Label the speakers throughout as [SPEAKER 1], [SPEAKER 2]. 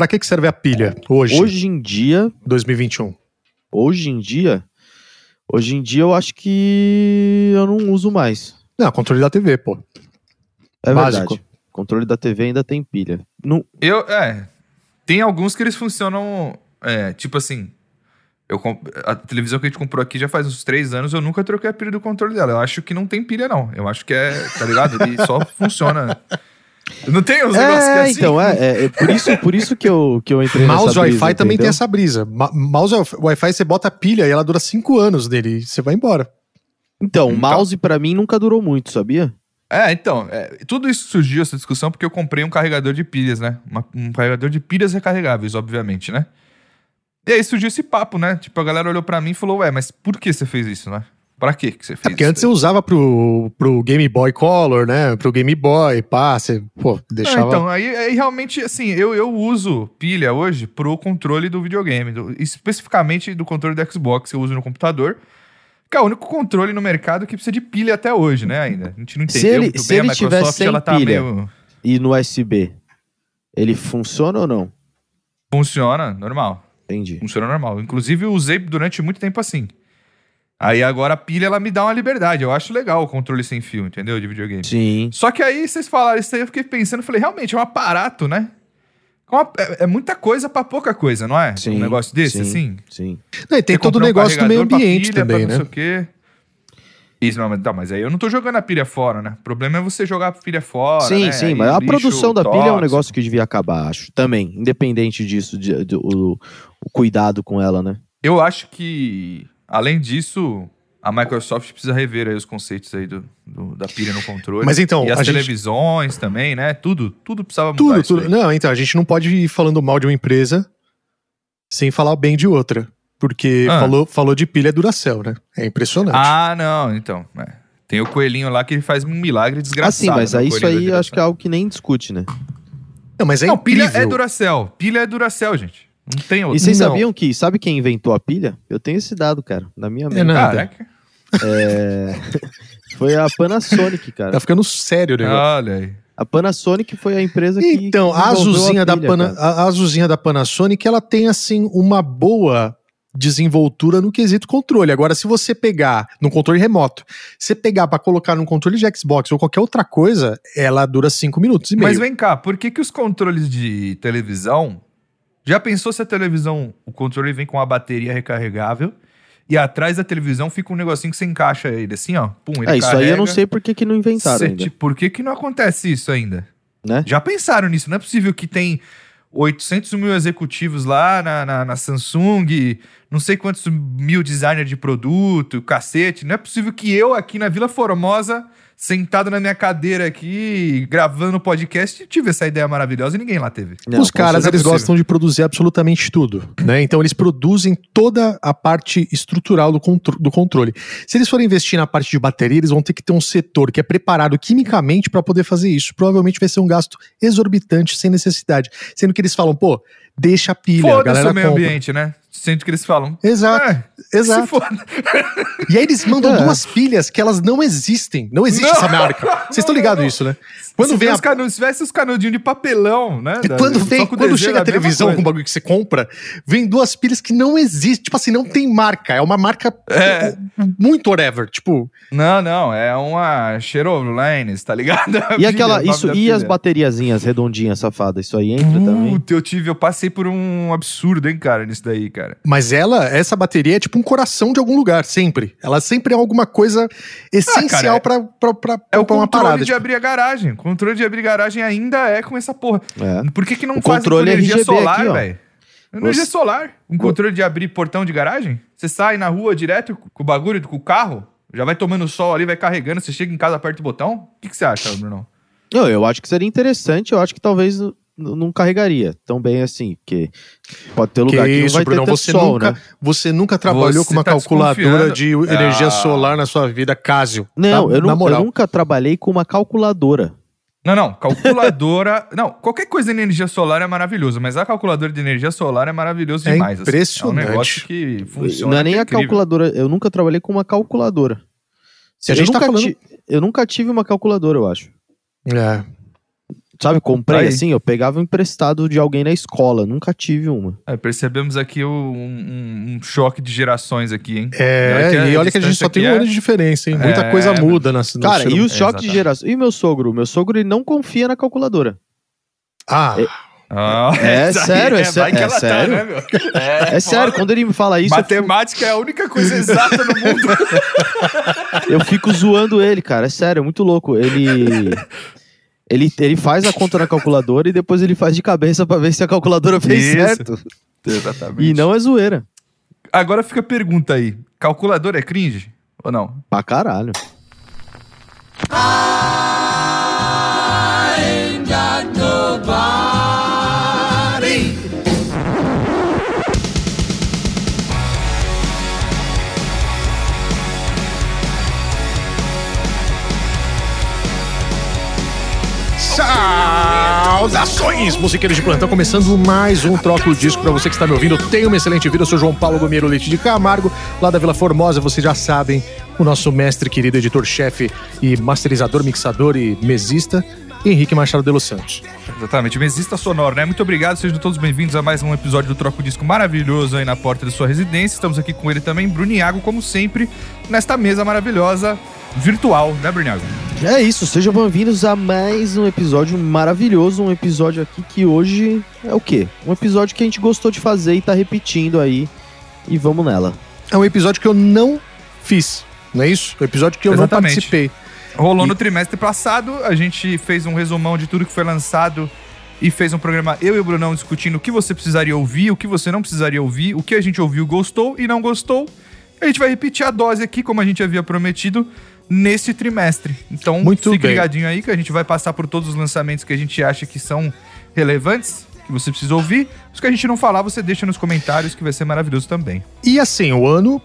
[SPEAKER 1] Pra que, que serve a pilha hoje,
[SPEAKER 2] Hoje em dia,
[SPEAKER 1] 2021?
[SPEAKER 2] hoje em dia, hoje em dia eu acho que eu não uso mais.
[SPEAKER 1] Não, controle da TV, pô.
[SPEAKER 2] É
[SPEAKER 1] Básico.
[SPEAKER 2] verdade. Controle da TV ainda tem pilha. Não,
[SPEAKER 3] Eu, é. Tem alguns que eles funcionam. É, tipo assim. Eu, comp- a televisão que a gente comprou aqui já faz uns três anos, eu nunca troquei a pilha do controle dela. Eu acho que não tem pilha, não. Eu acho que é, tá ligado? Ele só funciona. Não tem uns negócios que é
[SPEAKER 2] é,
[SPEAKER 3] assim?
[SPEAKER 2] então, é, é, é por, isso, por isso que eu, que eu entrei
[SPEAKER 1] Mouse
[SPEAKER 2] nessa brisa,
[SPEAKER 1] Wi-Fi também tem essa brisa. Ma- mouse Wi-Fi você bota a pilha e ela dura 5 anos nele e você vai embora.
[SPEAKER 2] Então, o
[SPEAKER 3] Então.
[SPEAKER 2] mouse pra mim nunca durou muito, sabia?
[SPEAKER 3] É, então, é, tudo isso surgiu, essa discussão, porque eu comprei um carregador de pilhas, né? Uma- um carregador de pilhas recarregáveis, obviamente, né? E aí surgiu esse papo, né? Tipo, a galera olhou pra mim e falou, ué, mas por que você fez isso, né? Pra quê que você fez
[SPEAKER 1] É porque antes você usava pro, pro Game Boy Color, né? Pro Game Boy, pá, você, pô,
[SPEAKER 3] Ah,
[SPEAKER 1] deixava...
[SPEAKER 3] então, aí, aí realmente, assim, eu, eu uso pilha hoje pro controle do videogame, do- especificamente do controle do Xbox que eu uso no computador, que é o único controle no mercado que precisa de pilha até hoje, né, ainda. A gente não
[SPEAKER 2] Se
[SPEAKER 3] entendeu
[SPEAKER 2] ele-
[SPEAKER 3] muito
[SPEAKER 2] se
[SPEAKER 3] bem,
[SPEAKER 2] ele
[SPEAKER 3] a Microsoft,
[SPEAKER 2] sem
[SPEAKER 3] ela tá
[SPEAKER 2] pilha.
[SPEAKER 3] meio...
[SPEAKER 2] E no USB, ele funciona ou não?
[SPEAKER 3] Funciona, normal.
[SPEAKER 2] Entendi.
[SPEAKER 3] Funciona normal. Inclusive, eu usei durante muito tempo assim. Aí agora a pilha, ela me dá uma liberdade. Eu acho legal o controle sem fio, entendeu? De videogame.
[SPEAKER 2] Sim.
[SPEAKER 3] Só que aí vocês falaram isso aí, eu fiquei pensando, falei, realmente, é um aparato, né? É É, é muita coisa pra pouca coisa, não é?
[SPEAKER 2] Sim,
[SPEAKER 3] um negócio desse,
[SPEAKER 2] sim,
[SPEAKER 3] assim.
[SPEAKER 2] Sim.
[SPEAKER 1] Não, e tem
[SPEAKER 3] Você
[SPEAKER 1] todo o
[SPEAKER 3] comprar um
[SPEAKER 1] negócio do meio
[SPEAKER 3] pra
[SPEAKER 1] ambiente
[SPEAKER 3] pilha, pra
[SPEAKER 1] também,
[SPEAKER 3] não
[SPEAKER 1] né?
[SPEAKER 3] sei o quê. Isso, não, mas, tá, mas aí eu não tô jogando a pilha fora, né? O problema é você jogar a pilha fora.
[SPEAKER 2] sim,
[SPEAKER 3] né?
[SPEAKER 2] sim,
[SPEAKER 3] Aí
[SPEAKER 2] mas a produção da pilha é um
[SPEAKER 3] tóxico.
[SPEAKER 2] negócio que devia acabar, acho. Também, independente disso, de- de- o, o cuidado com ela, né?
[SPEAKER 3] Eu acho que, além disso, a Microsoft precisa rever aí os conceitos aí do, do- da pilha no controle.
[SPEAKER 1] Mas então,
[SPEAKER 3] e as
[SPEAKER 1] a gente-
[SPEAKER 3] televisões também, né? Tudo, tudo precisava mudar
[SPEAKER 1] Tudo,
[SPEAKER 3] isso
[SPEAKER 1] tudo.
[SPEAKER 3] aí.
[SPEAKER 1] Não, então, a gente não pode ir falando mal de uma empresa sem falar bem de outra. Porque
[SPEAKER 3] Ah.
[SPEAKER 1] falou, falou de pilha Duracell, né? É impressionante.
[SPEAKER 3] Ah, não, então. é. Tem o coelhinho lá que ele faz um milagre desgraçado.
[SPEAKER 2] Assim, mas
[SPEAKER 3] né,
[SPEAKER 2] aí isso aí acho que é algo que nem discute, né?
[SPEAKER 1] não, mas é
[SPEAKER 3] não, pilha
[SPEAKER 1] incrível.
[SPEAKER 3] é Duracell. Pilha é Duracell, gente. Não tem outro.
[SPEAKER 2] E vocês
[SPEAKER 1] Não.
[SPEAKER 2] sabiam que, sabe quem inventou a pilha? Eu tenho esse dado, cara, na minha mente.
[SPEAKER 1] É nada.
[SPEAKER 3] Caraca.
[SPEAKER 2] Foi a Panasonic, cara.
[SPEAKER 1] Tá ficando sério o negócio.
[SPEAKER 3] Olha aí.
[SPEAKER 2] A Panasonic foi a empresa que
[SPEAKER 1] Então, a azulzinha, da
[SPEAKER 2] pilha,
[SPEAKER 1] Pana-
[SPEAKER 2] cara.
[SPEAKER 1] a azulzinha da Panasonic, ela tem, assim, uma boa desenvoltura no quesito controle. Agora, se você pegar no controle remoto, você pegar pra colocar num controle de Xbox ou qualquer outra coisa, ela dura 5 minutos e meio.
[SPEAKER 3] Mas vem cá, por que, que os controles de televisão. Já pensou se a televisão, o controle vem com a bateria recarregável e atrás da televisão fica um negocinho que você encaixa ele assim, ó. Pum, ele
[SPEAKER 2] É, isso aí eu não
[SPEAKER 3] carrega.
[SPEAKER 2] sei por que, que não inventaram
[SPEAKER 3] Cê-
[SPEAKER 2] ainda,
[SPEAKER 3] Por que, que não acontece isso ainda?
[SPEAKER 2] né?
[SPEAKER 3] Já pensaram nisso? Não é possível que tem 800 mil executivos lá na, na, na Samsung, não sei quantos mil designers de produto, cacete. Não é possível que eu aqui na Vila Formosa, sentado na minha cadeira aqui, gravando podcast, tive essa ideia maravilhosa e ninguém lá teve.
[SPEAKER 2] Não,
[SPEAKER 1] Os caras, eles
[SPEAKER 3] é possível.
[SPEAKER 1] gostam de produzir absolutamente tudo, né? Então eles produzem toda a parte estrutural do, contro- do controle. Se eles forem investir na parte de bateria, eles vão ter que ter um setor que é preparado quimicamente para poder fazer isso. Provavelmente vai ser um gasto exorbitante, sem necessidade. Sendo que eles falam, pô, deixa a pilha, a
[SPEAKER 3] Foda-se
[SPEAKER 1] galera
[SPEAKER 3] o meio
[SPEAKER 1] compra.
[SPEAKER 3] ambiente, né? Sente que eles falam.
[SPEAKER 1] Exato,
[SPEAKER 3] É,
[SPEAKER 1] exato.
[SPEAKER 3] se foda.
[SPEAKER 1] E aí eles mandam
[SPEAKER 2] É.
[SPEAKER 1] duas pilhas que elas não existem. Não existe
[SPEAKER 3] Não.
[SPEAKER 1] essa marca. Vocês estão ligados nisso, né? Quando
[SPEAKER 3] se,
[SPEAKER 1] vem a
[SPEAKER 3] os canu- se tivesse os canudinhos de papelão, né? da-
[SPEAKER 1] Quando, vem, quando
[SPEAKER 3] desenho
[SPEAKER 1] chega a televisão
[SPEAKER 3] coisa.
[SPEAKER 1] com o bagulho que você compra, vem duas pilhas que não existem. Tipo assim, não tem marca. É uma marca
[SPEAKER 3] É.
[SPEAKER 1] muito whatever. Tipo,
[SPEAKER 3] Não, não, é uma Cherolenes, tá ligado? A
[SPEAKER 2] E
[SPEAKER 3] pilha,
[SPEAKER 2] aquela, isso, e as bateriazinhas redondinhas safadas, isso aí entra também?
[SPEAKER 3] Puta, eu tive, eu passei por um absurdo, hein, cara, nisso daí, cara.
[SPEAKER 1] mas ela, essa bateria é tipo um coração de algum lugar, sempre. Ela sempre é alguma coisa essencial
[SPEAKER 3] Ah, cara,
[SPEAKER 1] pra, pra, pra,
[SPEAKER 3] É o
[SPEAKER 1] pra uma
[SPEAKER 3] controle
[SPEAKER 1] parada.
[SPEAKER 3] de
[SPEAKER 1] tipo.
[SPEAKER 3] abrir a garagem. O controle de abrir garagem ainda é com essa porra.
[SPEAKER 2] É.
[SPEAKER 3] Por que, que não
[SPEAKER 2] O
[SPEAKER 3] faz
[SPEAKER 2] controle
[SPEAKER 3] com energia
[SPEAKER 2] RGB
[SPEAKER 3] solar, velho? Energia
[SPEAKER 2] Você-
[SPEAKER 3] solar. Um controle de abrir portão de garagem? Você sai na rua direto com o bagulho, com o carro, já vai tomando sol ali, vai carregando, você chega em casa, aperta o botão. O que, que você acha, Bruno?
[SPEAKER 2] Não, eu acho que seria interessante, eu acho que talvez não carregaria tão bem assim, porque pode ter lugar
[SPEAKER 1] Que
[SPEAKER 2] que,
[SPEAKER 1] isso,
[SPEAKER 2] não vai
[SPEAKER 1] Brunão,
[SPEAKER 2] ter
[SPEAKER 1] você
[SPEAKER 2] sol,
[SPEAKER 1] nunca,
[SPEAKER 2] né?
[SPEAKER 1] você nunca trabalhou
[SPEAKER 3] Você
[SPEAKER 1] com uma
[SPEAKER 3] tá
[SPEAKER 1] calculadora de energia
[SPEAKER 3] Ah.
[SPEAKER 1] solar na sua vida, Casio.
[SPEAKER 2] Não,
[SPEAKER 1] Tá?
[SPEAKER 2] eu, eu nunca trabalhei com uma calculadora.
[SPEAKER 3] Não, não, calculadora. não, qualquer coisa de energia solar é maravilhoso, mas a calculadora de energia solar é maravilhoso
[SPEAKER 1] É
[SPEAKER 3] demais. assim.
[SPEAKER 1] impressionante.
[SPEAKER 3] É um negócio que funciona.
[SPEAKER 2] não é nem
[SPEAKER 3] que
[SPEAKER 2] a calculadora, eu nunca trabalhei com uma calculadora.
[SPEAKER 1] Se a
[SPEAKER 2] eu,
[SPEAKER 1] gente tá
[SPEAKER 2] nunca
[SPEAKER 1] falando-
[SPEAKER 2] ti- eu nunca tive uma calculadora, eu acho.
[SPEAKER 1] É.
[SPEAKER 2] sabe, comprei
[SPEAKER 3] Aí.
[SPEAKER 2] assim, eu pegava emprestado de alguém na escola, nunca tive uma.
[SPEAKER 3] É, percebemos aqui o- um, um- choque de gerações aqui, hein?
[SPEAKER 1] É,
[SPEAKER 3] Olha que a
[SPEAKER 1] e olha que a gente só tem um
[SPEAKER 3] é-
[SPEAKER 1] ano de diferença, hein? Muita
[SPEAKER 3] É,
[SPEAKER 1] coisa muda na
[SPEAKER 2] Cara,
[SPEAKER 1] ser
[SPEAKER 2] e os choques de geração. E meu sogro? Meu sogro, ele não confia na calculadora.
[SPEAKER 1] Ah,
[SPEAKER 3] Ah,
[SPEAKER 2] É
[SPEAKER 3] isso aí,
[SPEAKER 2] sério, é
[SPEAKER 3] vai
[SPEAKER 2] sé-
[SPEAKER 3] que
[SPEAKER 2] é
[SPEAKER 3] ela tá,
[SPEAKER 2] sério?
[SPEAKER 3] né, meu?
[SPEAKER 2] É, sério, quando ele me fala isso, eu fico,
[SPEAKER 3] Matemática é a única coisa exata no mundo.
[SPEAKER 2] eu fico zoando ele, cara. É sério, é muito louco. Ele. Ele, ele faz a conta na calculadora e depois ele faz de cabeça pra ver se a calculadora fez
[SPEAKER 3] Isso.
[SPEAKER 2] certo.
[SPEAKER 3] Exatamente.
[SPEAKER 2] E não é zoeira.
[SPEAKER 3] Agora fica a pergunta aí: calculador é cringe ou não?
[SPEAKER 2] Pra caralho.
[SPEAKER 1] Saudações, musiqueiros de plantão, começando mais um Troca o Disco pra você que está me ouvindo. Tenha uma excelente vida, eu sou João Paulo Gomiero Leite de Camargo, lá da Vila Formosa, vocês já sabem, o nosso mestre querido, editor-chefe e masterizador, mixador e mesista, Henrique Machado de Los Santos.
[SPEAKER 3] Exatamente, mesista sonoro, né? Muito obrigado, sejam todos bem-vindos a mais um episódio do Troco Disco maravilhoso aí na porta da sua residência. Estamos aqui com ele também, Bruniago, como sempre, nesta mesa maravilhosa virtual, né, Bruniago?
[SPEAKER 2] É isso, sejam bem-vindos a mais um episódio maravilhoso. Um episódio aqui que hoje é o quê? Um episódio que a gente gostou de fazer e tá repetindo aí. E vamos nela.
[SPEAKER 1] É um episódio que eu não fiz, não é isso? É um episódio que eu
[SPEAKER 3] Exatamente.
[SPEAKER 1] não participei.
[SPEAKER 3] Rolou
[SPEAKER 1] E-
[SPEAKER 3] no trimestre passado, a gente fez um resumão de tudo que foi lançado e fez um programa eu e o Brunão discutindo o que você precisaria ouvir, o que você não precisaria ouvir, o que a gente ouviu, gostou e não gostou. A gente vai repetir a dose aqui, como a gente havia prometido, nesse trimestre. Então,
[SPEAKER 1] Muito
[SPEAKER 3] fique
[SPEAKER 1] bem.
[SPEAKER 3] ligadinho aí que a gente vai passar por todos os lançamentos que a gente acha que são relevantes, que você precisa ouvir. Os que a gente não falar, você deixa nos comentários, que vai ser maravilhoso também.
[SPEAKER 1] E assim, o ano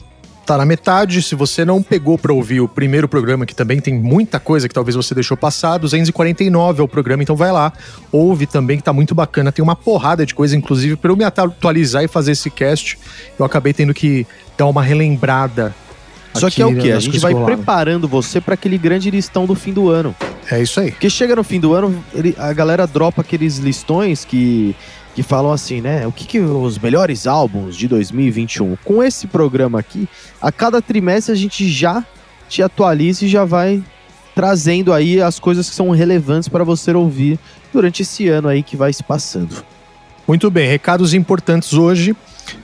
[SPEAKER 1] tá na metade. Se você não pegou pra ouvir o primeiro programa, que também tem muita coisa que talvez você deixou passar, 249 é o programa, então vai lá. Ouve também, que tá muito bacana. Tem uma porrada de coisa, inclusive, pra eu me atualizar e fazer esse cast, eu acabei tendo que dar uma relembrada.
[SPEAKER 2] Só que é o quê? A gente vai
[SPEAKER 1] que rolaram.
[SPEAKER 2] preparando você pra aquele grande listão do fim do ano.
[SPEAKER 1] É isso aí.
[SPEAKER 2] Porque chega no fim do ano, a galera dropa aqueles listões que, que falam assim, né? O que, que os melhores álbuns de 2021? Com esse programa aqui, a cada trimestre a gente já te atualiza e já vai trazendo aí as coisas que são relevantes para você ouvir durante esse ano aí que vai se passando.
[SPEAKER 1] Muito bem, recados importantes hoje.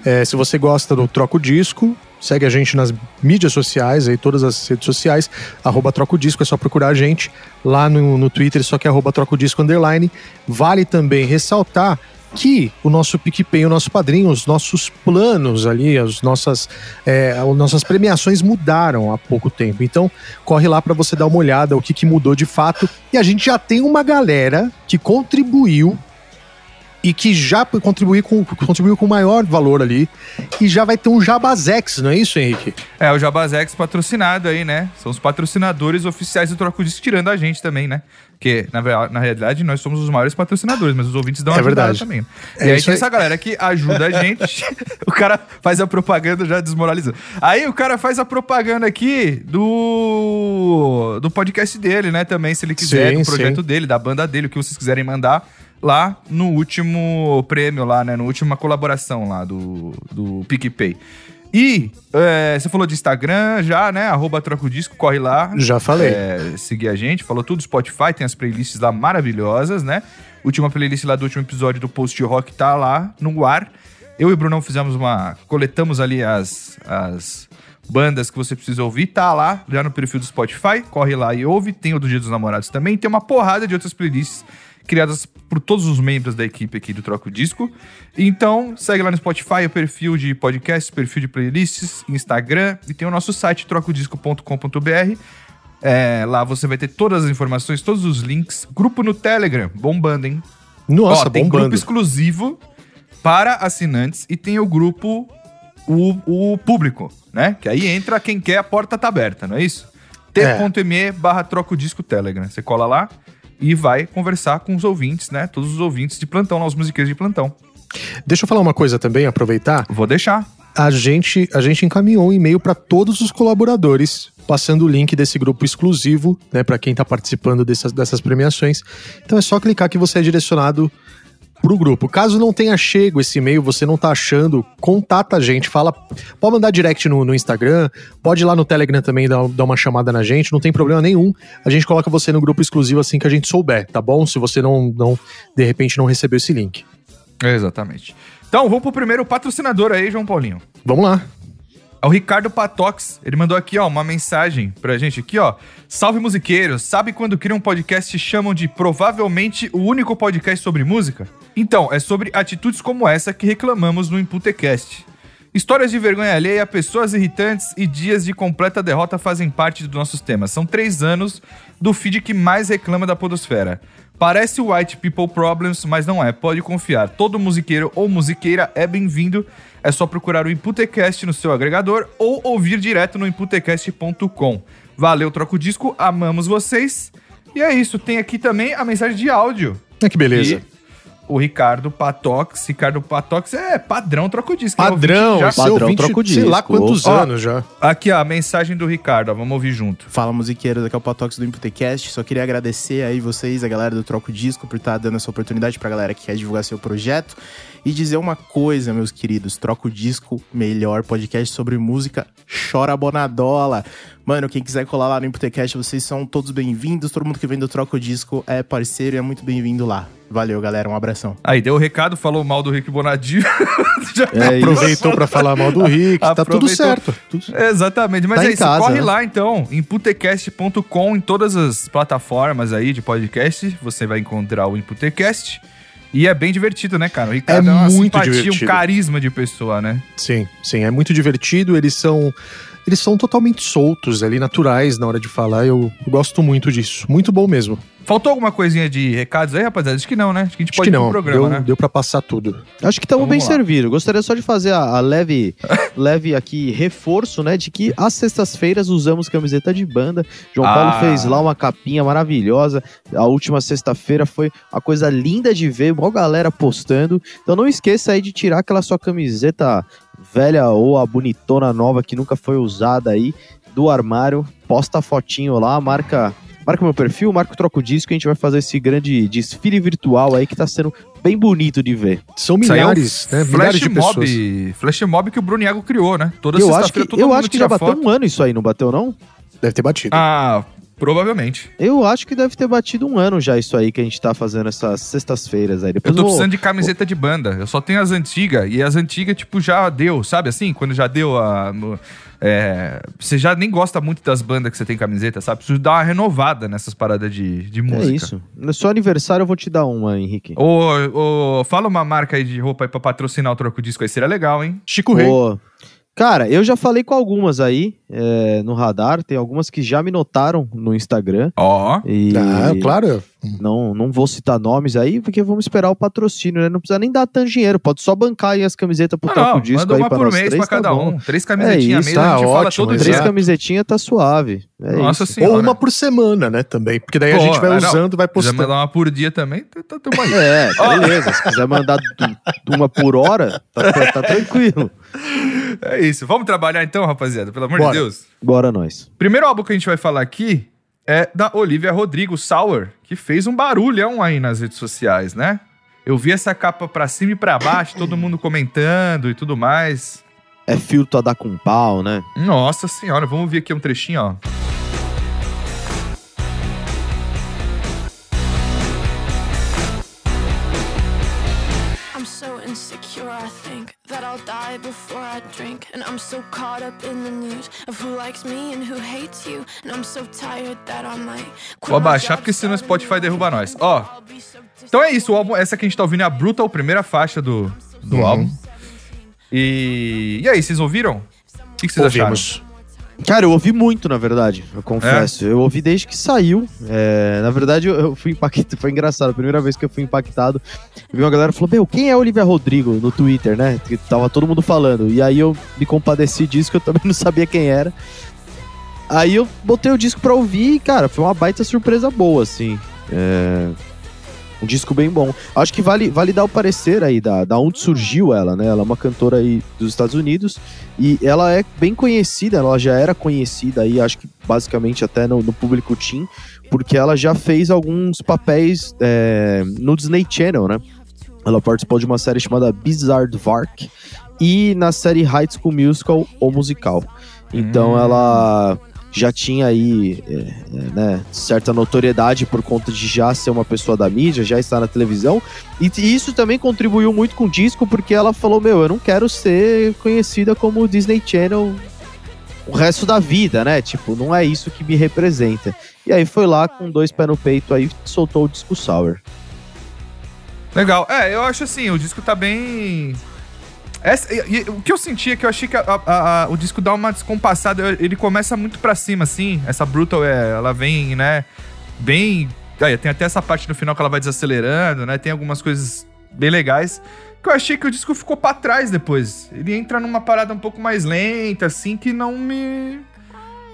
[SPEAKER 1] É, se você gosta do Troco Disco, segue a gente nas mídias sociais, aí todas as redes sociais, arroba Troco Disco, é só procurar a gente lá no, no Twitter, só que é arroba Troco Disco underline. Vale também ressaltar que o nosso PicPay, o nosso padrinho, os nossos planos ali, as nossas, é, as nossas premiações mudaram há pouco tempo. Então, corre lá para você dar uma olhada o que, que mudou de fato. E a gente já tem uma galera que contribuiu e que já contribuiu com, contribuiu com maior valor ali. E já vai ter um Jabazex, não é isso, Henrique?
[SPEAKER 3] É, o Jabazex patrocinado aí, né? São os patrocinadores oficiais do Troco Disco, tirando a gente também, né? Porque, na, na realidade, nós somos os maiores patrocinadores, mas os ouvintes dão
[SPEAKER 1] É
[SPEAKER 3] uma ajudada
[SPEAKER 1] verdade.
[SPEAKER 3] também.
[SPEAKER 1] É
[SPEAKER 3] e aí
[SPEAKER 1] isso
[SPEAKER 3] tem
[SPEAKER 1] aí.
[SPEAKER 3] essa galera que ajuda a gente. o cara faz a propaganda já desmoralizando. Aí o cara faz a propaganda aqui do, do podcast dele, né? Também, se ele quiser,
[SPEAKER 1] Sim,
[SPEAKER 3] do projeto
[SPEAKER 1] sim.
[SPEAKER 3] dele, da banda dele, o que vocês quiserem mandar. Lá no último prêmio, lá, né? No última colaboração lá do, do PicPay. E é, você falou de Instagram já, né? Arroba Troca o Disco, corre lá.
[SPEAKER 1] Já falei.
[SPEAKER 3] É, seguir a gente, falou tudo, Spotify, tem as playlists lá maravilhosas, né? Última playlist lá do último episódio do Post Rock tá lá no ar. Eu e o Brunão fizemos uma. coletamos ali as, as bandas que você precisa ouvir, tá lá, já no perfil do Spotify, corre lá e ouve. Tem o do Dia dos Namorados também, tem uma porrada de outras playlists criadas por todos os membros da equipe aqui do Troco Disco. Então, segue lá no Spotify o perfil de podcasts, perfil de playlists, Instagram e tem o nosso site trocodisco.com.br. É, lá você vai ter todas as informações, todos os links. Grupo no Telegram, bombando, hein?
[SPEAKER 1] Nossa,
[SPEAKER 3] Ó, tem grupo
[SPEAKER 1] bombando.
[SPEAKER 3] exclusivo para assinantes e tem o grupo o, o público, né? Que aí entra quem quer, a porta tá aberta, não é isso?
[SPEAKER 1] É.
[SPEAKER 3] t.me barra troca o disco Telegram. Você cola lá e vai conversar com os ouvintes, né? Todos os ouvintes de plantão, lá, os musiqueiros de plantão.
[SPEAKER 1] Deixa eu falar uma coisa também, aproveitar.
[SPEAKER 3] Vou deixar.
[SPEAKER 1] A gente, a gente encaminhou um e-mail para todos os colaboradores, passando o link desse grupo exclusivo, né, para quem está participando dessas, dessas premiações. Então é só clicar que você é direcionado pro grupo. Caso não tenha chego esse e-mail, você não tá achando, contata a gente, fala, pode mandar direct no, no Instagram, pode ir lá no Telegram também dar, dar, uma chamada na gente, não tem problema nenhum. A gente coloca você no grupo exclusivo assim que a gente souber, tá bom? Se você não, não de repente não recebeu esse link.
[SPEAKER 3] Exatamente. Então, vamos pro primeiro patrocinador aí, João Paulinho.
[SPEAKER 1] Vamos lá.
[SPEAKER 3] O Ricardo Patox. Ele mandou aqui, ó, uma mensagem pra gente aqui, ó. Salve musiqueiros. Sabe quando criam um podcast chamam de provavelmente o único podcast sobre música? Então, é sobre atitudes como essa que reclamamos no Imputecast. Histórias de vergonha alheia, pessoas irritantes e dias de completa derrota fazem parte dos nossos temas. São três anos do feed que mais reclama da podosfera. Parece White People Problems, mas não é. Pode confiar. Todo musiqueiro ou musiqueira é bem-vindo. É só procurar o Imputecast no seu agregador ou ouvir direto no imputecast.com. Valeu, troco disco, amamos vocês. E é isso, tem aqui também a mensagem de áudio.
[SPEAKER 1] É que beleza.
[SPEAKER 3] E o Ricardo Patox. Ricardo Patox é padrão troco disco.
[SPEAKER 1] Padrão,
[SPEAKER 2] já, padrão
[SPEAKER 1] ouvinte,
[SPEAKER 2] troco disco.
[SPEAKER 1] Sei lá quantos
[SPEAKER 3] Ó,
[SPEAKER 1] anos já.
[SPEAKER 3] Aqui, ó, a mensagem do Ricardo, ó, vamos ouvir junto.
[SPEAKER 4] Fala musiqueiros, aqui é o Patox do Imputecast. Só queria agradecer aí vocês, a galera do Troco Disco, por estar dando essa oportunidade pra galera que quer divulgar seu projeto. E dizer uma coisa, meus queridos: Troco Disco, melhor podcast sobre música, chora bonadola. Mano, quem quiser colar lá no Imputecast, vocês são todos bem-vindos. Todo mundo que vem do Troco Disco é parceiro e é muito bem-vindo lá. Valeu, galera, um abração.
[SPEAKER 3] Aí, deu o recado, falou mal do Rick Bonadio. Já
[SPEAKER 2] É.
[SPEAKER 1] Aproveitou pra falar mal do Rick, tá tudo certo. Tudo-
[SPEAKER 3] Exatamente, mas
[SPEAKER 2] Tá
[SPEAKER 3] é isso,
[SPEAKER 2] casa,
[SPEAKER 3] corre
[SPEAKER 2] né?
[SPEAKER 3] lá então, em putecast.com, em todas as plataformas aí de podcast, você vai encontrar o Imputecast. E é bem divertido, né, cara? O Ricardo
[SPEAKER 1] É
[SPEAKER 3] uma
[SPEAKER 1] muito
[SPEAKER 3] simpatia,
[SPEAKER 1] divertido.
[SPEAKER 3] um carisma de pessoa, né?
[SPEAKER 1] Sim, sim, é muito divertido. Eles são. Eles são totalmente soltos ali, naturais na hora de falar. Eu gosto muito disso. Muito bom mesmo.
[SPEAKER 3] Faltou alguma coisinha de recados aí, rapaziada? Acho que não, né? Acho que a gente
[SPEAKER 1] Acho
[SPEAKER 3] pode
[SPEAKER 1] que
[SPEAKER 3] ir pro
[SPEAKER 1] não.
[SPEAKER 3] programa,
[SPEAKER 1] deu,
[SPEAKER 3] né?
[SPEAKER 1] deu pra passar tudo.
[SPEAKER 2] Acho que estamos
[SPEAKER 3] Então,
[SPEAKER 2] bem
[SPEAKER 3] lá.
[SPEAKER 2] servidos. Gostaria só de fazer a, a leve, leve aqui reforço, né, de que às sextas-feiras usamos camiseta de banda. João
[SPEAKER 3] Ah.
[SPEAKER 2] Paulo fez lá uma capinha maravilhosa. A última sexta-feira foi uma coisa linda de ver, mó galera postando. Então não esqueça aí de tirar aquela sua camiseta velha ou a bonitona nova que nunca foi usada aí do armário. Posta a fotinho lá, marca Marca meu perfil, marca o Troco Disco e a gente vai fazer esse grande desfile virtual aí que tá sendo bem bonito de ver.
[SPEAKER 1] São
[SPEAKER 3] aí é um
[SPEAKER 1] milhares, né? Milhares
[SPEAKER 3] Flash
[SPEAKER 1] de pessoas.
[SPEAKER 3] mob, flash mob que o Bruniago criou, né? Toda
[SPEAKER 2] eu acho que, eu
[SPEAKER 3] mundo
[SPEAKER 2] acho que já bateu
[SPEAKER 3] foto.
[SPEAKER 2] um ano isso aí, não bateu não?
[SPEAKER 1] Deve ter batido.
[SPEAKER 3] Ah, provavelmente.
[SPEAKER 2] Eu acho que deve ter batido um ano já isso aí que a gente tá fazendo essas sextas-feiras aí.
[SPEAKER 3] Eu
[SPEAKER 2] Depois
[SPEAKER 3] tô
[SPEAKER 2] vou-
[SPEAKER 3] precisando de camiseta de banda. Eu só tenho as antigas. E as antigas, tipo, já deu, sabe assim? Quando já deu a. no- é, você já nem gosta muito das bandas que você tem camiseta, sabe? Preciso dar uma renovada nessas paradas de, de
[SPEAKER 2] É
[SPEAKER 3] música.
[SPEAKER 2] isso. No seu aniversário eu vou te dar uma, Henrique.
[SPEAKER 3] Ô, ô, fala uma marca aí de roupa aí pra patrocinar o troco disco aí. Seria legal, hein?
[SPEAKER 1] Chico Rei.
[SPEAKER 2] Cara, eu já falei com algumas aí é, no radar. Tem algumas que já me notaram no Instagram.
[SPEAKER 3] Ó.
[SPEAKER 2] E
[SPEAKER 1] Ah, claro.
[SPEAKER 2] Não, não vou citar nomes aí, porque vamos esperar o patrocínio, né? Não precisa nem dar tanto dinheiro. Pode só bancar aí as camisetas pro
[SPEAKER 3] Ah,
[SPEAKER 2] Troco
[SPEAKER 3] não,
[SPEAKER 2] Disco
[SPEAKER 3] manda
[SPEAKER 2] aí
[SPEAKER 3] uma
[SPEAKER 2] pra
[SPEAKER 3] por
[SPEAKER 2] nós
[SPEAKER 3] mês
[SPEAKER 2] três,
[SPEAKER 3] pra
[SPEAKER 2] tá
[SPEAKER 3] cada
[SPEAKER 2] bom.
[SPEAKER 3] um. Três camisetinhas
[SPEAKER 2] isso,
[SPEAKER 3] mesmo, a
[SPEAKER 1] tá
[SPEAKER 3] gente fala
[SPEAKER 1] ótimo,
[SPEAKER 3] todo
[SPEAKER 2] Três camisetinhas tá suave. É
[SPEAKER 3] Nossa
[SPEAKER 2] isso.
[SPEAKER 3] senhora.
[SPEAKER 1] Ou uma por semana, né? Também. Porque daí a
[SPEAKER 3] Pô,
[SPEAKER 1] gente vai
[SPEAKER 3] não.
[SPEAKER 1] usando, vai
[SPEAKER 3] Se quiser
[SPEAKER 1] postando.
[SPEAKER 3] mandar uma por dia também, tá, tá, aí.
[SPEAKER 2] É, beleza. Se quiser mandar uma por hora, tá, tá tranquilo.
[SPEAKER 3] É isso. Vamos trabalhar então, rapaziada, pelo amor
[SPEAKER 1] Bora.
[SPEAKER 3] de Deus.
[SPEAKER 2] Bora nós.
[SPEAKER 3] Primeiro álbum que a gente vai falar aqui é da Olivia Rodrigo, Sour, que fez um barulhão aí nas redes sociais, né? Eu vi essa capa pra cima e pra baixo, todo mundo comentando e tudo mais.
[SPEAKER 2] É filtro a dar com pau, né?
[SPEAKER 3] Nossa senhora, vamos ver aqui um trechinho, ó.
[SPEAKER 5] Drink. And I'm so caught up in the news of who likes me and who hates you. And I'm so tired that I might.
[SPEAKER 3] Vou abaixar porque senão o Spotify derruba nós. Ó, Então é isso, o álbum, essa que a gente tá ouvindo é a Brutal, primeira faixa do, do
[SPEAKER 1] Uhum.
[SPEAKER 3] álbum. E, e aí, vocês ouviram? O que, que vocês acharam?
[SPEAKER 2] Cara, eu ouvi muito, na verdade, eu confesso. Eu ouvi desde que saiu. É, na verdade, eu, eu fui impactado. Foi engraçado. A primeira vez que eu fui impactado, eu vi uma galera falou: Meu, quem é Olivia Rodrigo no Twitter, né? Que tava todo mundo falando. E aí eu me compadeci disso, que eu também não sabia quem era. Aí eu botei o disco pra ouvir e, cara, foi uma baita surpresa boa, assim. É, Um disco bem bom. Acho que vale, vale dar o parecer aí da, da onde surgiu ela, né? Ela é uma cantora aí dos Estados Unidos e ela é bem conhecida, ela já era conhecida aí, acho que basicamente até no, no público teen, porque ela já fez alguns papéis é, no Disney Channel, né? Ela participou de uma série chamada Bizarre Vark e na série High School Musical, o musical. Então
[SPEAKER 3] Hum.
[SPEAKER 2] ela já tinha aí é, é, né, certa notoriedade por conta de já ser uma pessoa da mídia, já estar na televisão. E t- isso também contribuiu muito com o disco, porque ela falou: Meu, eu não quero ser conhecida como Disney Channel o resto da vida, né? Tipo, não é isso que me representa. E aí foi lá com dois pés no peito aí soltou o disco Sour.
[SPEAKER 3] Legal. É, eu acho assim, o disco tá bem. Essa- e- e o que eu senti é que eu achei que a- a- a- o disco dá uma descompassada. Ele começa muito pra cima, assim. Essa Brutal, é, ela vem, né? Bem. Aí, tem até essa parte no final que ela vai desacelerando, né? Tem algumas coisas bem legais. Que eu achei que o disco ficou pra trás depois. Ele entra numa parada um pouco mais lenta, assim, que não me.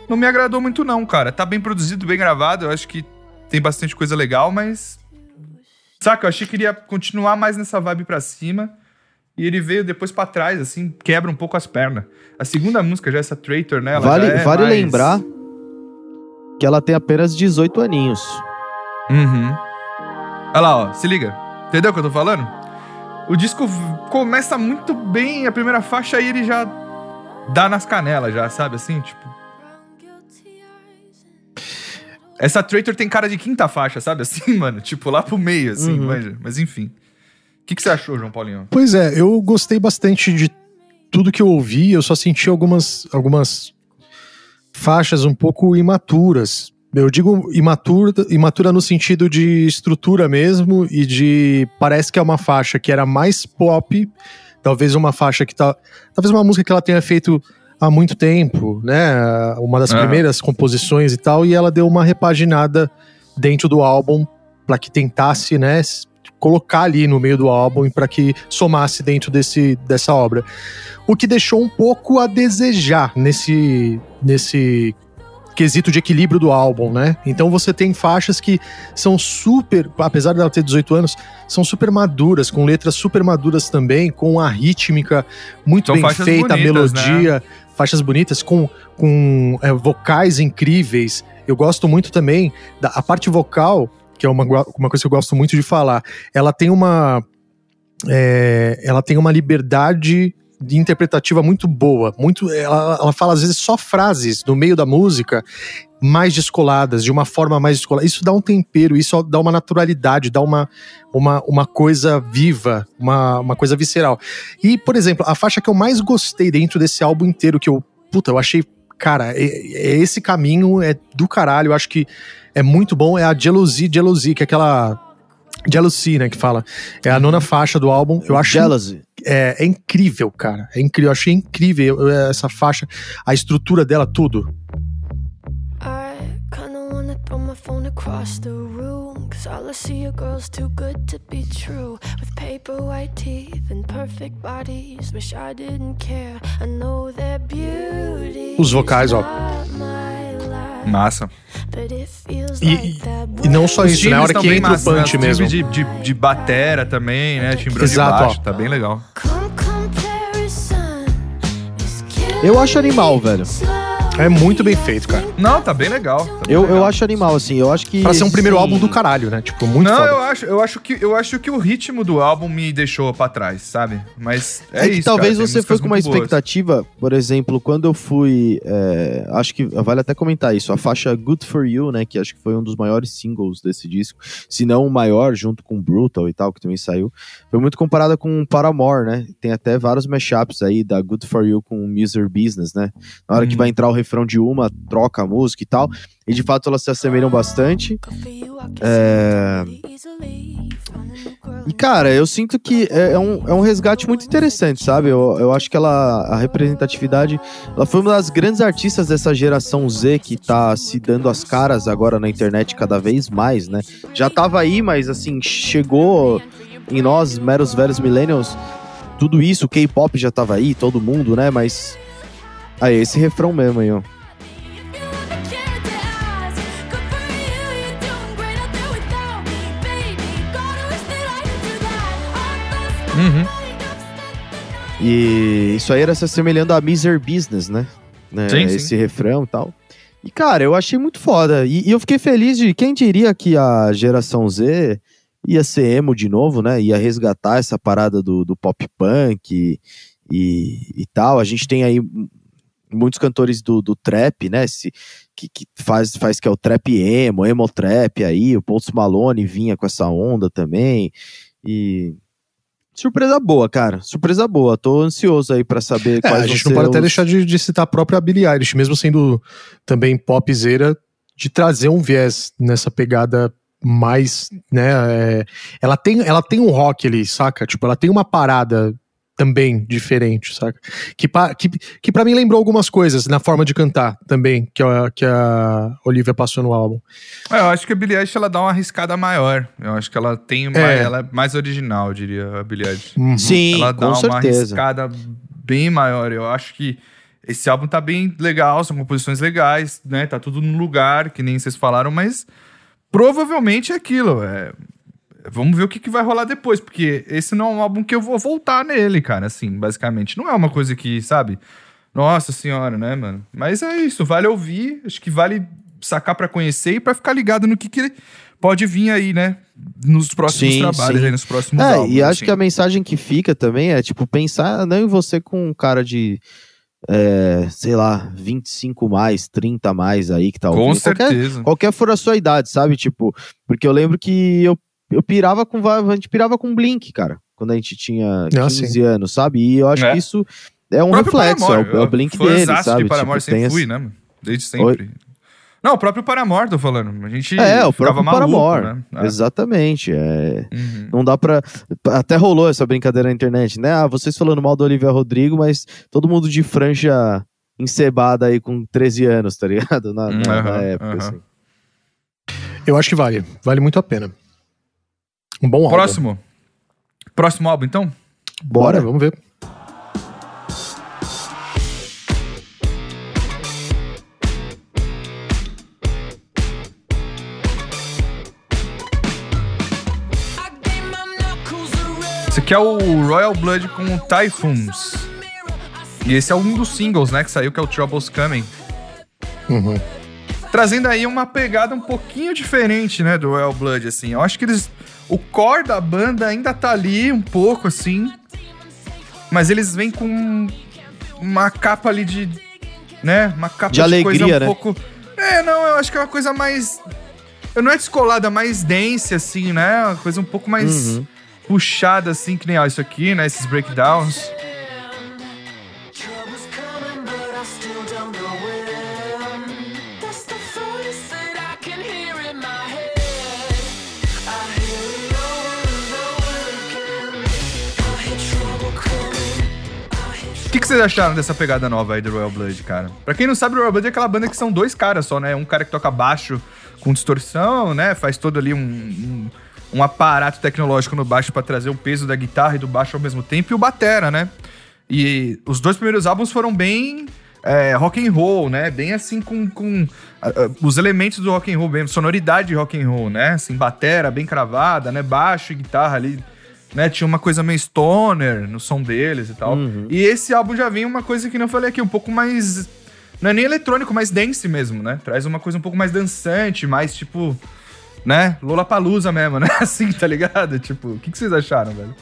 [SPEAKER 3] Não me agradou muito, não, cara. Tá bem produzido, bem gravado. Eu acho que tem bastante coisa legal, mas Saca, eu achei que ele ia continuar mais nessa vibe pra cima. E ele veio depois pra trás, assim, quebra um pouco as pernas. A segunda música, já essa Traitor, né? ela
[SPEAKER 2] Vale,
[SPEAKER 3] é
[SPEAKER 2] vale
[SPEAKER 3] mais-
[SPEAKER 2] lembrar que ela tem apenas 18 aninhos.
[SPEAKER 3] Uhum. Olha lá, ó, se liga. Entendeu o que eu tô falando? O disco começa muito bem, a primeira faixa, aí ele já dá nas canelas, já, sabe? Assim, tipo. Essa Traitor tem cara de quinta faixa, sabe? Assim, mano. Tipo, lá pro meio, assim,
[SPEAKER 2] Uhum.
[SPEAKER 3] manja. Mas enfim. O que, que você achou, João Paulinho?
[SPEAKER 1] Pois é, eu gostei bastante de tudo que eu ouvi, eu só senti algumas, algumas faixas um pouco imaturas. Eu digo imatura, imatura no sentido de estrutura mesmo e de. Parece que é uma faixa que era mais pop, talvez uma faixa que tá. Talvez uma música que ela tenha feito há muito tempo, né? Uma das
[SPEAKER 3] Aham.
[SPEAKER 1] primeiras composições e tal, e ela deu uma repaginada dentro do álbum para que tentasse, né? Colocar ali no meio do álbum para que somasse dentro desse, dessa obra. O que deixou um pouco a desejar nesse, nesse quesito de equilíbrio do álbum, né? Então você tem faixas que são super, apesar dela ter 18 anos, são super maduras, com letras super maduras também, com a rítmica muito
[SPEAKER 3] São
[SPEAKER 1] bem feita, a
[SPEAKER 3] bonitas, né?
[SPEAKER 1] melodia, faixas bonitas, com, com é, vocais incríveis. Eu gosto muito também da a parte vocal, que é uma, uma coisa que eu gosto muito de falar. Ela tem uma. é, ela tem uma liberdade de interpretativa muito boa. Muito, ela, ela fala às vezes só frases no meio da música mais descoladas, de uma forma mais descolada. Isso dá um tempero, isso dá uma naturalidade, dá uma, uma, uma coisa viva, uma, uma coisa visceral. E, por exemplo, a faixa que eu mais gostei dentro desse álbum inteiro, que eu, puta, eu achei, cara, é, é esse caminho, é do caralho, eu acho que é muito bom, é a Jealousy, Jealousy, que é aquela. Jealousy, né, que fala. É a nona faixa do álbum. Eu acho
[SPEAKER 2] Jealousy.
[SPEAKER 1] é, é incrível, cara. É incrível. Eu achei incrível eu- essa faixa, a estrutura dela, tudo.
[SPEAKER 5] Throw my phone across the room. Cause all I see are girls too good to be true. With paper white teeth and perfect bodies. Wish I didn't care. I know their beauty.
[SPEAKER 1] Os vocais, ó.
[SPEAKER 3] Massa.
[SPEAKER 1] E- E não só isso, né? A hora que entra o punch mesmo.
[SPEAKER 3] De, de, de batera também, né? Timbrão
[SPEAKER 1] Exato,
[SPEAKER 3] de baixo,
[SPEAKER 1] ó.
[SPEAKER 3] tá bem legal.
[SPEAKER 2] Eu acho animal, velho.
[SPEAKER 1] É muito bem feito, cara.
[SPEAKER 3] Não, tá bem legal. tá bem
[SPEAKER 2] Eu,
[SPEAKER 3] legal.
[SPEAKER 2] eu acho animal, assim. Eu acho que.
[SPEAKER 1] Pra ser um primeiro
[SPEAKER 2] existem-
[SPEAKER 1] álbum do caralho, né? Tipo, muito
[SPEAKER 3] não,
[SPEAKER 1] foda.
[SPEAKER 3] eu acho, eu acho que eu acho que o ritmo do álbum me deixou pra trás, sabe? Mas é,
[SPEAKER 2] É, que
[SPEAKER 3] isso,
[SPEAKER 2] talvez
[SPEAKER 3] cara,
[SPEAKER 2] você foi com uma
[SPEAKER 3] muito boas.
[SPEAKER 2] expectativa, por exemplo, quando eu fui. é, acho que vale até comentar isso. A faixa Good For You, né? Que acho que foi um dos maiores singles desse disco. Se não o maior, junto com Brutal e tal, que também saiu. Foi muito comparada com Paramore, né? Tem até vários mashups aí da Good For You com Miser Business, né? Na hora que
[SPEAKER 3] Hum.
[SPEAKER 2] vai entrar o refrão de uma, troca a música e tal. E de fato elas se assemelham bastante.
[SPEAKER 5] É...
[SPEAKER 2] E, cara, eu sinto que é, é um, é um resgate muito interessante, sabe? Eu, eu acho que ela, a representatividade, ela foi uma das grandes artistas dessa geração Z que tá se dando as caras agora na internet cada vez mais, né? Já tava aí, mas assim, chegou em nós, meros velhos millennials, tudo isso, o K-pop já tava aí, todo mundo, né? Mas. Aí, esse refrão mesmo aí, ó.
[SPEAKER 3] Uhum.
[SPEAKER 2] E isso aí era se assemelhando a Miser Business, né? né?
[SPEAKER 3] Sim, sim.
[SPEAKER 2] Esse refrão e tal. E, cara, eu achei muito foda. E, e eu fiquei feliz de. Quem diria que a geração Z ia ser emo de novo, né? Ia resgatar essa parada do, do pop punk e, e, e tal. A gente tem aí muitos cantores do, do trap, né? Esse, que, que faz, faz que é o trap emo, emo trap aí. O Post Malone vinha com essa onda também. E. Surpresa boa, cara. Surpresa boa. Tô ansioso aí pra saber
[SPEAKER 1] É,
[SPEAKER 2] quais
[SPEAKER 1] a gente não pode até
[SPEAKER 2] os-
[SPEAKER 1] deixar de, de citar a própria Billie Eilish, mesmo sendo também popzera, de trazer um viés nessa pegada mais, né, é, ela tem ela tem um rock ali, saca? Tipo, ela tem uma parada também diferente, saca? Que, pa, que, que para mim lembrou algumas coisas na forma de cantar também, que a, que a Olivia passou no álbum.
[SPEAKER 3] É, eu acho que a Billie Eilish ela dá uma arriscada maior. Eu acho que ela tem mais,
[SPEAKER 1] É.
[SPEAKER 3] ela é mais original, eu diria, a Billie Eilish.
[SPEAKER 1] Uhum.
[SPEAKER 2] Sim,
[SPEAKER 3] ela dá
[SPEAKER 2] com
[SPEAKER 3] uma
[SPEAKER 2] certeza.
[SPEAKER 3] arriscada bem maior. Eu acho que esse álbum tá bem legal, são composições legais, né? Tá tudo no lugar, que nem vocês falaram, mas provavelmente é aquilo. É... Vamos ver o que, que vai rolar depois, porque esse não é um álbum que eu vou voltar nele, cara, assim, basicamente. Não é uma coisa que, sabe? Nossa senhora, né, mano? Mas é isso, vale ouvir, acho que vale sacar pra conhecer e pra ficar ligado no que, que ele pode vir aí, né? Nos próximos
[SPEAKER 2] Sim,
[SPEAKER 3] trabalhos,
[SPEAKER 2] sim.
[SPEAKER 3] aí, nos próximos
[SPEAKER 2] É,
[SPEAKER 3] álbuns.
[SPEAKER 2] e acho
[SPEAKER 3] assim.
[SPEAKER 2] que a mensagem que fica também é, tipo, pensar não em você com um cara de, é, sei lá, 25 mais, 30 mais aí que tá
[SPEAKER 3] Com
[SPEAKER 2] ouvindo. Qualquer,
[SPEAKER 3] certeza.
[SPEAKER 2] qualquer for a sua idade, sabe? Tipo, porque eu lembro que eu, eu pirava com, a gente pirava com Blink, cara, quando a gente tinha
[SPEAKER 1] Ah,
[SPEAKER 2] 15 anos, sabe? E eu acho
[SPEAKER 3] É.
[SPEAKER 2] que isso é um reflexo, é o, é o Blink dele, sabe?
[SPEAKER 3] de Paramore,
[SPEAKER 2] Tipo,
[SPEAKER 3] sempre fui, né? mano? Desde sempre. Não, o próprio Paramore, tô falando. A gente
[SPEAKER 2] É, o próprio
[SPEAKER 3] maluco,
[SPEAKER 2] Paramore.
[SPEAKER 3] né? Ah,
[SPEAKER 2] Exatamente, é...
[SPEAKER 3] uhum.
[SPEAKER 2] Não dá pra. Até rolou essa brincadeira na internet, né? Ah, vocês falando mal do Olivia Rodrigo, mas todo mundo de franja encebada aí com 13 anos, tá ligado? Na, na-
[SPEAKER 3] Hum,
[SPEAKER 2] na época,
[SPEAKER 3] aham.
[SPEAKER 2] assim.
[SPEAKER 1] Eu acho que vale, vale muito a pena. Um bom álbum.
[SPEAKER 3] Próximo. Próximo álbum, então?
[SPEAKER 1] Bora, vamos ver.
[SPEAKER 3] Esse aqui é o Royal Blood com o Typhoons. E esse é um dos singles, né, que saiu, que é o Troubles Coming.
[SPEAKER 1] Uhum.
[SPEAKER 3] Trazendo aí uma pegada um pouquinho diferente, né, do Royal Blood, assim. Eu acho que eles... O core da banda ainda tá ali um pouco, assim. Mas eles vêm com uma capa ali de... Né? Uma capa
[SPEAKER 2] De
[SPEAKER 3] coisa
[SPEAKER 2] alegria,
[SPEAKER 3] um
[SPEAKER 2] né?
[SPEAKER 3] pouco... É, não, eu acho que é uma coisa mais... Não é descolada, mais dense, assim, né? Uma coisa um pouco mais
[SPEAKER 2] Uhum.
[SPEAKER 3] puxada, assim, que nem ó, isso aqui, né? Esses breakdowns. O que, que vocês acharam dessa pegada nova aí do Royal Blood, cara? Pra quem não sabe, o Royal Blood é aquela banda que são dois caras só, né? Um cara que toca baixo com distorção, né? Faz todo ali um, um, um aparato tecnológico no baixo pra trazer o peso da guitarra e do baixo ao mesmo tempo, e o batera, né? E os dois primeiros álbuns foram bem é, rock and roll, né? Bem assim com, com ah, os elementos do rock and roll, bem sonoridade de rock and roll, né? Assim, batera bem cravada, né? Baixo e guitarra ali, né? Tinha uma coisa meio stoner no som deles e tal.
[SPEAKER 2] Uhum.
[SPEAKER 3] E esse álbum já vem uma coisa que não falei aqui, um pouco mais não é nem eletrônico, mais dance mesmo, né? Traz uma coisa um pouco mais dançante, mais tipo, né? Lollapalooza mesmo, né? Assim, tá ligado? Tipo, o que, que vocês acharam, velho?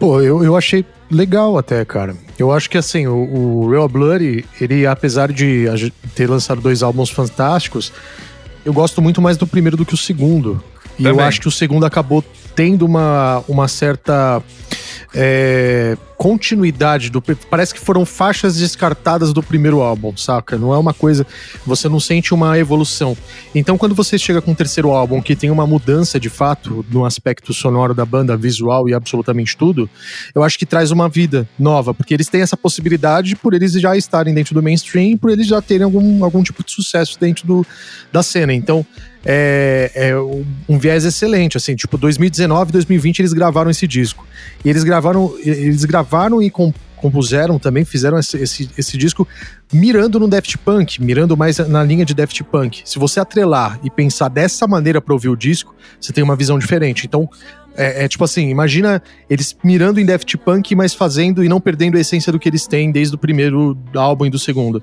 [SPEAKER 1] Pô, eu, eu achei legal até, cara. Eu acho que assim, o, o Real Blood, ele, apesar de ter lançado dois álbuns fantásticos, eu gosto muito mais do primeiro do que o segundo. E eu
[SPEAKER 3] Também.
[SPEAKER 1] acho que o segundo acabou tendo uma, uma certa é, continuidade do. Parece que foram faixas descartadas do primeiro álbum, saca? Não é uma coisa. Você não sente uma evolução. Então, quando você chega com o terceiro álbum, que tem uma mudança de fato no aspecto sonoro da banda, visual e absolutamente tudo, eu acho que traz uma vida nova, porque eles têm essa possibilidade por eles já estarem dentro do mainstream, por eles já terem algum, algum tipo de sucesso dentro do, da cena. Então, é, é um viés excelente, assim, tipo 2019, 2020 eles gravaram esse disco. E eles gravaram, eles gravaram e com- compuseram também, fizeram esse, esse, esse disco mirando no Daft Punk, mirando mais na linha de Daft Punk. Se você atrelar e pensar dessa maneira para ouvir o disco, você tem uma visão diferente. Então, É, é tipo assim, imagina eles mirando em Daft Punk, mas fazendo e não perdendo a essência do que eles têm desde o primeiro álbum e do segundo.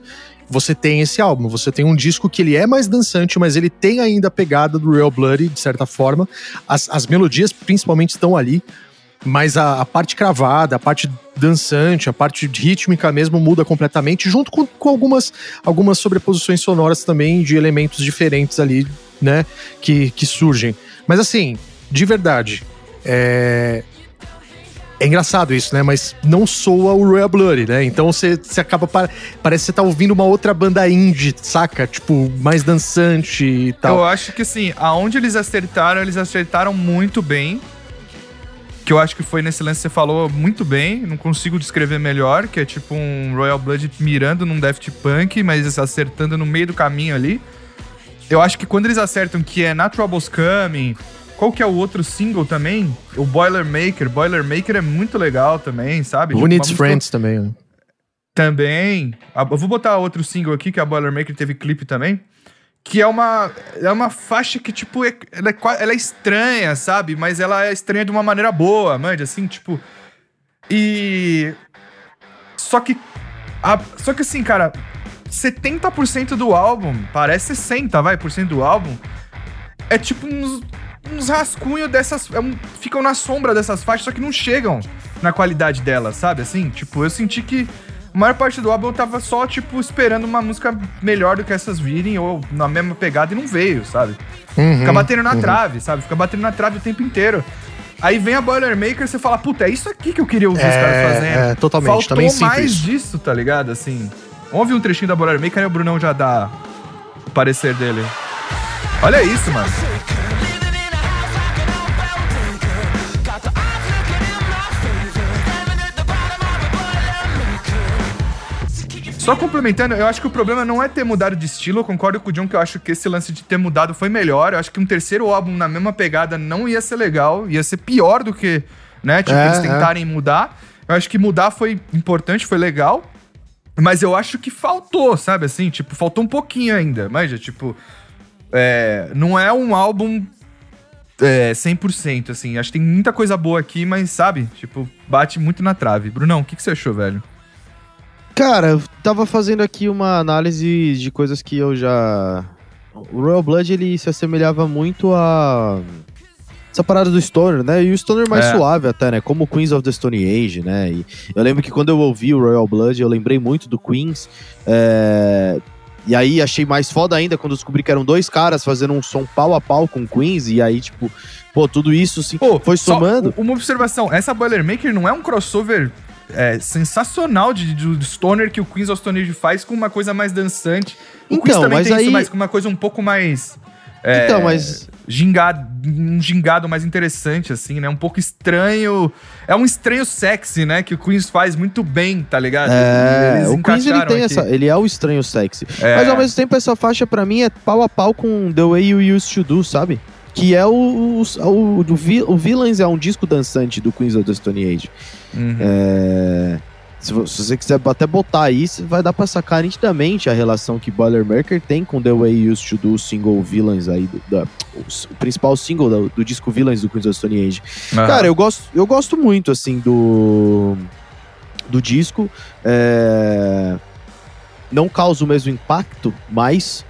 [SPEAKER 1] Você tem esse álbum, você tem um disco que ele é mais dançante, mas ele tem ainda a pegada do Real Bloody, de certa forma. As, as melodias principalmente estão ali, mas a, a parte cravada, a parte dançante, a parte rítmica mesmo muda completamente, junto com, com algumas, algumas sobreposições sonoras também de elementos diferentes ali, né, que, que surgem. Mas assim, de verdade, é, é engraçado isso, né? Mas não soa o Royal Blood, né? Então você, acaba. Parece que você tá ouvindo uma outra banda indie, saca? Tipo, mais dançante e tal.
[SPEAKER 3] Eu acho que assim, aonde eles acertaram, eles acertaram muito bem. Que eu acho que foi nesse lance que você falou muito bem, não consigo descrever melhor, que é tipo um Royal Blood mirando num Daft Punk, mas acertando no meio do caminho ali. Eu acho que quando eles acertam que é Na Troubles Coming, qual que é o outro single também? O Boilermaker. Boilermaker é muito legal também, sabe?
[SPEAKER 1] Who
[SPEAKER 3] Tipo,
[SPEAKER 1] Needs
[SPEAKER 3] música-
[SPEAKER 1] Friends também. né?
[SPEAKER 3] Também. Eu vou botar outro single aqui, que é a Boilermaker teve clipe também. Que é uma, é uma faixa que, tipo, é- ela, é, ela é estranha, sabe? Mas ela é estranha de uma maneira boa, manja, assim, tipo. E. Só que. a- só que assim, cara, 70% do álbum, parece 60%, vai, por cento do álbum, é tipo uns, uns rascunhos dessas. é um- ficam na sombra dessas faixas, só que não chegam na qualidade delas, sabe? Assim, tipo, eu senti que a maior parte do álbum eu tava só, tipo, esperando uma música melhor do que essas virem, ou na mesma pegada, e não veio, sabe?
[SPEAKER 1] Uhum,
[SPEAKER 3] Fica batendo na trave, sabe? Fica batendo na trave o tempo inteiro. Aí vem a Boilermaker e você fala, puta, é isso aqui que eu queria ouvir os
[SPEAKER 1] É,
[SPEAKER 3] caras fazendo.
[SPEAKER 1] é, totalmente,
[SPEAKER 3] Faltou
[SPEAKER 1] também sinto
[SPEAKER 3] mais
[SPEAKER 1] isso.
[SPEAKER 3] disso, tá ligado? Assim, ouve um trechinho da Boilermaker e o Brunão já dá o parecer dele. Olha isso, mano. Só complementando, eu acho que o problema não é ter mudado de estilo. Eu concordo com o John que eu acho que esse lance de ter mudado foi melhor. Eu acho que um terceiro álbum na mesma pegada não ia ser legal, ia ser pior do que, né? Tipo,
[SPEAKER 1] É,
[SPEAKER 3] eles
[SPEAKER 1] é.
[SPEAKER 3] tentarem mudar. Eu acho que mudar foi importante, foi legal. Mas eu acho que faltou, sabe assim? Tipo, faltou um pouquinho ainda. Mas, tipo, é, não é um álbum é, 100%, assim. Acho que tem muita coisa boa aqui, mas, sabe? Tipo, bate muito na trave. Brunão, o que, que você achou, velho?
[SPEAKER 2] Cara, eu tava fazendo aqui uma análise de coisas que eu já. O Royal Blood ele se assemelhava muito a. Essa parada do Stoner, né? E o Stoner mais
[SPEAKER 3] É.
[SPEAKER 2] suave até, né? Como Queens of the Stone Age, né? E eu lembro que quando eu ouvi o Royal Blood, eu lembrei muito do Queens. é, E aí achei mais foda ainda quando descobri que eram dois caras fazendo um som pau a pau com o Queens. E aí, tipo, pô, tudo isso assim,
[SPEAKER 3] Pô,
[SPEAKER 2] foi
[SPEAKER 3] só
[SPEAKER 2] somando.
[SPEAKER 3] u- uma observação: essa Boilermaker não é um crossover é, sensacional de, de- Stoner que o Queens of Stone Age faz com uma coisa mais dançante. O Queens
[SPEAKER 2] Então,
[SPEAKER 3] também
[SPEAKER 2] mas
[SPEAKER 3] tem
[SPEAKER 2] aí-
[SPEAKER 3] isso, mas com uma coisa um pouco mais. é,
[SPEAKER 2] Então, mas
[SPEAKER 3] Gingado, um gingado mais interessante, assim, né? Um pouco estranho. É um estranho sexy, né? Que o Queens faz muito bem, tá ligado?
[SPEAKER 2] É,
[SPEAKER 3] Eles
[SPEAKER 2] o Queens ele tem
[SPEAKER 3] aqui.
[SPEAKER 2] essa, ele é o estranho sexy.
[SPEAKER 3] É.
[SPEAKER 2] Mas ao mesmo tempo essa faixa pra mim é pau a pau com The Way You Used to Do, sabe? Que é o o, o, o, Vi- o Villains é um disco dançante do Queens of the Stone Age.
[SPEAKER 3] Uhum.
[SPEAKER 2] É, se, vo- se você quiser até botar aí, vai dar pra sacar nitidamente a relação que Boilermaker tem com The Way Used to Do, o single Villains aí, do, da- o, principal single do, do disco Villains do Queens of the Stone Age.
[SPEAKER 3] Aham.
[SPEAKER 2] Cara, eu gosto, eu gosto muito, assim, do, do disco. É, não causa o mesmo impacto, mais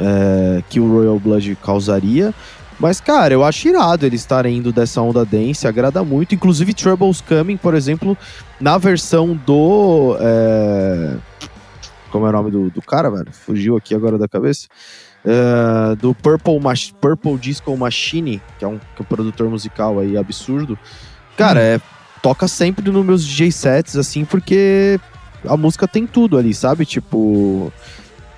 [SPEAKER 2] é, que o Royal Blood causaria. Mas, cara, eu acho irado eles estarem indo dessa onda dance, agrada muito. Inclusive, Troubles Coming, por exemplo, na versão do. é, Como é o nome do, do cara, velho? Fugiu aqui agora da cabeça. É, do Purple, Mach- Purple Disco Machine, que é um, que é um produtor musical aí absurdo. Cara, é, toca sempre nos meus DJ sets, assim, porque a música tem tudo ali, sabe? Tipo.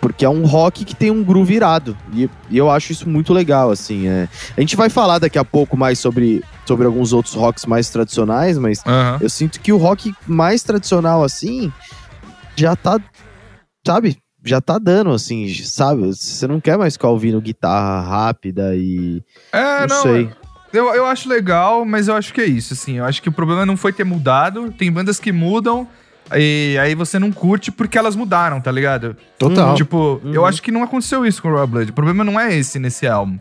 [SPEAKER 2] Porque é um rock que tem um groove irado. E, e eu acho isso muito legal, assim. É. A gente vai falar daqui a pouco mais sobre, sobre alguns outros rocks mais tradicionais, mas
[SPEAKER 3] Aham.
[SPEAKER 2] eu sinto que o rock mais tradicional, assim, já tá. Sabe? Já tá dando, assim, sabe? Você não quer mais ficar ouvindo guitarra rápida e.
[SPEAKER 3] É,
[SPEAKER 2] não
[SPEAKER 3] não,
[SPEAKER 2] sei.
[SPEAKER 3] Eu, eu acho legal, mas eu acho que é isso, assim. Eu acho que o problema não foi ter mudado. Tem bandas que mudam, e aí você não curte porque elas mudaram, tá ligado?
[SPEAKER 1] Total.
[SPEAKER 3] Tipo, eu
[SPEAKER 2] Uhum.
[SPEAKER 3] acho que não aconteceu isso com o Royal Blood. O problema não é esse nesse álbum.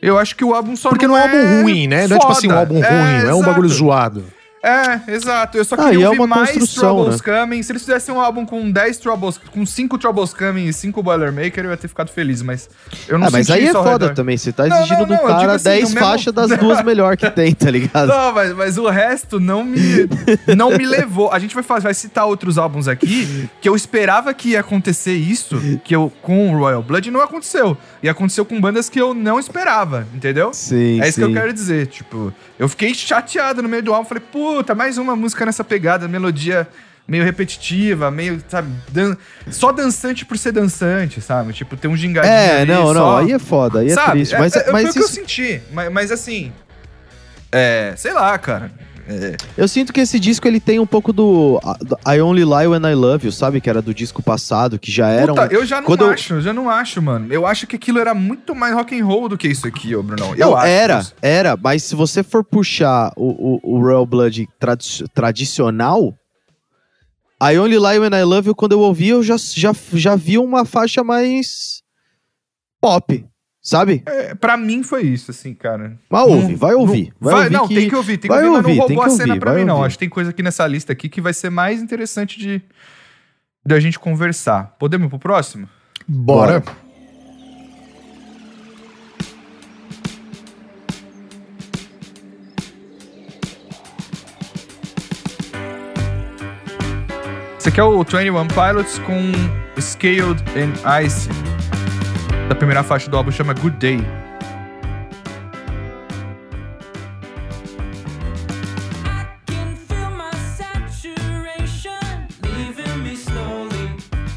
[SPEAKER 3] Eu acho que o álbum só
[SPEAKER 1] Porque
[SPEAKER 3] não
[SPEAKER 1] não é um álbum ruim, né? Não é tipo assim, um
[SPEAKER 3] foda.
[SPEAKER 1] álbum ruim, é, um
[SPEAKER 3] exato.
[SPEAKER 1] bagulho zoado.
[SPEAKER 3] É, exato. Eu só
[SPEAKER 2] Ah,
[SPEAKER 3] queria
[SPEAKER 2] é
[SPEAKER 3] ouvir
[SPEAKER 2] uma
[SPEAKER 3] mais Troubles Coming. Se eles fizessem um álbum com 10 Troubles, com 5 Troubles Coming e 5 Boilermaker, eu ia ter ficado feliz, mas eu não
[SPEAKER 2] Ah, mas aí é foda
[SPEAKER 3] redor.
[SPEAKER 2] também. Você tá exigindo
[SPEAKER 3] não,
[SPEAKER 2] do
[SPEAKER 3] não, digo
[SPEAKER 2] cara
[SPEAKER 3] assim,
[SPEAKER 2] 10
[SPEAKER 3] o mesmo-
[SPEAKER 2] faixas das duas melhor que tem, tá ligado?
[SPEAKER 3] Não, mas, mas o resto não me, não me levou. A gente vai, fazer, vai citar outros álbuns aqui que eu esperava que ia acontecer isso, que eu com o Royal Blood não aconteceu. E aconteceu com bandas que eu não esperava, entendeu?
[SPEAKER 2] Sim,
[SPEAKER 3] É isso
[SPEAKER 2] sim.
[SPEAKER 3] que eu quero dizer. Tipo, eu fiquei chateado no meio do álbum. Falei, puta, mais uma música nessa pegada, melodia meio repetitiva, meio, sabe, dan- só dançante por ser dançante, sabe? Tipo, tem um gingadinho
[SPEAKER 2] É,
[SPEAKER 3] ali,
[SPEAKER 2] não, não,
[SPEAKER 3] só-
[SPEAKER 2] aí é foda, aí é
[SPEAKER 3] sabe?
[SPEAKER 2] triste. Mas,
[SPEAKER 3] é, é,
[SPEAKER 2] mas
[SPEAKER 3] foi o que eu
[SPEAKER 2] isso-
[SPEAKER 3] senti. Mas, mas assim, é, sei lá, cara. É,
[SPEAKER 2] eu sinto que esse disco ele tem um pouco do, do I Only Lie When I Love You, sabe? Que era do disco passado, que já era
[SPEAKER 3] Puta,
[SPEAKER 2] um...
[SPEAKER 3] eu já não
[SPEAKER 2] quando
[SPEAKER 3] acho, eu já não acho, mano. Eu acho que aquilo era muito mais rock and roll do que isso aqui, ô Brunão. Eu
[SPEAKER 2] Não, era,
[SPEAKER 3] isso.
[SPEAKER 2] era, mas se você for puxar o, o, o Royal Blood tradi- tradicional, I Only Lie When I Love You, quando eu ouvi, eu já, já, já vi uma faixa mais pop, sabe?
[SPEAKER 3] É, pra mim foi isso, assim, cara.
[SPEAKER 2] Mas ouve, vai
[SPEAKER 3] Não-
[SPEAKER 2] ouvir. Vai,
[SPEAKER 3] vai-
[SPEAKER 2] ouvir
[SPEAKER 3] não,
[SPEAKER 2] que...
[SPEAKER 3] tem que ouvir, tem que
[SPEAKER 2] vai
[SPEAKER 3] ouvir, mas
[SPEAKER 2] ouvir,
[SPEAKER 3] não
[SPEAKER 2] tem
[SPEAKER 3] roubou
[SPEAKER 2] que
[SPEAKER 3] a cena
[SPEAKER 2] ouvir,
[SPEAKER 3] pra
[SPEAKER 2] vai
[SPEAKER 3] mim, não.
[SPEAKER 2] ouvir.
[SPEAKER 3] Acho que tem coisa aqui nessa lista aqui que vai ser mais interessante de da gente conversar. Podemos ir pro próximo?
[SPEAKER 1] Bora.
[SPEAKER 3] Esse aqui é o 21 Pilots com Scaled and Ice. Da primeira faixa do álbum chama Good Day.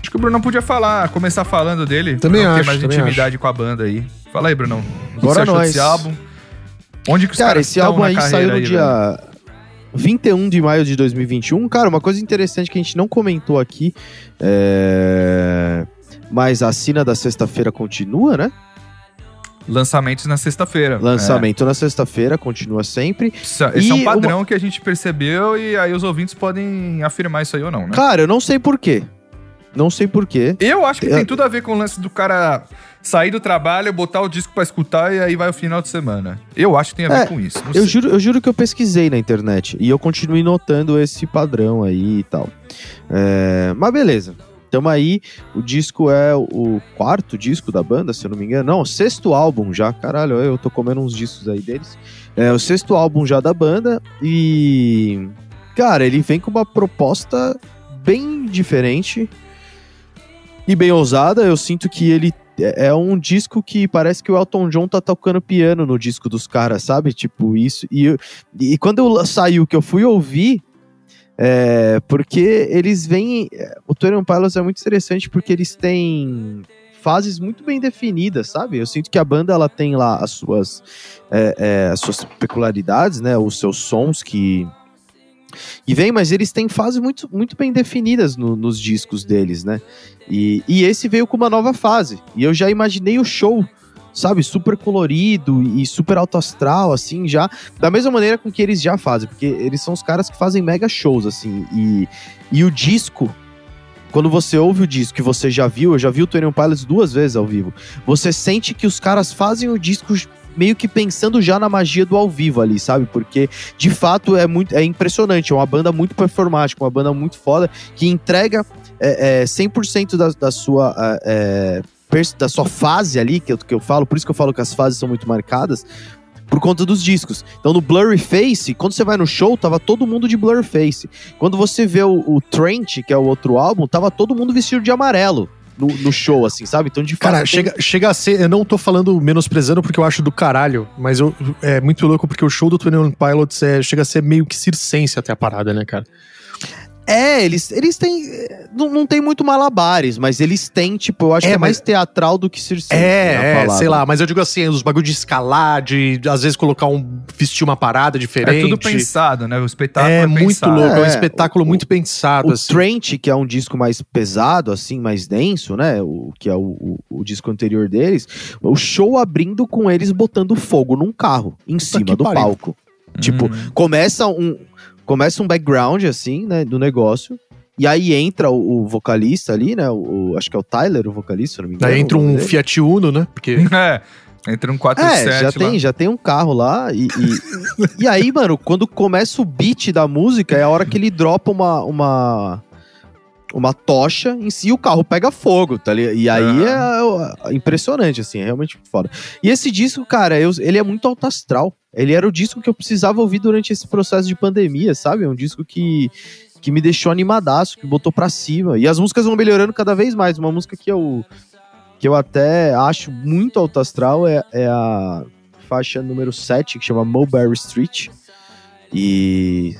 [SPEAKER 3] Acho que o Bruno podia falar, começar falando dele.
[SPEAKER 1] Também
[SPEAKER 3] pra ter
[SPEAKER 1] acho,
[SPEAKER 3] mais
[SPEAKER 1] também
[SPEAKER 3] intimidade com a banda aí. Fala aí, Brunão. O que
[SPEAKER 2] Bora
[SPEAKER 3] você achou
[SPEAKER 2] nós.
[SPEAKER 3] desse álbum? Onde que os
[SPEAKER 2] Cara, esse álbum aí saiu no
[SPEAKER 3] aí, velho?
[SPEAKER 2] dia 21 de maio de 2021. Cara, uma coisa interessante que a gente não comentou aqui, é... mas a cena da sexta-feira continua, né?
[SPEAKER 3] Lançamentos na sexta-feira.
[SPEAKER 2] Lançamento na sexta-feira, continua sempre.
[SPEAKER 3] É. Isso- Esse é um
[SPEAKER 2] E
[SPEAKER 3] padrão que a gente percebeu e aí os ouvintes podem afirmar isso aí ou não, né?
[SPEAKER 2] Cara, eu não sei porquê. Não sei porquê.
[SPEAKER 3] Eu acho que
[SPEAKER 2] Eu-
[SPEAKER 3] tem tudo a ver com o lance do cara sair do trabalho, botar o disco pra escutar e aí vai o final de semana. Eu acho que tem a ver
[SPEAKER 2] É,
[SPEAKER 3] com isso.
[SPEAKER 2] Eu
[SPEAKER 3] sei.
[SPEAKER 2] juro, eu juro que eu pesquisei na internet e eu continuei notando esse padrão aí e tal. É, mas beleza. Tamo aí, o disco é o quarto disco da banda, se eu não me engano. Não, o sexto álbum já. Caralho, eu tô comendo uns discos aí deles. É o sexto álbum já da banda e. Cara, ele vem com uma proposta bem diferente e bem ousada. Eu sinto que ele é é um disco que parece que o Elton John tá tocando piano no disco dos caras, sabe? Tipo, isso. E, e quando eu saiu, que eu fui ouvir, é, porque eles vêm. O Twenty Pilots é muito interessante porque eles têm fases muito bem definidas, sabe? Eu sinto que a banda ela tem lá as suas, é, é, as suas peculiaridades, né? Os seus sons que. E vem, mas eles têm fases muito, muito bem definidas no- nos discos deles, né? E, e esse veio com uma nova fase. E eu já imaginei o show, sabe? Super colorido e super alto astral, assim, já. Da mesma maneira com que eles já fazem. Porque eles são os caras que fazem mega shows, assim. E, e o disco. Quando você ouve o disco que você já viu, eu já vi o One Pilots duas vezes ao vivo. Você sente que os caras fazem o disco meio que pensando já na magia do ao vivo ali, sabe? Porque de fato é muito é impressionante, é uma banda muito performática, uma banda muito foda que entrega é, é, 100% da, da sua é, pers- da sua fase ali, que eu, que eu falo, por isso que eu falo que as fases são muito marcadas, por conta dos discos. Então no Blurry Face, quando você vai no show, tava todo mundo de Blurry Face. Quando você vê o, o Trent, que é o outro álbum, tava todo mundo vestido de amarelo. No, no show, assim, sabe? Então, de fato.
[SPEAKER 1] Cara,
[SPEAKER 2] tem-
[SPEAKER 1] chega, chega a ser. Eu não tô falando menosprezando porque eu acho do caralho, mas eu, é muito louco porque o show do 21 Pilots é, chega a ser meio que circense até a parada, né, cara?
[SPEAKER 2] É, eles, eles têm. eh, Não, não tem muito malabares, mas eles têm, tipo, eu acho
[SPEAKER 1] É,
[SPEAKER 2] que é mais teatral do que circense.
[SPEAKER 1] É,
[SPEAKER 2] a
[SPEAKER 1] é,
[SPEAKER 2] palavra.
[SPEAKER 1] sei lá, mas eu digo assim, os bagulho de escalar, de às vezes colocar um. vestir uma parada diferente.
[SPEAKER 3] É tudo pensado, né? O espetáculo é,
[SPEAKER 1] É muito
[SPEAKER 3] pensado.
[SPEAKER 1] louco, é um
[SPEAKER 2] É,
[SPEAKER 1] espetáculo
[SPEAKER 2] o-
[SPEAKER 1] muito pensado,
[SPEAKER 2] O
[SPEAKER 1] assim.
[SPEAKER 2] Trent, que é um disco mais pesado, assim, mais denso, né? O, que é o, o, o disco anterior deles. O show abrindo com eles botando fogo num carro, em cima
[SPEAKER 1] que
[SPEAKER 2] do
[SPEAKER 1] pariu.
[SPEAKER 2] palco. Tipo,
[SPEAKER 3] Hum.
[SPEAKER 2] começa um, começa um background, assim, né, do negócio. E aí entra o, o vocalista ali, né? O, o- acho que é o Tyler, o vocalista, se não me engano.
[SPEAKER 1] Daí entra um
[SPEAKER 2] dele.
[SPEAKER 1] Fiat Uno, né? Porque.
[SPEAKER 3] É. Entra um 47
[SPEAKER 2] É, já
[SPEAKER 3] lá.
[SPEAKER 2] tem, já tem um carro lá. E, e, e aí, mano, quando começa o beat da música, é a hora que ele dropa uma. uma uma tocha em si e o carro pega fogo, tá ligado? E aí é, é impressionante, assim, é realmente foda. E esse disco, cara, eu- ele é muito alto astral. Ele era o disco que eu precisava ouvir durante esse processo de pandemia, sabe? É um disco que, que me deixou animadaço, que botou pra cima. E as músicas vão melhorando cada vez mais. Uma música que eu, que eu até acho muito alto astral é, é a faixa número 7, que chama Mulberry Street. E.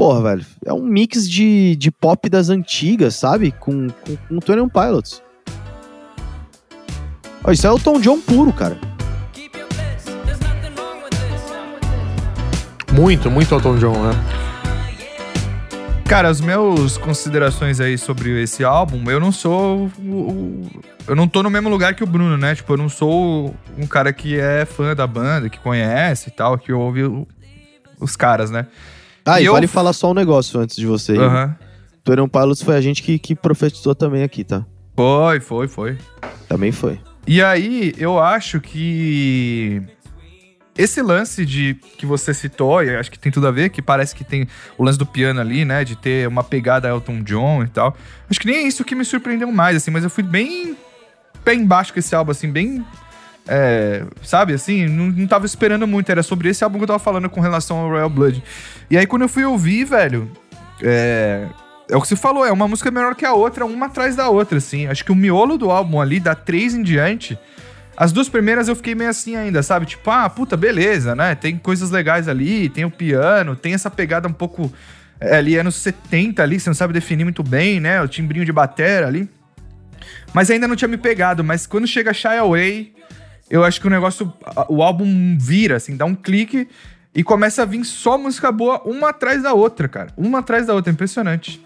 [SPEAKER 2] Porra, velho, é um mix de, de pop das antigas, sabe? Com, com, com 21 Pilots. Ó, isso é o Tom John puro, cara.
[SPEAKER 1] Muito, muito Elton John, né?
[SPEAKER 3] Cara, as minhas considerações aí sobre esse álbum, eu não sou o, o- Eu não tô no mesmo lugar que o Bruno, né? Tipo, eu não sou um cara que é fã da banda, que conhece e tal, que ouve o- os caras, né?
[SPEAKER 2] Ah,
[SPEAKER 3] E
[SPEAKER 2] e
[SPEAKER 3] eu-
[SPEAKER 2] vale falar só um negócio antes de você.
[SPEAKER 3] Aham.
[SPEAKER 2] 21 Pilots foi a gente que, que profetizou também aqui, tá?
[SPEAKER 3] Foi, foi, foi.
[SPEAKER 2] Também foi.
[SPEAKER 3] E aí, eu acho que esse lance de que você citou, e acho que tem tudo a ver, que parece que tem o lance do piano ali, né, de ter uma pegada Elton John e tal. Acho que nem é isso que me surpreendeu mais, assim, mas eu fui bem pé embaixo com esse álbum, assim, bem é, sabe, assim, não, não tava esperando muito. Era sobre esse álbum que eu tava falando com relação ao Royal Blood. E aí, quando eu fui ouvir, velho, é, é o que você falou, é uma música melhor que a outra, uma atrás da outra, assim. Acho que o miolo do álbum ali, da três em diante, as duas primeiras eu fiquei meio assim ainda, sabe? Tipo, ah, puta, beleza, né? Tem coisas legais ali, tem o piano, tem essa pegada um pouco é, ali, anos 70 ali, você não sabe definir muito bem, né? O timbrinho de batera ali. Mas ainda não tinha me pegado, mas quando chega Shy Away, eu acho que o negócio, o álbum vira, assim, dá um clique e começa a vir só música boa, uma atrás da outra, cara. Uma atrás da outra, impressionante.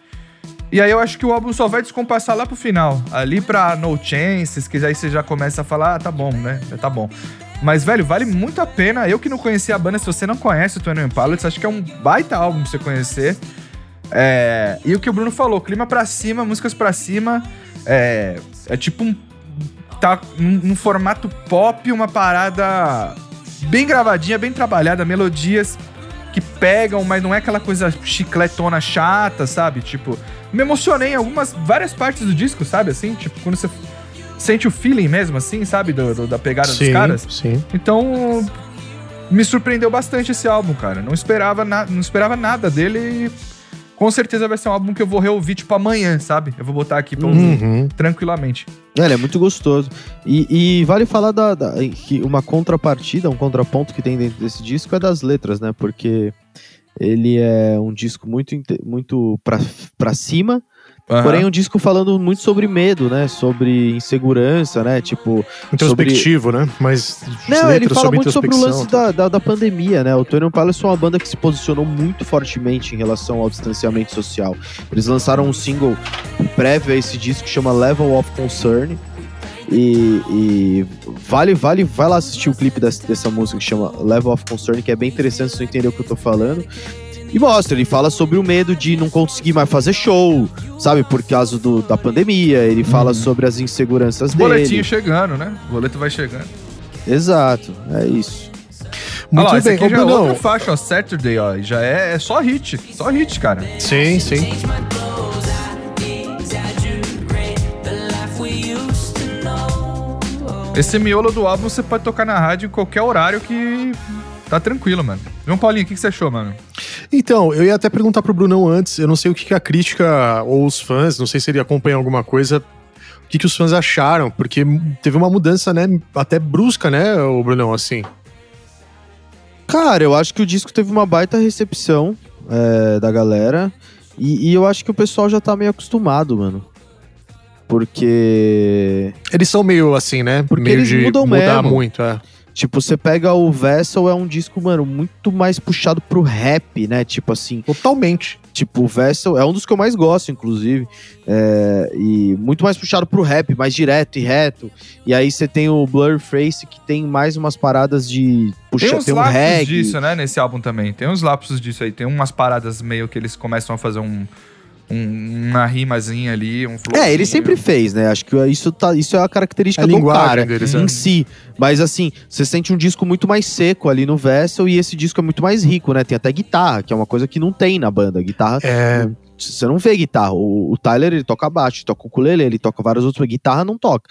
[SPEAKER 3] E aí eu acho que o álbum só vai descompassar lá pro final. Ali pra No Chances, que aí você já começa a falar, ah, tá bom, né? Tá bom. Mas, velho, vale muito a pena. Eu que não conhecia a banda, se você não conhece o Twenty One Pilots, acho que é um baita álbum pra você conhecer. É, E o que o Bruno falou, clima pra cima, músicas pra cima. É, é tipo um. Tá num, formato pop, uma parada bem gravadinha, bem trabalhada, melodias que pegam, mas não é aquela coisa chicletona chata, sabe? Tipo, me emocionei em algumas, várias partes do disco, sabe? Assim, tipo, quando você sente o feeling mesmo, assim, sabe? Do, do- da pegada dos caras.
[SPEAKER 1] sim.
[SPEAKER 3] Então, me surpreendeu bastante esse álbum, cara. Não esperava, na- não esperava nada dele e com certeza vai ser um álbum que eu vou reouvir, tipo, amanhã, sabe? Eu vou botar aqui pra
[SPEAKER 1] Uhum.
[SPEAKER 3] tranquilamente.
[SPEAKER 2] É, ele é muito gostoso. E, e vale falar da, da- que uma contrapartida, um contraponto que tem dentro desse disco é das letras, né? Porque ele é um disco muito, muito pra, pra cima, porém é um disco falando muito sobre medo, né? Sobre insegurança, né? Tipo,
[SPEAKER 1] Introspectivo, né? Mas
[SPEAKER 2] Não, ele
[SPEAKER 1] letras
[SPEAKER 2] fala muito sobre o lance da, da, da pandemia, né? O Tony Pilots foi uma banda que se posicionou muito fortemente em relação ao distanciamento social. Eles lançaram um single prévio a esse disco que chama Level of Concern. E, e vale, vale, vai lá assistir o clipe dessa, dessa música que chama Level of Concern, que é bem interessante se você entender o que eu tô falando. E mostra, ele fala sobre o medo de não conseguir mais fazer show, sabe, por causa do, da pandemia. Ele fala sobre as inseguranças dele.
[SPEAKER 3] Boletinho chegando, né? O boleto vai chegando.
[SPEAKER 2] Exato, é isso.
[SPEAKER 1] Muito
[SPEAKER 3] Olha lá, esse
[SPEAKER 1] bem.
[SPEAKER 3] aqui já é outra faixa, ó. Saturday, ó. Já é, é só hit. Só hit, cara.
[SPEAKER 1] Sim, sim.
[SPEAKER 3] Esse miolo do álbum você pode tocar na rádio em qualquer horário que tá tranquilo, mano. João Paulinho, o que, que você achou, mano?
[SPEAKER 1] Então, eu ia até perguntar pro Brunão antes, eu não sei o que, que a crítica ou os fãs, não sei se ele acompanha alguma coisa, o que, que os fãs acharam, porque teve uma mudança, né, até brusca, né, o Brunão, assim.
[SPEAKER 2] Cara, eu acho que o disco teve uma baita recepção é, da galera. E, e eu acho que o pessoal já tá meio acostumado, mano. Porque.
[SPEAKER 1] Eles são meio assim, né,
[SPEAKER 2] Porque
[SPEAKER 1] meio
[SPEAKER 2] eles
[SPEAKER 1] de
[SPEAKER 2] mudam
[SPEAKER 1] mudar
[SPEAKER 2] mesmo.
[SPEAKER 1] muito, é.
[SPEAKER 2] Tipo, você pega o Vessel, é um disco, mano, muito mais puxado pro rap, né? Tipo assim,
[SPEAKER 1] Totalmente.
[SPEAKER 2] tipo, o Vessel é um dos que eu mais gosto, inclusive. É, e muito mais puxado pro rap, mais direto e reto. E aí você tem o Blur Face, que tem mais umas paradas de. Puxa,
[SPEAKER 3] Tem uns
[SPEAKER 2] tem um
[SPEAKER 3] lapsos
[SPEAKER 2] reggae.
[SPEAKER 3] disso, né, nesse álbum também. Tem uns lapsos disso aí. Tem umas paradas meio que eles começam a fazer um, um- uma rimazinha ali, um flow.
[SPEAKER 2] É, ele sempre fez, né? Acho que isso, tá, isso é a característica
[SPEAKER 1] A
[SPEAKER 2] do cara
[SPEAKER 1] deles,
[SPEAKER 2] em
[SPEAKER 1] é.
[SPEAKER 2] si. Mas assim, você sente um disco muito mais seco ali no Vessel e esse disco é muito mais rico, né? Tem até guitarra, que é uma coisa que não tem na banda. Guitarra,
[SPEAKER 1] É,
[SPEAKER 2] você não vê guitarra. O, o Tyler, ele toca baixo, toca o ukulele, ele toca várias outras, mas guitarra não toca.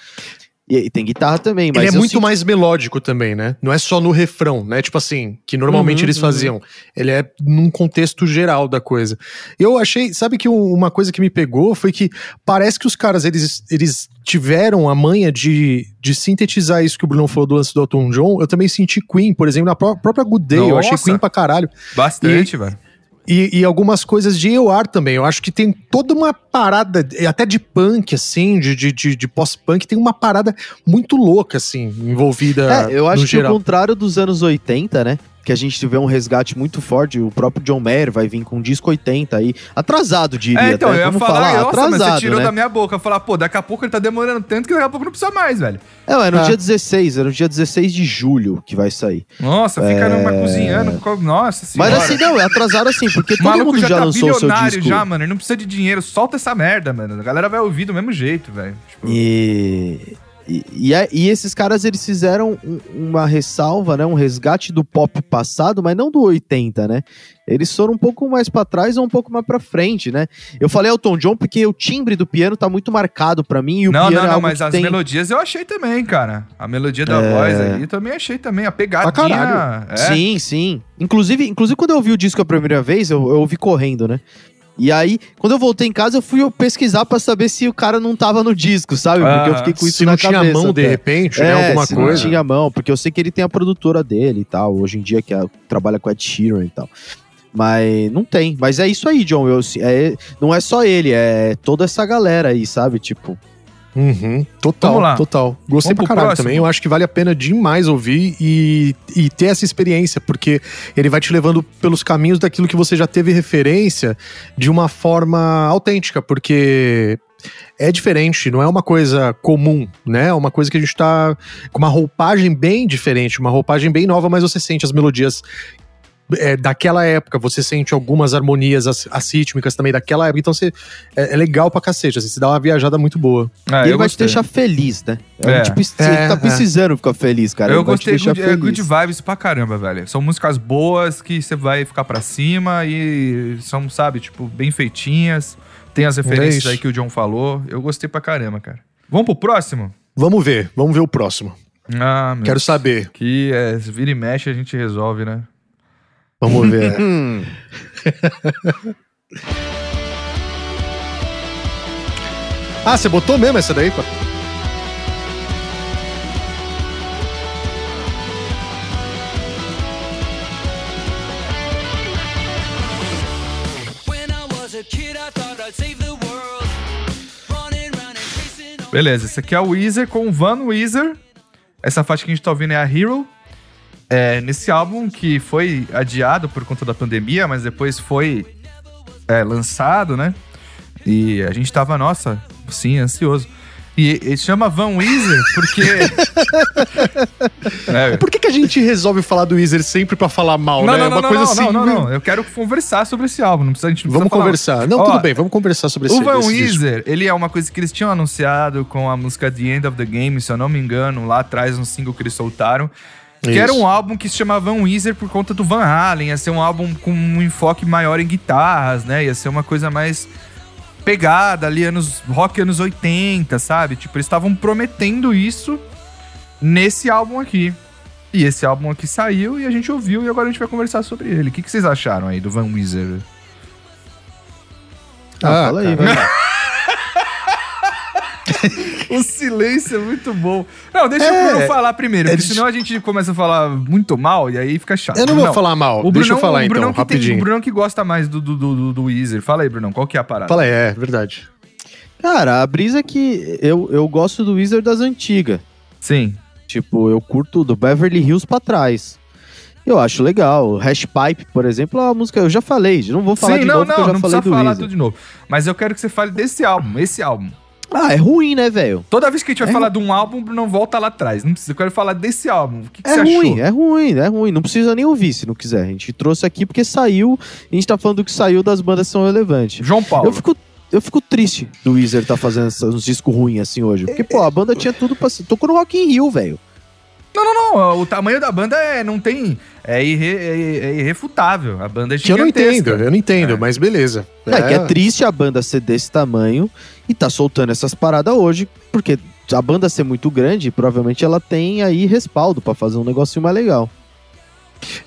[SPEAKER 2] E, e tem guitarra também, mas
[SPEAKER 1] ele é muito
[SPEAKER 2] senti-
[SPEAKER 1] mais melódico também, né? Não é só no refrão, né? Tipo assim, que normalmente
[SPEAKER 2] Uhum,
[SPEAKER 1] eles
[SPEAKER 2] uhum.
[SPEAKER 1] faziam. Ele é num contexto geral da coisa. Eu achei, sabe que um- uma coisa que me pegou foi que parece que os caras, eles, eles tiveram a manha de, de sintetizar isso que o Bruno falou do lance do Elton John. Eu também senti Queen, por exemplo, na pró- própria Good Day. Eu achei
[SPEAKER 3] Nossa.
[SPEAKER 1] Queen pra caralho.
[SPEAKER 3] Bastante, velho.
[SPEAKER 1] E, e algumas coisas de EOR também. Eu acho que tem toda uma parada, até de punk, assim, de, de, de, pós-punk, tem uma parada muito louca, assim, envolvida.
[SPEAKER 2] É, eu acho que
[SPEAKER 1] geral.
[SPEAKER 2] o contrário dos anos 80, né? Que a gente tiver um resgate muito forte, o próprio John Mayer vai vir com um disco 80 aí, atrasado, diria.
[SPEAKER 3] É, então,
[SPEAKER 2] até.
[SPEAKER 3] eu ia
[SPEAKER 2] Vamos
[SPEAKER 3] falar,
[SPEAKER 2] falar,
[SPEAKER 3] nossa, mas
[SPEAKER 2] atrasado,
[SPEAKER 3] você tirou
[SPEAKER 2] né?
[SPEAKER 3] da minha boca. Falar, pô, daqui a pouco ele tá demorando tanto que daqui a pouco não precisa mais, velho.
[SPEAKER 2] É, é no
[SPEAKER 1] Ah.
[SPEAKER 2] dia 16, é no dia 16 de julho que vai sair.
[SPEAKER 3] Nossa, fica numa cozinhando. co- Nossa senhora.
[SPEAKER 2] Mas assim, não, é atrasado assim, porque todo mundo
[SPEAKER 3] já,
[SPEAKER 2] já,
[SPEAKER 3] tá
[SPEAKER 2] lançou o seu disco.
[SPEAKER 3] já, mano. Ele não precisa de dinheiro. Solta essa merda, mano. A galera vai ouvir do mesmo jeito, velho. Tipo,
[SPEAKER 2] E, e, e, é- e esses caras, eles fizeram um- uma ressalva, né? Um resgate do pop passado, mas não do 80, né? Eles foram um pouco mais pra trás ou um pouco mais pra frente, né? Eu falei Elton John porque o timbre do piano tá muito marcado pra mim e o
[SPEAKER 3] não,
[SPEAKER 2] piano
[SPEAKER 3] não,
[SPEAKER 2] é
[SPEAKER 3] não,
[SPEAKER 2] algo
[SPEAKER 3] mas as
[SPEAKER 2] tem...
[SPEAKER 3] melodias eu achei também, cara. A melodia da voz aí eu também achei também. A pegadinha.
[SPEAKER 1] caralho.
[SPEAKER 3] é.
[SPEAKER 2] Sim, sim. Inclusive, inclusive, quando eu ouvi o disco a primeira vez, eu, eu ouvi correndo, né? E aí, quando eu voltei em casa, eu fui pesquisar pra saber se o cara não tava no disco, sabe? Porque eu
[SPEAKER 3] Ah,
[SPEAKER 2] fiquei com isso
[SPEAKER 1] Se
[SPEAKER 2] na
[SPEAKER 1] não tinha
[SPEAKER 2] cabeça.
[SPEAKER 1] mão, de
[SPEAKER 2] até.
[SPEAKER 1] repente,
[SPEAKER 2] É,
[SPEAKER 1] né? Alguma
[SPEAKER 2] se
[SPEAKER 1] coisa.
[SPEAKER 2] não tinha mão, porque eu sei que ele tem a produtora dele e tal, hoje em dia, que é- trabalha com a Ed Sheeran e tal. Mas não tem. Mas é isso aí, John. Eu, é, não é só ele, é toda essa galera aí, sabe? Tipo,
[SPEAKER 1] Uhum, total, total. Gostei
[SPEAKER 3] Vamos
[SPEAKER 1] pra caralho
[SPEAKER 3] próximo?
[SPEAKER 1] também. Eu acho que vale a pena demais ouvir e, e ter essa experiência, porque ele vai te levando pelos caminhos daquilo que você já teve referência de uma forma autêntica, porque é diferente, não é uma coisa comum, né? É uma coisa que a gente tá com uma roupagem bem diferente, uma roupagem bem nova, mas você sente as melodias é, daquela época, você sente algumas harmonias as, assítmicas também daquela época, então você, é, é legal pra cacete, assim, você dá uma viajada muito boa.
[SPEAKER 3] É,
[SPEAKER 2] e ele
[SPEAKER 3] eu
[SPEAKER 2] vai te
[SPEAKER 3] gostei.
[SPEAKER 2] deixar feliz, né? É,
[SPEAKER 3] É.
[SPEAKER 2] tipo, você
[SPEAKER 1] É,
[SPEAKER 2] tá
[SPEAKER 1] é.
[SPEAKER 2] precisando ficar feliz, cara.
[SPEAKER 3] eu
[SPEAKER 2] ele te
[SPEAKER 3] gostei good, é,
[SPEAKER 2] feliz.
[SPEAKER 3] good vibes pra caramba, velho. São músicas boas que você vai ficar pra cima e são, sabe, tipo, bem feitinhas. Tem as referências aí que o John falou. Eu gostei pra caramba, cara. Vamos pro próximo?
[SPEAKER 1] Vamos ver, vamos ver o próximo.
[SPEAKER 3] Ah, meu
[SPEAKER 1] Quero saber.
[SPEAKER 3] Que é, vira e mexe a gente resolve, né?
[SPEAKER 1] Vamos ver. Ah, você botou mesmo essa daí? pô?
[SPEAKER 6] When I was a kid, I thought I'd save the world. Running round and chasing all
[SPEAKER 3] Beleza, esse aqui é o Weezer com o Van Weezer. Essa faixa que a gente tá ouvindo é a Hero. É, nesse álbum que foi adiado por conta da pandemia, mas depois foi é, lançado, né? E a gente tava, nossa, sim, ansioso. E ele chama Van Weezer porque. é,
[SPEAKER 1] Por que, que a gente resolve falar do Weezer sempre pra falar mal,
[SPEAKER 3] não,
[SPEAKER 1] né?
[SPEAKER 3] não,
[SPEAKER 1] É
[SPEAKER 3] não,
[SPEAKER 1] uma
[SPEAKER 3] não,
[SPEAKER 1] coisa
[SPEAKER 3] não,
[SPEAKER 1] assim.
[SPEAKER 3] não, não, não. Eu quero conversar sobre esse álbum. Não precisa, a gente não
[SPEAKER 1] Vamos
[SPEAKER 3] precisa falar-
[SPEAKER 1] conversar. Não,
[SPEAKER 3] Ó,
[SPEAKER 1] tudo bem, vamos conversar sobre esse
[SPEAKER 3] O Van
[SPEAKER 1] esse disco.
[SPEAKER 3] Weezer, ele é uma coisa que eles tinham anunciado com a música The End of the Game, se eu não me engano, lá atrás, um single que eles soltaram. Que
[SPEAKER 1] Isso.
[SPEAKER 3] era um álbum que se chamava Van Weezer por conta do Van Halen. Ia ser um álbum com um enfoque maior em guitarras, né? Ia ser uma coisa mais pegada ali, anos, rock anos 80, sabe? Tipo, eles estavam prometendo isso nesse álbum aqui. E esse álbum aqui saiu e a gente ouviu e agora a gente vai conversar sobre ele. O que, que vocês acharam aí do Van Weezer?
[SPEAKER 2] Ah,
[SPEAKER 1] Ah,
[SPEAKER 2] fala aí,
[SPEAKER 1] cara.
[SPEAKER 2] vai.
[SPEAKER 3] O silêncio é muito bom. Não, deixa
[SPEAKER 1] É,
[SPEAKER 3] o Bruno falar primeiro,
[SPEAKER 1] é
[SPEAKER 3] porque senão a gente começa a falar muito mal e aí fica chato.
[SPEAKER 1] Eu não vou falar mal.
[SPEAKER 3] O
[SPEAKER 1] Deixa eu
[SPEAKER 3] Brunão-
[SPEAKER 1] falar
[SPEAKER 3] o Brunão
[SPEAKER 1] então,
[SPEAKER 3] que tem-
[SPEAKER 1] rapidinho.
[SPEAKER 3] o Brunão que gosta mais do, do, do, do Weezer. Fala aí, Brunão, qual que é a parada?
[SPEAKER 1] Fala aí, é verdade.
[SPEAKER 2] Cara, a brisa é que eu, eu gosto do Wizard das antigas.
[SPEAKER 3] Sim.
[SPEAKER 2] Tipo, eu curto do Beverly Hills pra trás. Eu acho legal. Hash Pipe, por exemplo, é uma música. Eu já falei, não vou falar
[SPEAKER 3] Sim,
[SPEAKER 2] de
[SPEAKER 3] não,
[SPEAKER 2] novo, porque
[SPEAKER 3] não,
[SPEAKER 2] eu já
[SPEAKER 3] não
[SPEAKER 2] falei
[SPEAKER 3] precisa
[SPEAKER 2] do
[SPEAKER 3] falar
[SPEAKER 2] Wizard.
[SPEAKER 3] tudo de novo. Mas eu quero que você fale desse álbum, esse álbum.
[SPEAKER 2] Ah, é ruim, né, velho?
[SPEAKER 3] Toda vez que a gente vai
[SPEAKER 2] É
[SPEAKER 3] falar de um álbum, não volta lá atrás. Não precisa, eu quero falar desse álbum. O que, que
[SPEAKER 2] É
[SPEAKER 3] você
[SPEAKER 2] ruim,
[SPEAKER 3] achou?
[SPEAKER 2] é ruim, é ruim. Não precisa nem ouvir se não quiser. A gente trouxe aqui porque saiu. A gente tá falando do que saiu das bandas que são relevantes.
[SPEAKER 3] João Paulo.
[SPEAKER 2] Eu fico, eu fico triste do Weezer tá fazendo uns discos ruins assim hoje. Porque, pô, a banda tinha tudo pra ser. Tocou no Rock in Rio, velho.
[SPEAKER 3] Não, não, não. O tamanho da banda é, não tem. É, irre- é- é irrefutável. A banda é
[SPEAKER 1] Que eu não entendo, eu não entendo,
[SPEAKER 3] É.
[SPEAKER 1] mas beleza.
[SPEAKER 2] É. que é triste a banda ser desse tamanho e tá soltando essas paradas hoje, porque a banda ser muito grande, provavelmente ela tem aí respaldo pra fazer um negocinho mais legal.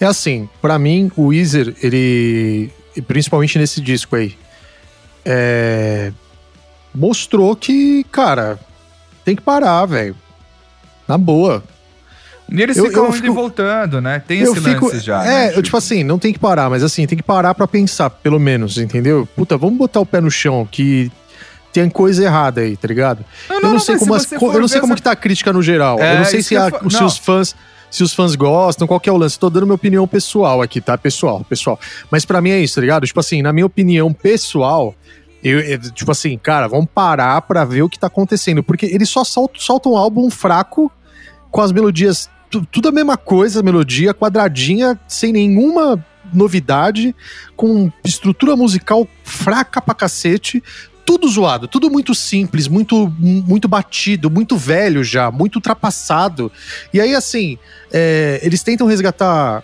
[SPEAKER 1] É assim, pra mim, o Weezer, ele. Principalmente nesse disco aí. é, mostrou que, cara, tem que parar, velho. Na boa.
[SPEAKER 3] E eles
[SPEAKER 1] Eu-
[SPEAKER 3] ficam
[SPEAKER 1] eu
[SPEAKER 3] indo
[SPEAKER 1] fico-
[SPEAKER 3] e voltando, né? Tem esse
[SPEAKER 1] fico.
[SPEAKER 3] lance já.
[SPEAKER 1] é,
[SPEAKER 3] né?
[SPEAKER 1] eu, tipo assim, não tem que parar, mas assim, tem que parar pra pensar, pelo menos, entendeu? Puta, vamos botar o pé no chão, que tem coisa errada aí, tá ligado?
[SPEAKER 3] Não,
[SPEAKER 1] eu
[SPEAKER 3] não,
[SPEAKER 1] não,
[SPEAKER 3] não,
[SPEAKER 1] sei como as
[SPEAKER 3] for
[SPEAKER 1] eu não sei como
[SPEAKER 3] essa-
[SPEAKER 1] que tá a crítica no geral.
[SPEAKER 3] É,
[SPEAKER 1] eu não sei se, a-
[SPEAKER 3] fa-
[SPEAKER 1] se
[SPEAKER 3] não.
[SPEAKER 1] os fãs se os fãs gostam, qual que é o lance. Tô dando minha opinião pessoal aqui, tá? Pessoal, pessoal. Mas pra mim é isso, tá ligado? Tipo assim, na minha opinião pessoal, eu, eu- tipo assim, cara, vamos parar pra ver o que tá acontecendo. Porque eles só soltam, soltam um álbum fraco com as melodias, tudo a mesma coisa, melodia quadradinha, sem nenhuma novidade, com estrutura musical fraca pra cacete, tudo zoado, tudo muito simples, muito, muito batido, muito velho já, muito ultrapassado. E aí, assim, é, eles tentam resgatar.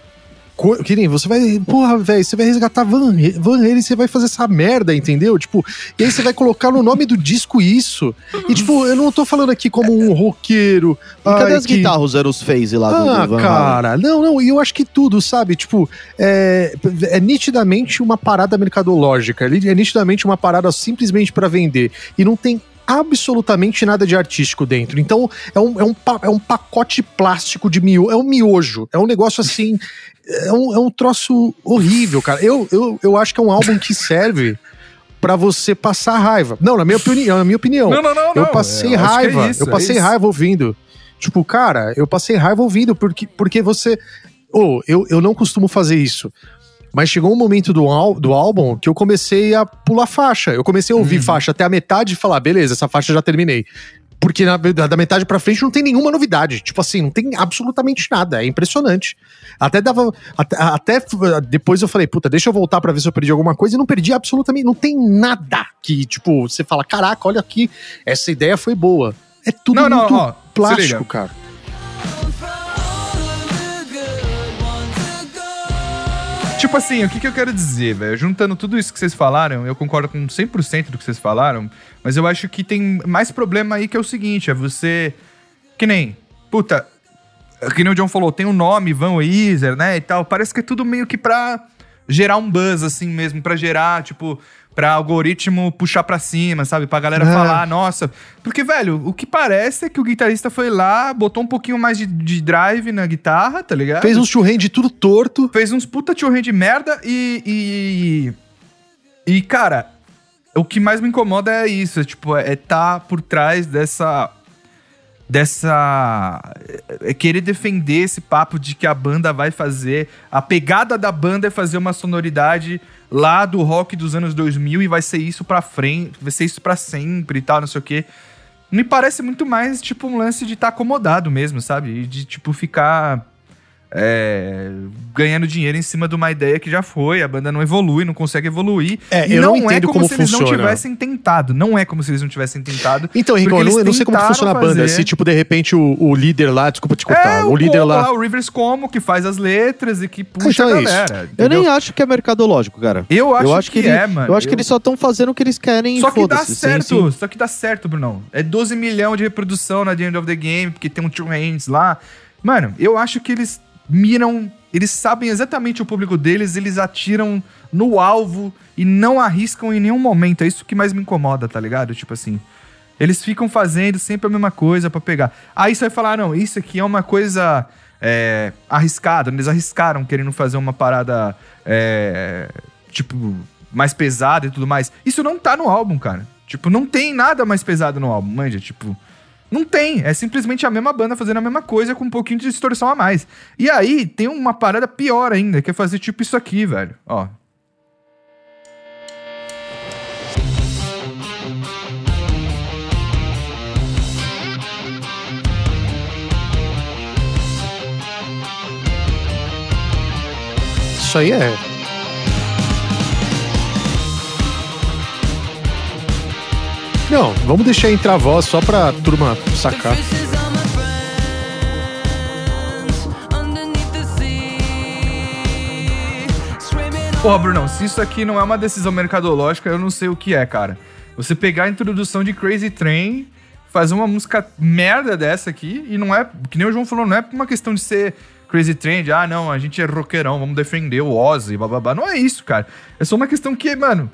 [SPEAKER 1] Co- Que nem você vai. Porra, velho, você vai resgatar Van, Van Halen você vai fazer essa merda, entendeu? Tipo, e aí você vai colocar no nome do disco isso. E, tipo, eu não tô falando aqui como um roqueiro.
[SPEAKER 2] E cadê as
[SPEAKER 1] que-
[SPEAKER 2] guitarras, os Eros Phase lá do,
[SPEAKER 1] ah,
[SPEAKER 2] do Van Halen?
[SPEAKER 1] cara, não, não, e eu acho que tudo, sabe? Tipo, é, é nitidamente uma parada mercadológica, é nitidamente uma parada simplesmente pra vender. E não tem absolutamente nada de artístico dentro. Então, é um, é um, é um pacote plástico de miojo, é um miojo, é um negócio assim, é um, é um troço horrível, cara. Eu, eu, eu acho que é um álbum que serve pra você passar raiva. Não, na minha opinião, na minha opinião.
[SPEAKER 3] Não, não, não.
[SPEAKER 1] Eu passei
[SPEAKER 3] é
[SPEAKER 1] raiva.
[SPEAKER 3] isso,
[SPEAKER 1] eu
[SPEAKER 3] é
[SPEAKER 1] passei
[SPEAKER 3] isso.
[SPEAKER 1] raiva ouvindo. Tipo, cara, eu passei raiva ouvindo, porque, porque você. Ô, eu, eu não costumo fazer isso. Mas chegou um momento do, ál- do álbum que eu comecei a pular faixa. Eu comecei a ouvir
[SPEAKER 3] Uhum.
[SPEAKER 1] faixa até a metade e falar, beleza, essa faixa eu já terminei. Porque na, da metade pra frente não tem nenhuma novidade. Tipo assim, não tem absolutamente nada. É impressionante. Até dava. Até, até depois eu falei, puta, deixa eu voltar pra ver se eu perdi alguma coisa. E não perdi absolutamente. Não tem nada que, tipo, você fala, caraca, olha aqui, essa ideia foi boa. É tudo
[SPEAKER 3] Não, não,
[SPEAKER 1] muito
[SPEAKER 3] ó,
[SPEAKER 1] plástico, cara.
[SPEAKER 3] Tipo assim, o que, que eu quero dizer, velho? Juntando tudo isso que vocês falaram, eu concordo com 100% do que vocês falaram, mas eu acho que tem mais problema aí que é o seguinte, é você... Que nem, puta, que nem o John falou, tem um nome, Van Weezer, né, e tal, parece que é tudo meio que pra gerar um buzz, assim mesmo, pra gerar, tipo, pra algoritmo puxar pra cima, sabe? Pra galera
[SPEAKER 1] É.
[SPEAKER 3] falar, nossa... Porque, velho, o que parece é que o guitarrista foi lá, botou um pouquinho mais de, de drive na guitarra, tá ligado?
[SPEAKER 1] Fez um churrende tudo torto.
[SPEAKER 3] fez uns puta tio de merda e, e. E, cara, o que mais me incomoda é isso. É, tipo, é tá por trás dessa. Dessa. É querer defender esse papo de que a banda vai fazer. A pegada da banda é fazer uma sonoridade lá do rock dos anos 2000 e vai ser isso pra frente. Vai ser isso pra sempre e tal, não sei o quê. Me parece muito mais, tipo, um lance de estar acomodado mesmo, sabe? De, tipo, ficar é, ganhando dinheiro em cima de uma ideia que já foi, a banda não evolui, não consegue evoluir.
[SPEAKER 1] É,
[SPEAKER 3] E
[SPEAKER 1] eu não
[SPEAKER 3] é
[SPEAKER 1] entendo
[SPEAKER 3] como,
[SPEAKER 1] como
[SPEAKER 3] se eles não
[SPEAKER 1] funciona.
[SPEAKER 3] tivessem tentado. Não é como se eles não tivessem tentado.
[SPEAKER 1] Então,
[SPEAKER 3] Porque
[SPEAKER 1] eu não, eu não sei como funciona a banda. Se, tipo, de repente o, o líder lá, desculpa te cortar,
[SPEAKER 3] é
[SPEAKER 1] o líder
[SPEAKER 3] Como
[SPEAKER 1] lá.
[SPEAKER 3] o Rivers Como, que faz as letras e que puxa
[SPEAKER 1] Então
[SPEAKER 3] a
[SPEAKER 1] é isso.
[SPEAKER 3] galera.
[SPEAKER 2] Eu nem acho que é mercadológico, cara.
[SPEAKER 3] Eu acho,
[SPEAKER 2] eu acho que,
[SPEAKER 3] que,
[SPEAKER 2] ele-
[SPEAKER 3] é, mano.
[SPEAKER 2] Eu acho que eles só estão fazendo o que eles querem
[SPEAKER 3] Só que dá certo,
[SPEAKER 2] sem-
[SPEAKER 3] só que dá certo, Brunão. É 12 milhões de reprodução na The End of the Game, porque tem um Two Hands lá. Mano, eu acho que eles miram, eles sabem exatamente o público deles, eles atiram no alvo e não arriscam em nenhum momento. É isso que mais me incomoda, tá ligado? Tipo assim, eles ficam fazendo sempre a mesma coisa pra pegar. Aí você vai falar, não, isso aqui é uma coisa é, arriscada. Eles arriscaram querendo fazer uma parada, é, tipo, mais pesada e tudo mais. Isso não tá no álbum, cara. Tipo, não tem nada mais pesado no álbum, manja. Tipo, não tem, é simplesmente a mesma banda fazendo a mesma coisa com um pouquinho de distorção a mais. E aí tem uma parada pior ainda, que é fazer tipo isso aqui, velho. Ó.
[SPEAKER 1] Isso aí é Não, vamos deixar entrar a voz só pra turma sacar.
[SPEAKER 3] Porra, Brunão, se isso aqui não é uma decisão mercadológica, eu não sei o que é, cara. Você pegar a introdução de Crazy Train, fazer uma música merda dessa aqui, e não é, que nem o João falou, não é uma questão de ser Crazy Train, de, ah, não, a gente é roqueirão, vamos defender o Ozzy, bababá. Não é isso, cara. É só uma questão que, mano,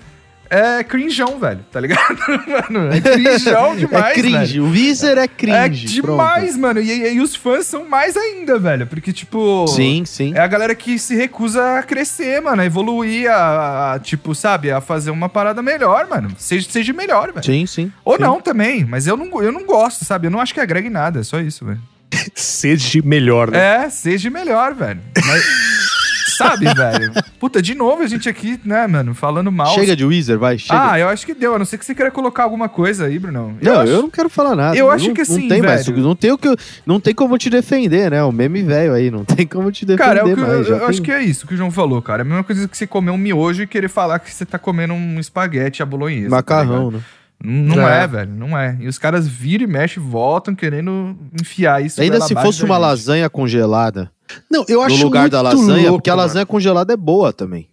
[SPEAKER 3] é crinjão, velho, tá ligado? mano, é crinjão demais,
[SPEAKER 2] é cringe.
[SPEAKER 3] velho.
[SPEAKER 2] O Weezer é cringe.
[SPEAKER 3] É demais, mano. E, e- e os fãs são mais ainda, velho. Porque, tipo.
[SPEAKER 2] Pronto. Sim, sim.
[SPEAKER 3] É a galera que se recusa a crescer, mano, a evoluir, a, a, tipo, sabe, a fazer uma parada melhor, mano. Seja, seja melhor, velho.
[SPEAKER 2] Sim, sim.
[SPEAKER 3] Ou
[SPEAKER 2] sim.
[SPEAKER 3] não também, mas eu não, eu não gosto, sabe? Eu não acho que agrega em nada, é só isso, velho.
[SPEAKER 1] Seja melhor, né?
[SPEAKER 3] É, seja melhor, velho. Mas, sabe, velho? Puta, de novo a gente aqui, né, mano, falando mal.
[SPEAKER 2] Chega de Weezer, vai, chega.
[SPEAKER 3] Ah, eu acho que deu, a não ser que você queira colocar alguma coisa aí, Brunão.
[SPEAKER 2] não,
[SPEAKER 3] acho-
[SPEAKER 2] eu não quero falar nada.
[SPEAKER 3] eu acho
[SPEAKER 2] Não-
[SPEAKER 3] que assim,
[SPEAKER 2] não tem mais,
[SPEAKER 3] velho.
[SPEAKER 2] não tem o que não tem como te defender, né? O meme velho aí, não tem como te defender
[SPEAKER 3] Cara, é o que,
[SPEAKER 2] mais.
[SPEAKER 3] eu, eu acho
[SPEAKER 2] tem-
[SPEAKER 3] que é isso que o João falou, cara. É a mesma coisa que você comer um miojo e querer falar que você tá comendo um espaguete à bolonhesa. tá
[SPEAKER 2] macarrão,
[SPEAKER 3] ligado?
[SPEAKER 2] né?
[SPEAKER 3] não é.
[SPEAKER 1] É.
[SPEAKER 3] velho, não é. E os caras viram e mexem, voltam querendo enfiar isso.
[SPEAKER 2] Ainda se fosse uma lasanha congelada
[SPEAKER 1] Não, eu acho
[SPEAKER 2] no lugar
[SPEAKER 1] muito
[SPEAKER 2] da lasanha,
[SPEAKER 1] louco,
[SPEAKER 2] porque a
[SPEAKER 1] mano.
[SPEAKER 2] lasanha congelada é boa também.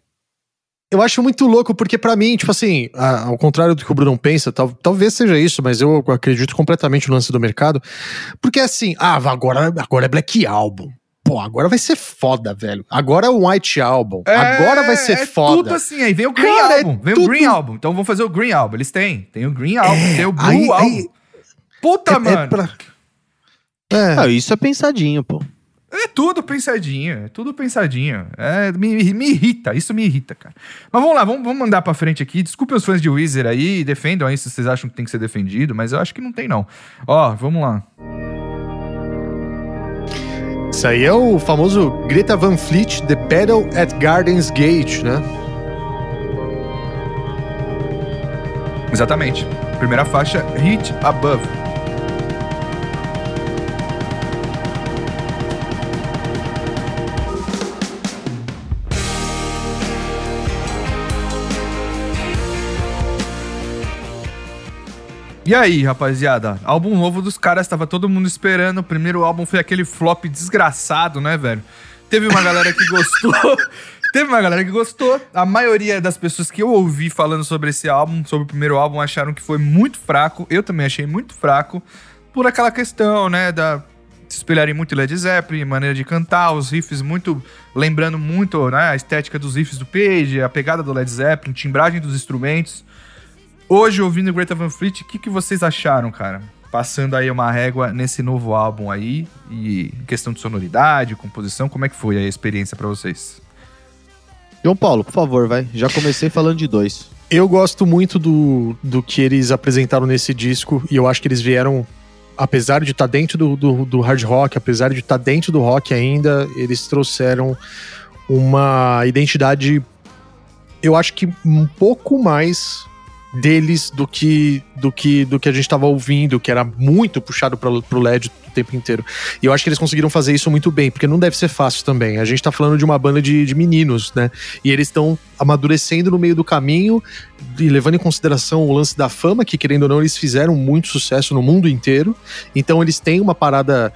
[SPEAKER 1] Eu acho muito louco, porque pra mim, tipo assim, ao contrário do que o Bruno pensa, tal- talvez seja isso, mas eu acredito completamente no lance do mercado. Porque assim, ah, agora, agora é Black Album. Pô, agora vai ser foda, velho. Agora é o White Album.
[SPEAKER 3] É,
[SPEAKER 1] agora vai ser
[SPEAKER 3] é
[SPEAKER 1] foda.
[SPEAKER 3] tudo assim, aí vem o Green
[SPEAKER 1] Cara, é
[SPEAKER 3] Album. Vem o
[SPEAKER 1] tudo-
[SPEAKER 3] Green Album. Então vamos fazer o Green Album. Eles têm. Tem o Green Album,
[SPEAKER 1] É,
[SPEAKER 3] tem o Blue
[SPEAKER 1] aí-
[SPEAKER 3] Album.
[SPEAKER 1] aí-
[SPEAKER 3] Puta,
[SPEAKER 1] É- é
[SPEAKER 3] mano.
[SPEAKER 1] pra- É.
[SPEAKER 2] Ah, isso é pensadinho, pô.
[SPEAKER 3] É tudo pensadinho, é tudo pensadinho. É, me, me irrita, isso me irrita, cara. Mas vamos lá, vamos, vamos mandar pra frente aqui. Desculpem os fãs de Weezer aí, defendam aí se vocês acham que tem que ser defendido, mas eu acho que não tem, não. Ó, vamos lá.
[SPEAKER 1] Isso aí é o famoso Greta Van Fleet, The Battle at Gardens Gate, né?
[SPEAKER 3] Exatamente. Primeira faixa, Hit Above. E aí, rapaziada? Álbum novo dos caras, tava todo mundo esperando. O primeiro álbum foi aquele flop desgraçado, né, velho? Teve uma galera que gostou. Teve uma galera que gostou. A maioria das pessoas que eu ouvi falando sobre esse álbum, sobre o primeiro álbum, acharam que foi muito fraco. Eu também achei muito fraco. Por aquela questão, né, da se espelharem muito em Led Zeppelin, maneira de cantar, os riffs muito. lembrando muito né, a estética dos riffs do Page, a pegada do Led Zeppelin, timbragem dos instrumentos. Hoje, ouvindo Greta Van Fleet, o que, que vocês acharam, cara? Passando aí uma régua nesse novo álbum aí, e questão de sonoridade, composição, como é que foi a experiência pra vocês?
[SPEAKER 2] João Paulo, por favor, vai. Já comecei falando de dois.
[SPEAKER 1] Eu gosto muito do, do que eles apresentaram nesse disco e eu acho que eles vieram, apesar de estar dentro do, do, do hard rock, apesar de estar dentro do rock ainda, eles trouxeram uma identidade, eu acho que um pouco mais deles do que do que do que a gente estava ouvindo, que era muito puxado pro, pro LED o tempo inteiro. E eu acho que eles conseguiram fazer isso muito bem, porque não deve ser fácil também. A gente tá falando de uma banda de, de meninos, né? E eles estão amadurecendo no meio do caminho e levando em consideração o lance da fama, que querendo ou não, eles fizeram muito sucesso no mundo inteiro. Então eles têm uma parada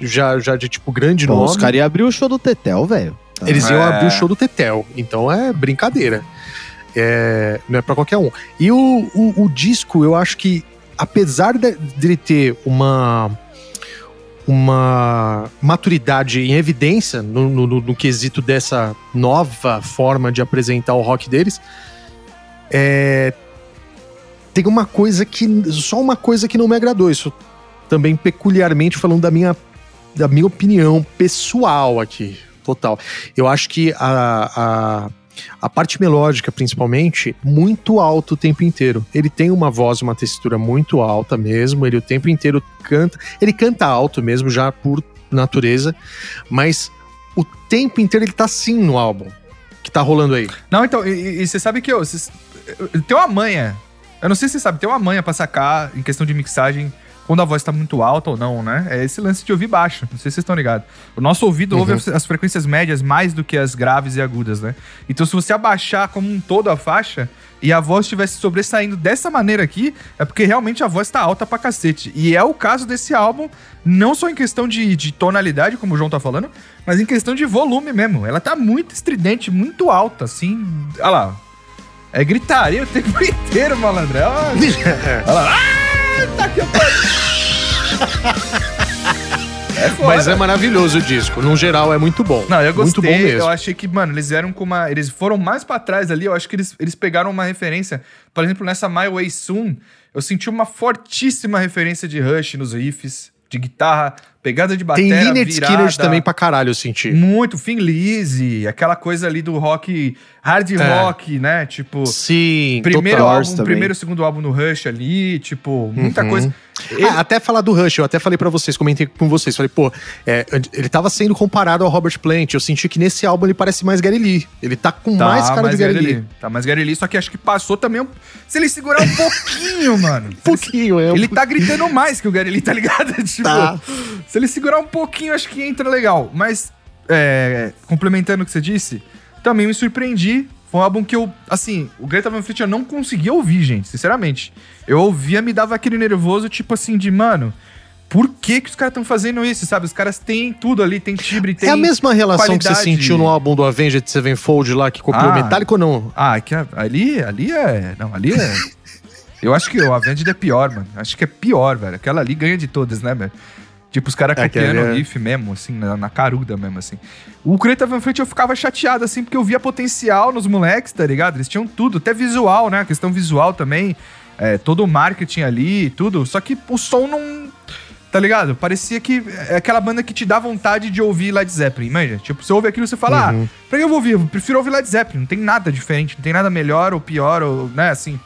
[SPEAKER 1] já, já de tipo grande
[SPEAKER 2] Bom,
[SPEAKER 1] nome.
[SPEAKER 2] os caras iam abrir o show do Tetel, velho.
[SPEAKER 1] Eles iam
[SPEAKER 3] É.
[SPEAKER 1] abrir o show do Tetel. Então é brincadeira. É, não é pra qualquer um. E o, o, o disco, eu acho que, apesar de, dele ter uma uma maturidade em evidência no, no, no- no quesito dessa nova forma de apresentar o rock deles, é, tem uma coisa que. Só uma coisa que não me agradou. Isso também peculiarmente falando da minha, da minha opinião pessoal aqui. Total. Eu acho que a, a, a parte melódica, principalmente, muito alto o tempo inteiro. Ele tem uma voz, uma textura muito alta mesmo. Ele o tempo inteiro canta. Ele canta alto mesmo, já por natureza. Mas o tempo inteiro ele tá assim no álbum. Que tá rolando aí.
[SPEAKER 3] Não, então, e, você sabe que eu, eu- tem uma manha. Eu não sei se você sabe, tem uma manha pra sacar em questão de mixagem quando a voz tá muito alta ou não, né? É esse lance de ouvir baixo. Não sei se vocês estão ligados. O nosso ouvido ouve as, as frequências médias mais do que as graves e agudas, né? Então, se você abaixar como um todo a faixa e a voz estivesse sobressaindo dessa maneira aqui, é porque realmente a voz tá alta pra cacete. E é o caso desse álbum, não só em questão de, de tonalidade, como o João tá falando, mas em questão de volume mesmo. Ela tá muito estridente, muito alta, assim. Olha lá. É gritaria o tempo inteiro, malandro. É uma- Olha lá. Ah, tá aqui, É.
[SPEAKER 1] Mas é maravilhoso o disco. No geral, é muito bom.
[SPEAKER 3] Não, eu gostei.
[SPEAKER 1] Muito bom mesmo.
[SPEAKER 3] Eu achei que, mano, eles vieram com uma. Eles foram mais pra trás ali. Eu acho que eles, eles pegaram uma referência. Por exemplo, nessa My Way Soon, eu senti uma fortíssima referência de Rush nos riffs, de guitarra, pegada de
[SPEAKER 1] Tem
[SPEAKER 3] bateria.
[SPEAKER 1] Lynyrd
[SPEAKER 3] virada.
[SPEAKER 1] Skynyrd também pra caralho, eu senti.
[SPEAKER 3] Muito, Finn Lizzy, aquela coisa ali do rock, hard
[SPEAKER 1] É.
[SPEAKER 3] rock, né? Tipo,
[SPEAKER 1] Sim,
[SPEAKER 3] primeiro álbum, primeiro e segundo álbum no Rush ali, tipo, muita
[SPEAKER 1] Uhum.
[SPEAKER 3] coisa. Ele-
[SPEAKER 1] Ah, até falar do Rush, eu até falei pra vocês, comentei com vocês, falei, pô, é, ele tava sendo comparado ao Robert Plant, eu senti que nesse álbum ele parece mais Gary Lee. Ele tá com mais cara de Gary Lee.
[SPEAKER 3] Tá mais Gary Lee, só que acho que passou também. um- Se ele segurar um pouquinho, mano.
[SPEAKER 1] Um pouquinho, é.
[SPEAKER 3] Ele tá gritando mais que o Gary Lee, tá ligado? tipo,
[SPEAKER 1] Tá.
[SPEAKER 3] se ele segurar um pouquinho, acho que entra legal. Mas, é, complementando o que você disse, também me surpreendi. Foi um álbum que eu, assim, o Greta Van Fleet eu não conseguia ouvir, gente, sinceramente. Eu ouvia, me dava aquele nervoso, tipo assim, de, mano, por que que os caras estão fazendo isso, sabe? Os caras têm tudo ali, tem timbre, tem...
[SPEAKER 1] É a mesma relação que você
[SPEAKER 3] qualidade.
[SPEAKER 1] sentiu no álbum do Avenged Sevenfold lá, que copiou
[SPEAKER 3] Ah.
[SPEAKER 1] metálico ou não?
[SPEAKER 3] Ah, é que ali, ali é. Não, ali é. Eu acho que o Avenged é pior, mano. Acho que é pior, velho. Aquela ali ganha de todas, né, velho? Tipo, os caras
[SPEAKER 1] É,
[SPEAKER 3] copiando o
[SPEAKER 1] é-
[SPEAKER 3] riff mesmo, assim, na, na caruda mesmo, assim. O Greta Van Fleet eu ficava chateado, assim, porque eu via potencial nos moleques, tá ligado? Eles tinham tudo, até visual, né? A questão visual também. É, todo o marketing ali, tudo. Só que o som não. Tá ligado? Parecia que é aquela banda que te dá vontade de ouvir Led Zeppelin, manja? Tipo, você ouve aquilo e você fala,
[SPEAKER 1] Uhum.
[SPEAKER 3] ah, pra que eu vou ouvir? Eu prefiro ouvir Led Zeppelin. Não tem nada diferente, não tem nada melhor ou pior, ou, né, assim.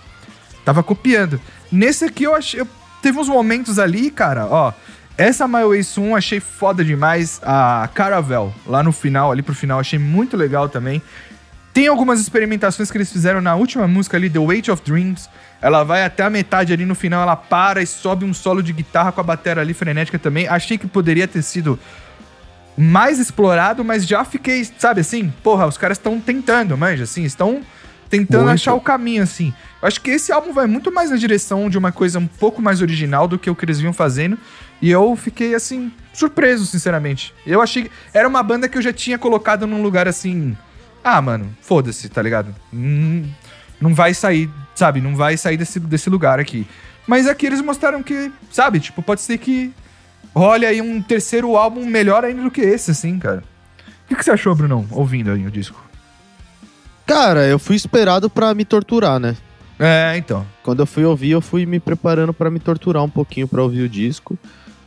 [SPEAKER 3] Tava copiando. Nesse aqui eu achei. eu- teve uns momentos ali, cara, ó. Essa My Way Soon achei foda demais. A Caravel, lá no final, ali pro final, achei muito legal também. Tem algumas experimentações que eles fizeram na última música ali, The Weight of Dreams. Ela vai até a metade ali no final, ela para e sobe um solo de guitarra com a bateria ali frenética também. Achei que poderia ter sido mais explorado, mas já fiquei, sabe assim? Porra, os caras estão tentando, manja, assim, estão tentando
[SPEAKER 1] Muito.
[SPEAKER 3] achar o caminho, assim. Eu acho que esse álbum vai muito mais na direção de uma coisa um pouco mais original do que o que eles vinham fazendo. E eu fiquei, assim, surpreso, sinceramente. Eu achei que era uma banda que eu já tinha colocado num lugar assim. Ah, mano, foda-se, tá ligado? Hum, não vai sair, sabe? Não vai sair desse, desse lugar aqui. Mas aqui eles mostraram que, sabe? Tipo, pode ser que role aí um terceiro álbum melhor ainda do que esse, assim, cara. O que, que você achou, Brunão, ouvindo aí o disco?
[SPEAKER 2] Cara, eu fui esperado pra me torturar, né?
[SPEAKER 3] É, então.
[SPEAKER 2] Quando eu fui ouvir, eu fui me preparando pra me torturar um pouquinho pra ouvir o disco.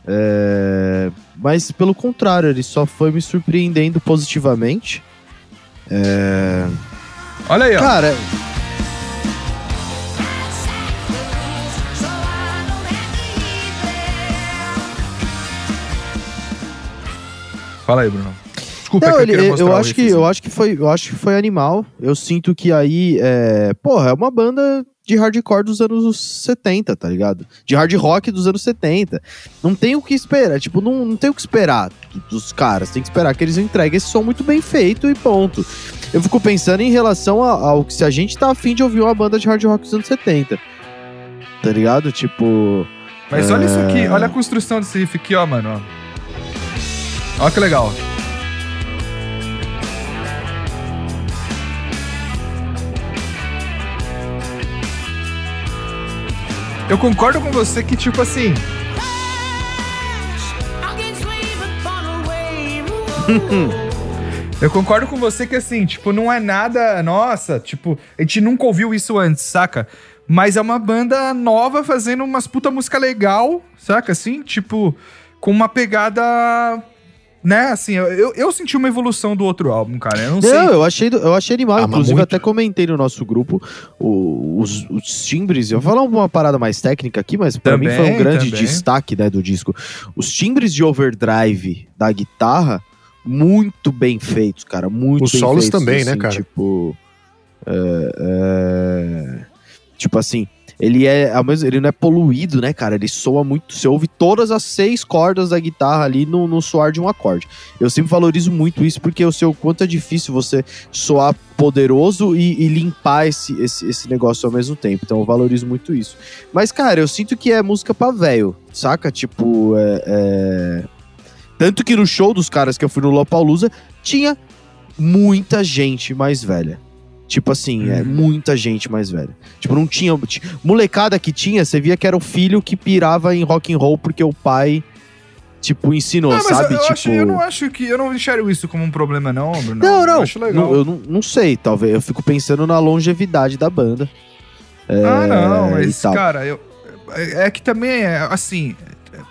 [SPEAKER 2] É, Mas pelo contrário, ele só foi me surpreendendo positivamente. É,
[SPEAKER 3] Olha aí, ó.
[SPEAKER 2] Cara,
[SPEAKER 3] Fala aí, Bruno. Desculpa,
[SPEAKER 2] Não,
[SPEAKER 3] é que
[SPEAKER 2] ele-
[SPEAKER 3] eu queria
[SPEAKER 2] eu,
[SPEAKER 3] o
[SPEAKER 2] acho
[SPEAKER 3] riff,
[SPEAKER 2] que,
[SPEAKER 3] assim.
[SPEAKER 2] eu acho que foi, eu acho que foi animal. Eu sinto que aí, é, porra, é uma banda de hardcore dos anos 70, tá ligado? De hard rock dos anos 70. Não tem o que esperar, tipo, não, não tem o que esperar do- dos caras. Tem que esperar que eles entreguem esse som muito bem feito e ponto. Eu fico pensando em relação ao que se a gente tá afim de ouvir uma banda de hard rock dos anos 70. Tá ligado? Tipo.
[SPEAKER 3] Mas olha isso aqui,
[SPEAKER 2] É.
[SPEAKER 3] olha a construção desse riff aqui, ó, mano. Ó. Olha que legal. Eu concordo com você que, tipo assim, eu concordo com você que, assim, tipo, não é nada. Nossa, tipo, a gente nunca ouviu isso antes, saca? Mas é uma banda nova fazendo umas puta música legal, saca? Assim, tipo, com uma pegada. Né, assim, eu, eu, senti uma evolução do outro álbum, cara. Eu não, sei.
[SPEAKER 2] Não, eu achei, eu achei animal.
[SPEAKER 1] Ah,
[SPEAKER 2] Inclusive,
[SPEAKER 1] muito.
[SPEAKER 2] até comentei no nosso grupo o- os, os timbres. Eu vou falar uma parada mais técnica aqui, mas pra mim foi um grande
[SPEAKER 3] também.
[SPEAKER 2] destaque né, do disco. Os timbres de overdrive da guitarra, muito bem feitos, cara. Muito
[SPEAKER 1] Os
[SPEAKER 2] bem
[SPEAKER 1] solos
[SPEAKER 2] feitos,
[SPEAKER 1] também, né,
[SPEAKER 2] assim,
[SPEAKER 1] cara?
[SPEAKER 2] Tipo. é, é, tipo assim. Ele é ao mesmo, ele não é poluído, né, cara? Ele soa muito. Você ouve todas as seis cordas da guitarra ali no, no soar de um acorde. Eu sempre valorizo muito isso porque eu sei o quanto é difícil você soar poderoso e, e limpar esse, esse, esse negócio ao mesmo tempo. Então eu valorizo muito isso. Mas, cara, eu sinto que é música pra velho, saca? Tipo, é, é... Tanto que no show dos caras que eu fui no Lollapalooza, tinha muita gente mais velha. Tipo assim, é muita gente mais velha. Tipo, não tinha. ti- Molecada que tinha, você via que era o filho que pirava em rock and roll porque o pai, tipo, ensinou,
[SPEAKER 3] Ah, mas
[SPEAKER 2] sabe?
[SPEAKER 3] eu, eu
[SPEAKER 2] tipo.
[SPEAKER 3] acho- eu não acho que. Eu não enxergo isso como um problema, não, Bruno.
[SPEAKER 2] Não, não.
[SPEAKER 3] Eu acho legal.
[SPEAKER 2] não, eu não, não sei, talvez. Eu fico pensando na longevidade da banda.
[SPEAKER 3] Ah, não,
[SPEAKER 2] É,
[SPEAKER 3] mas, cara, eu, é é que também é assim.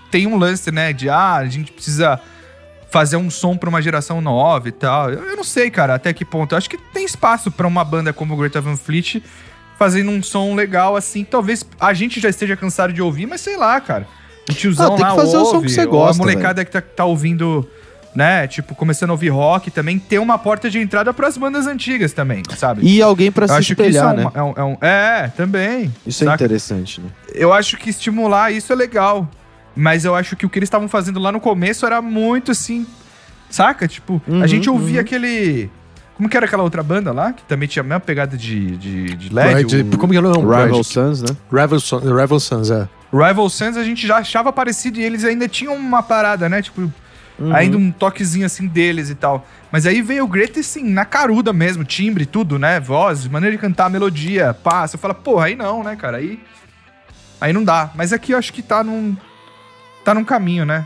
[SPEAKER 3] Tem um lance, né, de ah, a gente precisa fazer um som pra uma geração nova e tal. Eu, eu não sei, cara, até que ponto. Eu acho que tem espaço pra uma banda como o Greta Van Fleet fazendo um som legal assim. Talvez a gente já esteja cansado de ouvir, mas sei lá, cara. O tiozão
[SPEAKER 2] Ah, tem
[SPEAKER 3] lá
[SPEAKER 2] que fazer o som
[SPEAKER 3] ouve,
[SPEAKER 2] que você gosta,
[SPEAKER 3] A molecada que tá, tá ouvindo, né, tipo, começando a ouvir rock também, ter uma porta de entrada pras bandas antigas também, sabe?
[SPEAKER 2] E alguém pra
[SPEAKER 3] eu
[SPEAKER 2] se
[SPEAKER 3] isso é,
[SPEAKER 2] espelhar, né?
[SPEAKER 3] é um- é um- é, também.
[SPEAKER 2] Isso é
[SPEAKER 3] saca?
[SPEAKER 2] interessante, né?
[SPEAKER 3] eu acho que estimular isso é legal. Mas eu acho que o que eles estavam fazendo lá no começo era muito assim. Saca? Tipo,
[SPEAKER 2] Uhum,
[SPEAKER 3] a gente ouvia
[SPEAKER 2] uhum.
[SPEAKER 3] aquele. Como que era aquela outra banda lá? Que também tinha a mesma pegada de, de, de LED?
[SPEAKER 1] Red-
[SPEAKER 3] o-
[SPEAKER 1] como que é o nome?
[SPEAKER 2] Rival Sons, né?
[SPEAKER 1] Rival, Rival Sons, é.
[SPEAKER 3] Rival Sons a gente já achava parecido e eles ainda tinham uma parada, né? Tipo,
[SPEAKER 2] Uhum.
[SPEAKER 3] ainda um toquezinho assim deles e tal. Mas aí veio o Greta assim, na caruda mesmo, timbre, tudo, né? Voz, maneira de cantar, melodia, pá. Você fala, porra, aí não, né, cara? Aí. Aí não dá. Mas aqui eu acho que tá num. Tá num caminho, né?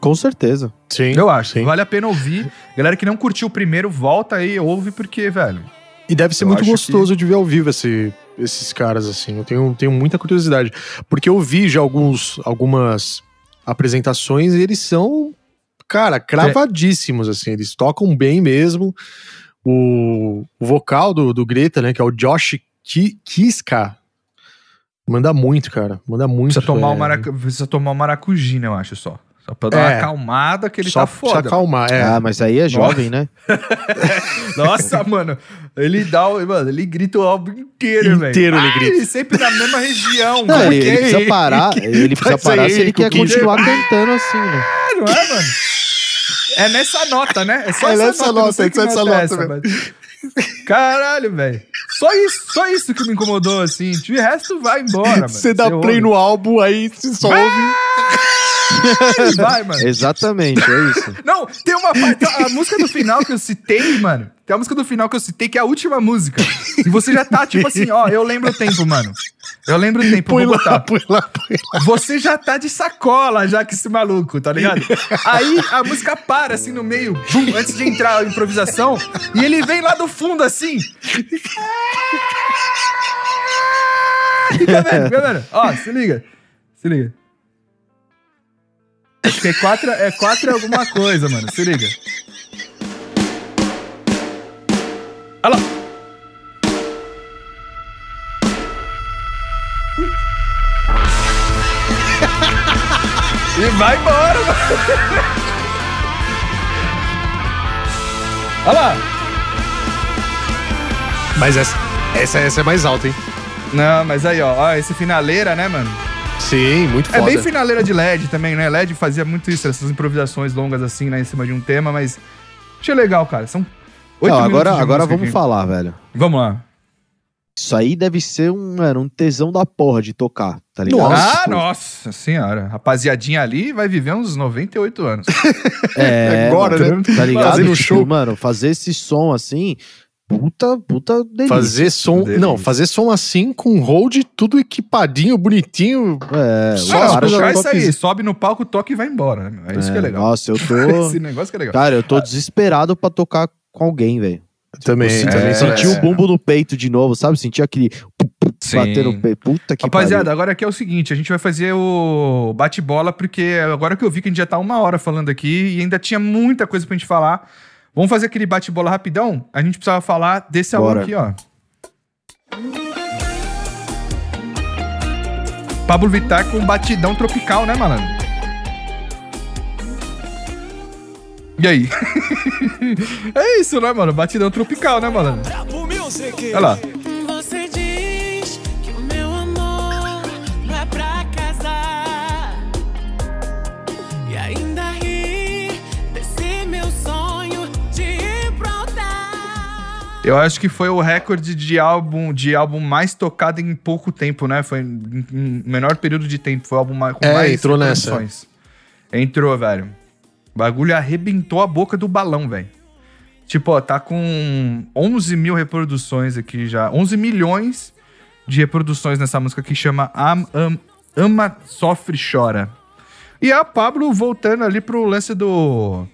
[SPEAKER 2] Com certeza.
[SPEAKER 1] Sim.
[SPEAKER 3] Eu acho.
[SPEAKER 1] Sim.
[SPEAKER 3] Vale a pena ouvir. Galera que não curtiu o primeiro, volta aí, ouve, porque, velho.
[SPEAKER 1] E deve ser muito gostoso de ver ao vivo esse- esses caras, assim. Eu tenho, tenho muita curiosidade. Porque eu vi já alguns, algumas apresentações e eles são, cara, cravadíssimos, assim. Eles tocam bem mesmo. O, o vocal do, do Greta, né, que é o Josh Ki- Kiska, manda muito, cara. Manda muito.
[SPEAKER 3] Precisa tomar,
[SPEAKER 1] é,
[SPEAKER 3] o maracu... Precisa tomar o maracujina, eu acho, só. Só pra dar uma
[SPEAKER 1] É.
[SPEAKER 3] acalmada, que ele
[SPEAKER 1] só
[SPEAKER 3] tá
[SPEAKER 1] pra
[SPEAKER 3] foda.
[SPEAKER 1] acalmar, é.
[SPEAKER 2] Ah, mas aí é jovem, né?
[SPEAKER 3] Nossa, mano. Ele dá o. Mano, ele grita o álbum inteiro, velho.
[SPEAKER 1] Inteiro ele
[SPEAKER 3] Ah,
[SPEAKER 1] grita.
[SPEAKER 3] sempre na mesma região,
[SPEAKER 2] Não,
[SPEAKER 3] mano.
[SPEAKER 2] ele, ele precisa parar, ele precisa parar
[SPEAKER 1] aí,
[SPEAKER 2] se ele quer
[SPEAKER 1] Coquinho.
[SPEAKER 2] continuar cantando assim, né?
[SPEAKER 3] É, não é, mano? É nessa nota, né? É só
[SPEAKER 1] É
[SPEAKER 3] essa
[SPEAKER 1] nessa
[SPEAKER 3] nota, não
[SPEAKER 1] nota, é
[SPEAKER 3] que
[SPEAKER 1] só essa
[SPEAKER 3] nota é Caralho, velho. Só isso, só isso que me incomodou, assim. De resto, vai embora, mano.
[SPEAKER 1] Você dá play
[SPEAKER 3] ouve.
[SPEAKER 1] no álbum, aí você só ouve.
[SPEAKER 3] Vai, mano.
[SPEAKER 2] Exatamente, é isso.
[SPEAKER 3] Não, tem uma parte. A música do final que eu citei, mano. Tem a música do final que eu citei, que é a última música. E você já tá, tipo assim, ó, eu lembro o tempo, mano. Eu lembro o tempo,
[SPEAKER 1] Põe
[SPEAKER 3] vou
[SPEAKER 1] lá,
[SPEAKER 3] botar.
[SPEAKER 1] põe lá, põe lá.
[SPEAKER 3] Você já tá de sacola já que esse maluco, tá ligado? Aí a música para assim no meio, bum, antes de entrar a improvisação, e ele vem lá do fundo assim. Fica vendo, fica vendo. Ó, se liga. Se liga. Acho que é quatro, é quatro alguma coisa, mano. Se liga. Lá. E vai embora, mano. Olha lá.
[SPEAKER 1] Mas essa, essa, essa é mais alta, hein?
[SPEAKER 3] Não, mas aí, ó, ó, esse finaleira, né, mano?
[SPEAKER 1] Sim, muito
[SPEAKER 3] É
[SPEAKER 1] foda.
[SPEAKER 3] bem finaleira de LED também, né? LED fazia muito isso, essas improvisações longas assim, né, em cima de um tema, mas achei legal, cara. São oito
[SPEAKER 2] Não,
[SPEAKER 3] minutos
[SPEAKER 2] agora, agora vamos
[SPEAKER 3] aqui.
[SPEAKER 2] falar, velho.
[SPEAKER 3] Vamos lá.
[SPEAKER 2] Isso aí deve ser um, mano, um tesão da porra de tocar, tá ligado?
[SPEAKER 3] ah,
[SPEAKER 2] Tipo,
[SPEAKER 3] nossa senhora. Rapaziadinha ali vai viver uns 98 anos.
[SPEAKER 2] É,
[SPEAKER 1] Agora,
[SPEAKER 2] mano,
[SPEAKER 1] né?
[SPEAKER 2] Tá ligado?
[SPEAKER 1] Fazendo
[SPEAKER 2] Tipo,
[SPEAKER 1] show.
[SPEAKER 2] Mano, fazer esse som assim, puta, puta delícia.
[SPEAKER 1] Fazer som.
[SPEAKER 3] Delícia.
[SPEAKER 1] Não, fazer som assim com hold, tudo equipadinho, bonitinho.
[SPEAKER 2] É,
[SPEAKER 1] Só
[SPEAKER 3] Não, isso aí. Sobe no palco, toca e vai embora. né? É isso que é legal.
[SPEAKER 2] Nossa, eu tô.
[SPEAKER 3] Esse negócio que é legal.
[SPEAKER 2] Cara, eu tô desesperado pra tocar com alguém, velho.
[SPEAKER 1] Também,
[SPEAKER 2] Tipo,
[SPEAKER 1] também.
[SPEAKER 3] é,
[SPEAKER 2] Sentir
[SPEAKER 3] é.
[SPEAKER 2] o bumbo no peito de novo, sabe? Sentir aquele
[SPEAKER 3] Sim.
[SPEAKER 2] bater no peito. Puta que
[SPEAKER 3] Rapaziada,
[SPEAKER 2] pariu.
[SPEAKER 3] agora aqui é o seguinte, a gente vai fazer o bate-bola, porque agora que eu vi que a gente já tá uma hora falando aqui e ainda tinha muita coisa pra gente falar. Vamos fazer aquele bate-bola rapidão? A gente precisava falar desse álbum
[SPEAKER 2] Bora.
[SPEAKER 3] aqui, ó. Pablo Vittar com batidão tropical, né, malandro? E aí? é isso, né, mano? Batidão tropical, né, malandro? Olha lá. Eu acho que foi o recorde de álbum, de álbum mais tocado em pouco tempo, né? Foi em, menor período de tempo. Foi o álbum mais, com
[SPEAKER 1] É,
[SPEAKER 3] mais
[SPEAKER 1] entrou nessa.
[SPEAKER 3] Entrou, velho. O bagulho arrebentou a boca do balão, velho. Tipo, ó, tá com 11 mil reproduções aqui já. 11 milhões de reproduções nessa música que chama Am, Am- Ama, Sofre, Chora. E a Pablo voltando ali pro lance do...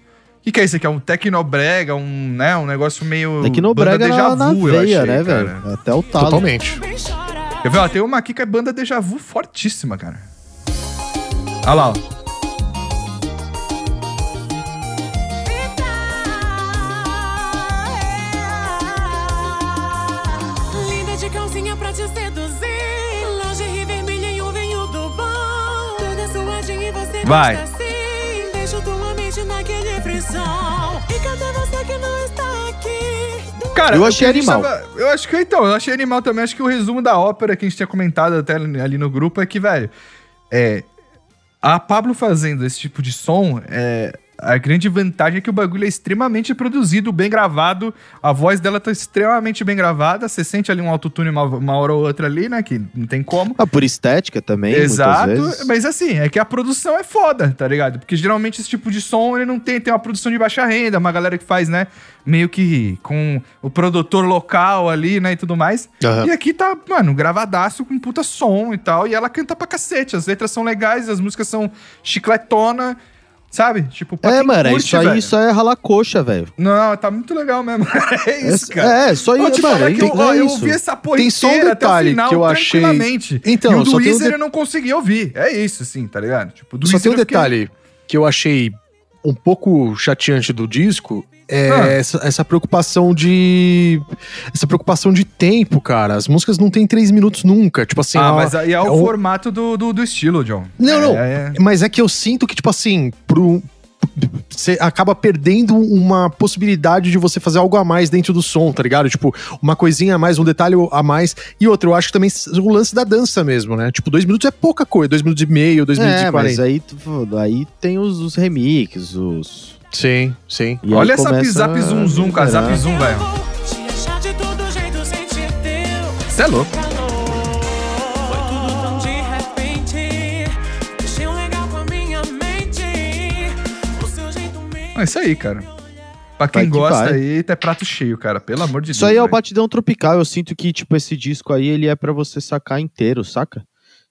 [SPEAKER 3] O que, que é isso aqui? É um tecnobrega, um, né, um negócio meio...
[SPEAKER 2] Tecnobrega
[SPEAKER 3] banda
[SPEAKER 2] na, na
[SPEAKER 3] eu
[SPEAKER 2] veia,
[SPEAKER 3] achei,
[SPEAKER 2] né, velho? Até o talo.
[SPEAKER 1] Totalmente.
[SPEAKER 3] Quer ver? Ó, tem uma aqui que é banda Deja Vu fortíssima, cara. Olha lá, ó.
[SPEAKER 5] Linda
[SPEAKER 3] Cara,
[SPEAKER 2] Eu achei animal.
[SPEAKER 3] tava- eu acho que então, eu achei animal também. Acho que o resumo da ópera que a gente tinha comentado até ali no grupo é que, velho, é. A Pablo fazendo esse tipo de som, é, a grande vantagem é que o bagulho é extremamente produzido, bem gravado. A voz dela tá extremamente bem gravada. Você sente ali um autotune uma, uma hora ou outra ali, né? Que não tem como.
[SPEAKER 2] Ah, por estética também,
[SPEAKER 3] Exato, mas assim, é que a produção é foda, tá ligado? Porque geralmente esse tipo de som ele não tem, tem uma produção de baixa renda, uma galera que faz, né, meio que com o produtor local ali, né, e tudo mais.
[SPEAKER 1] Aham.
[SPEAKER 3] E aqui tá, mano, gravadaço com puta som e tal, e ela canta pra cacete, as letras são legais, as músicas são chicletona, sabe? Tipo, pra
[SPEAKER 2] É, mano,
[SPEAKER 3] curte,
[SPEAKER 2] isso aí
[SPEAKER 3] velho.
[SPEAKER 2] só é ralar coxa, velho.
[SPEAKER 3] Não, tá muito legal mesmo. é isso,
[SPEAKER 2] É,
[SPEAKER 3] cara.
[SPEAKER 2] é, só isso, mano.
[SPEAKER 3] falar que eu,
[SPEAKER 2] tem-
[SPEAKER 3] ó,
[SPEAKER 2] é
[SPEAKER 3] eu ouvi essa porra
[SPEAKER 1] Tem só um detalhe
[SPEAKER 3] final,
[SPEAKER 1] que eu achei-. Então,
[SPEAKER 3] e o do
[SPEAKER 1] tem um
[SPEAKER 3] Weezer
[SPEAKER 1] de-
[SPEAKER 3] eu não consegui ouvir. É isso, assim, tá ligado? Tipo, do
[SPEAKER 1] Só
[SPEAKER 3] Weezer
[SPEAKER 1] tem um
[SPEAKER 3] fiquei-
[SPEAKER 1] detalhe que eu achei um pouco chateante do disco. É
[SPEAKER 3] Ah.
[SPEAKER 1] essa, essa preocupação de. Essa preocupação de tempo, cara. As músicas não tem três minutos nunca. Tipo assim.
[SPEAKER 3] ah,
[SPEAKER 1] ela-
[SPEAKER 3] mas aí é o
[SPEAKER 1] é um-
[SPEAKER 3] formato do, do, do estilo, John.
[SPEAKER 1] Não,
[SPEAKER 3] É,
[SPEAKER 1] não.
[SPEAKER 3] é-
[SPEAKER 1] Mas é que eu sinto que, tipo assim, pro. Você acaba perdendo uma possibilidade de você fazer algo a mais dentro do som, tá ligado? Tipo, uma coisinha a mais, um detalhe a mais. E outro, eu acho que também o lance da dança mesmo, né? Tipo, dois minutos é pouca coisa. Dois minutos e meio, dois minutos
[SPEAKER 2] É,
[SPEAKER 1] e
[SPEAKER 2] mas
[SPEAKER 1] quarenta.
[SPEAKER 2] aí, tu- aí tem os, os remixes, os...
[SPEAKER 1] Sim, sim.
[SPEAKER 2] e
[SPEAKER 3] Olha essa zap zoom zoom com a zap velho. Você é louco. É isso aí, cara. Pra quem
[SPEAKER 2] Vai que
[SPEAKER 3] gosta
[SPEAKER 2] vai.
[SPEAKER 3] aí, é prato cheio, cara. Pelo amor de
[SPEAKER 2] Isso
[SPEAKER 3] Deus.
[SPEAKER 2] aí é o batidão tropical. Eu sinto que, tipo, esse disco aí, ele é pra você sacar inteiro, saca?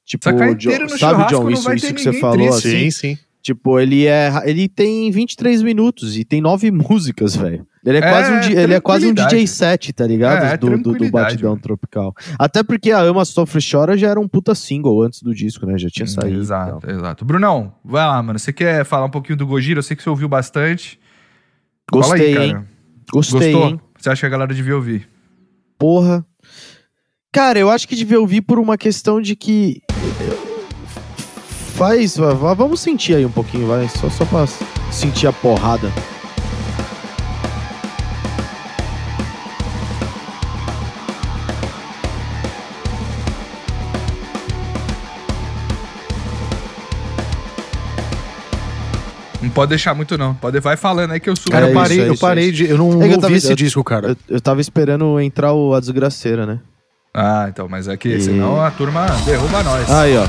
[SPEAKER 2] Tipo,
[SPEAKER 3] Sacar
[SPEAKER 2] John-
[SPEAKER 3] inteiro no
[SPEAKER 2] sabe, John,
[SPEAKER 3] não
[SPEAKER 2] isso, isso que você falou,
[SPEAKER 3] triste.
[SPEAKER 2] assim.
[SPEAKER 1] Sim, sim.
[SPEAKER 2] Tipo, ele é. Ele tem 23 minutos e tem nove músicas, velho. Ele é,
[SPEAKER 3] É,
[SPEAKER 2] quase um, ele é quase um. DJ set, tá ligado?
[SPEAKER 3] É, é
[SPEAKER 2] do, do, do Batidão. Tropical. Até porque a Ama Sofre Chora já era um puta single antes do disco, né? Já tinha saído.
[SPEAKER 3] Exato,
[SPEAKER 2] então.
[SPEAKER 3] exato. Brunão, vai lá, mano. Você quer falar um pouquinho do Gojira? Eu sei que você ouviu bastante.
[SPEAKER 2] Gostei,
[SPEAKER 3] aí,
[SPEAKER 2] hein? Gostei,
[SPEAKER 3] Gostou?
[SPEAKER 2] hein?
[SPEAKER 3] Você acha que a galera devia ouvir?
[SPEAKER 2] Porra. Cara, eu acho que devia ouvir por uma questão de que. Faz. va- va- Vamos sentir aí um pouquinho, vai. Só, só pra sentir a porrada.
[SPEAKER 3] Não pode deixar muito, não. Pode, vai falando aí que eu subo.
[SPEAKER 1] Cara,
[SPEAKER 2] É
[SPEAKER 1] eu
[SPEAKER 2] isso,
[SPEAKER 1] parei,
[SPEAKER 2] é
[SPEAKER 1] eu
[SPEAKER 2] isso, é
[SPEAKER 1] parei
[SPEAKER 2] isso.
[SPEAKER 1] de. Eu não
[SPEAKER 2] É eu
[SPEAKER 1] ouvi
[SPEAKER 2] tava-
[SPEAKER 1] esse
[SPEAKER 2] eu-
[SPEAKER 1] disco, cara.
[SPEAKER 2] Eu, eu tava esperando entrar o, a desgraceira, né?
[SPEAKER 3] Ah, então, mas é que
[SPEAKER 2] E-
[SPEAKER 3] senão a turma derruba nós.
[SPEAKER 2] Aí, ó.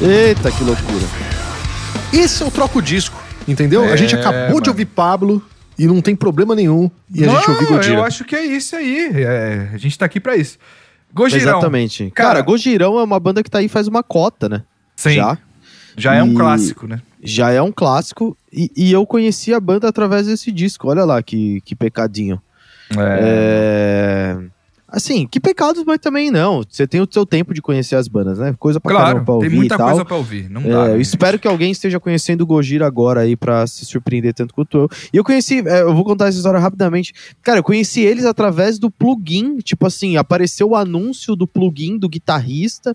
[SPEAKER 2] Eita, que loucura.
[SPEAKER 1] Esse é o troco disco, entendeu?
[SPEAKER 3] É,
[SPEAKER 1] a gente acabou
[SPEAKER 3] mano.
[SPEAKER 1] de ouvir Pablo e não tem problema nenhum. E a gente
[SPEAKER 3] Não,
[SPEAKER 1] ouviu Godira.
[SPEAKER 3] eu acho que é isso aí. É, a gente tá aqui pra isso. Gojirão.
[SPEAKER 2] Exatamente.
[SPEAKER 3] Cara-
[SPEAKER 2] Cara, Gojirão é uma banda que tá aí faz uma cota, né?
[SPEAKER 3] Sim, já,
[SPEAKER 2] Já.
[SPEAKER 3] é um clássico, né?
[SPEAKER 2] Já é um clássico. E, e eu conheci a banda através desse disco. Olha lá que, que pecadinho.
[SPEAKER 3] É.
[SPEAKER 2] É... Assim, que pecados, mas também não. Você tem o seu tempo de conhecer as bandas, né? Coisa pra
[SPEAKER 3] Claro,
[SPEAKER 2] pra ouvir
[SPEAKER 3] tem muita coisa pra ouvir. Não
[SPEAKER 2] É,
[SPEAKER 3] dá.
[SPEAKER 2] eu
[SPEAKER 3] né?
[SPEAKER 2] espero que alguém esteja conhecendo o Gojira agora aí pra se surpreender tanto quanto eu. E eu conheci, é, eu vou contar essa história rapidamente. Cara, eu conheci eles através do plugin, tipo assim, apareceu o anúncio do plugin do guitarrista.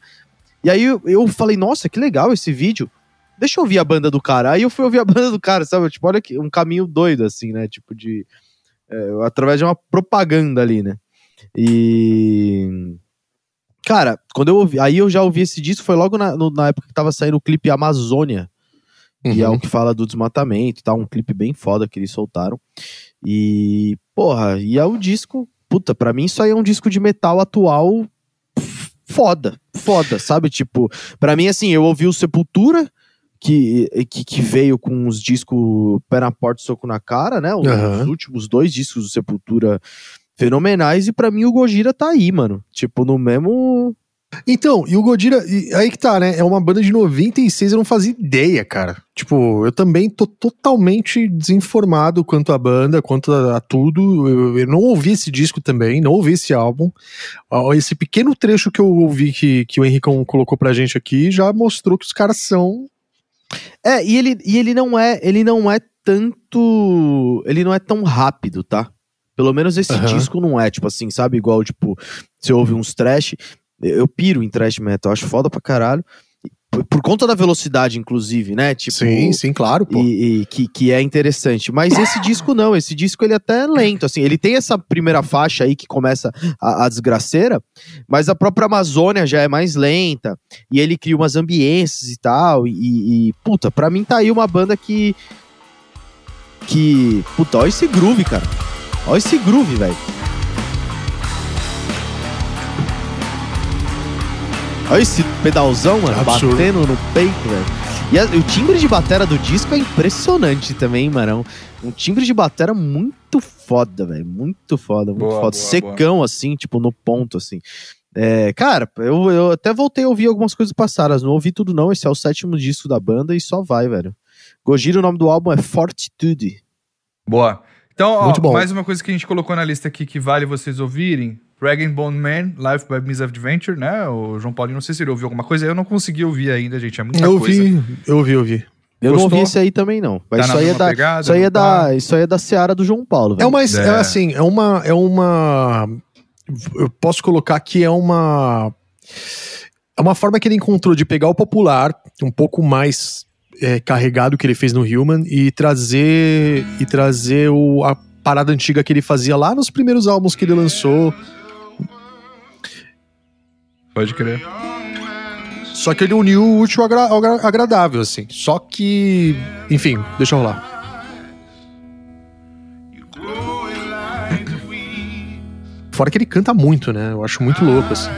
[SPEAKER 2] E aí eu, eu falei, nossa, que legal esse vídeo. Deixa eu ouvir a banda do cara. Aí eu fui ouvir a banda do cara, sabe? Tipo, olha que um caminho doido assim, né? Tipo de é, através de uma propaganda ali, né? E Cara, quando eu ouvi, aí eu já ouvi esse disco, foi logo na, no- na época que tava saindo o clipe Amazônia. E é
[SPEAKER 1] Uhum.
[SPEAKER 2] o que fala do desmatamento, tá? Um clipe bem foda que eles soltaram. E, porra, e é o disco. Puta, pra mim isso aí é um disco de metal atual foda, foda, sabe? Tipo, pra mim, assim, eu ouvi o Sepultura, que, que, que veio com os discos Pé na Porta e Soco na Cara, né? Os, os últimos dois discos do Sepultura fenomenais, e pra mim o Gojira tá aí, mano. Tipo, no mesmo.
[SPEAKER 1] Então, e o Godira, e aí que tá, né? É uma banda de 96, eu não fazia ideia, cara. Tipo, eu também tô totalmente desinformado quanto à banda, quanto a, a tudo. Eu, eu não ouvi esse disco também, não ouvi esse álbum. Esse pequeno trecho que eu ouvi que, que o Henricão colocou pra gente aqui já mostrou que os caras são.
[SPEAKER 2] É, e ele, e ele não é, ele não é tanto, ele não é tão rápido, tá? Pelo menos esse
[SPEAKER 1] Aham.
[SPEAKER 2] disco não é, tipo assim, sabe, igual, tipo, você ouve uns trash, eu piro em trash metal, acho foda pra caralho, por, por conta da velocidade, inclusive, né, tipo...
[SPEAKER 1] sim, sim, claro, pô.
[SPEAKER 2] E, e que, que é interessante. Mas esse disco não, esse disco ele até é lento, assim, ele tem essa primeira faixa aí que começa a, a desgraceira, mas a própria Amazônia já é mais lenta, e ele cria umas ambiências e tal, e, e puta, pra mim tá aí uma banda que, que, puta, olha esse groove, cara, olha esse groove, velho. Olha esse pedalzão, mano,
[SPEAKER 1] Absurdo.
[SPEAKER 2] batendo no peito, velho. E a- o timbre de batera do disco é impressionante também, mano. Um timbre de batera muito foda, velho. Muito foda, muito
[SPEAKER 3] Boa,
[SPEAKER 2] foda.
[SPEAKER 3] boa,
[SPEAKER 2] Secão, assim, tipo, no ponto, assim. É, cara, eu, eu até voltei a ouvir algumas coisas passadas. Não ouvi tudo, não. Esse é o sétimo disco da banda e só vai, velho. Gojira, o nome do álbum é Fortitude.
[SPEAKER 3] Boa. Então, ó, mais uma coisa que a gente colocou na lista aqui que vale vocês ouvirem. Dragon Bone Man, Life by Misadventure, né? O João Paulinho, não sei se ele ouviu alguma coisa. Eu não consegui ouvir ainda, gente. É muita
[SPEAKER 1] Eu
[SPEAKER 3] coisa.
[SPEAKER 1] ouvi, eu ouvi, eu ouvi.
[SPEAKER 2] Eu não
[SPEAKER 3] Gostou?
[SPEAKER 2] ouvi esse aí também, não. Mas
[SPEAKER 3] Tá
[SPEAKER 2] isso aí, é da,
[SPEAKER 3] pegada,
[SPEAKER 2] isso aí é
[SPEAKER 3] não tá?
[SPEAKER 2] da. Isso aí é da Seara do João Paulo,
[SPEAKER 1] É
[SPEAKER 2] velho.
[SPEAKER 1] uma, é.
[SPEAKER 3] É.
[SPEAKER 1] assim, é uma, é uma, eu posso colocar que é uma, é uma forma que ele encontrou de pegar o popular, um pouco mais é, carregado que ele fez no Human e trazer e trazer o, a parada antiga que ele fazia lá nos primeiros álbuns que ele lançou.
[SPEAKER 3] Pode crer.
[SPEAKER 1] Só que ele uniu o útil ao agra- agra- agradável, assim. Só que, enfim, deixa eu rolar. Fora que ele canta muito, né? Eu acho muito louco, assim.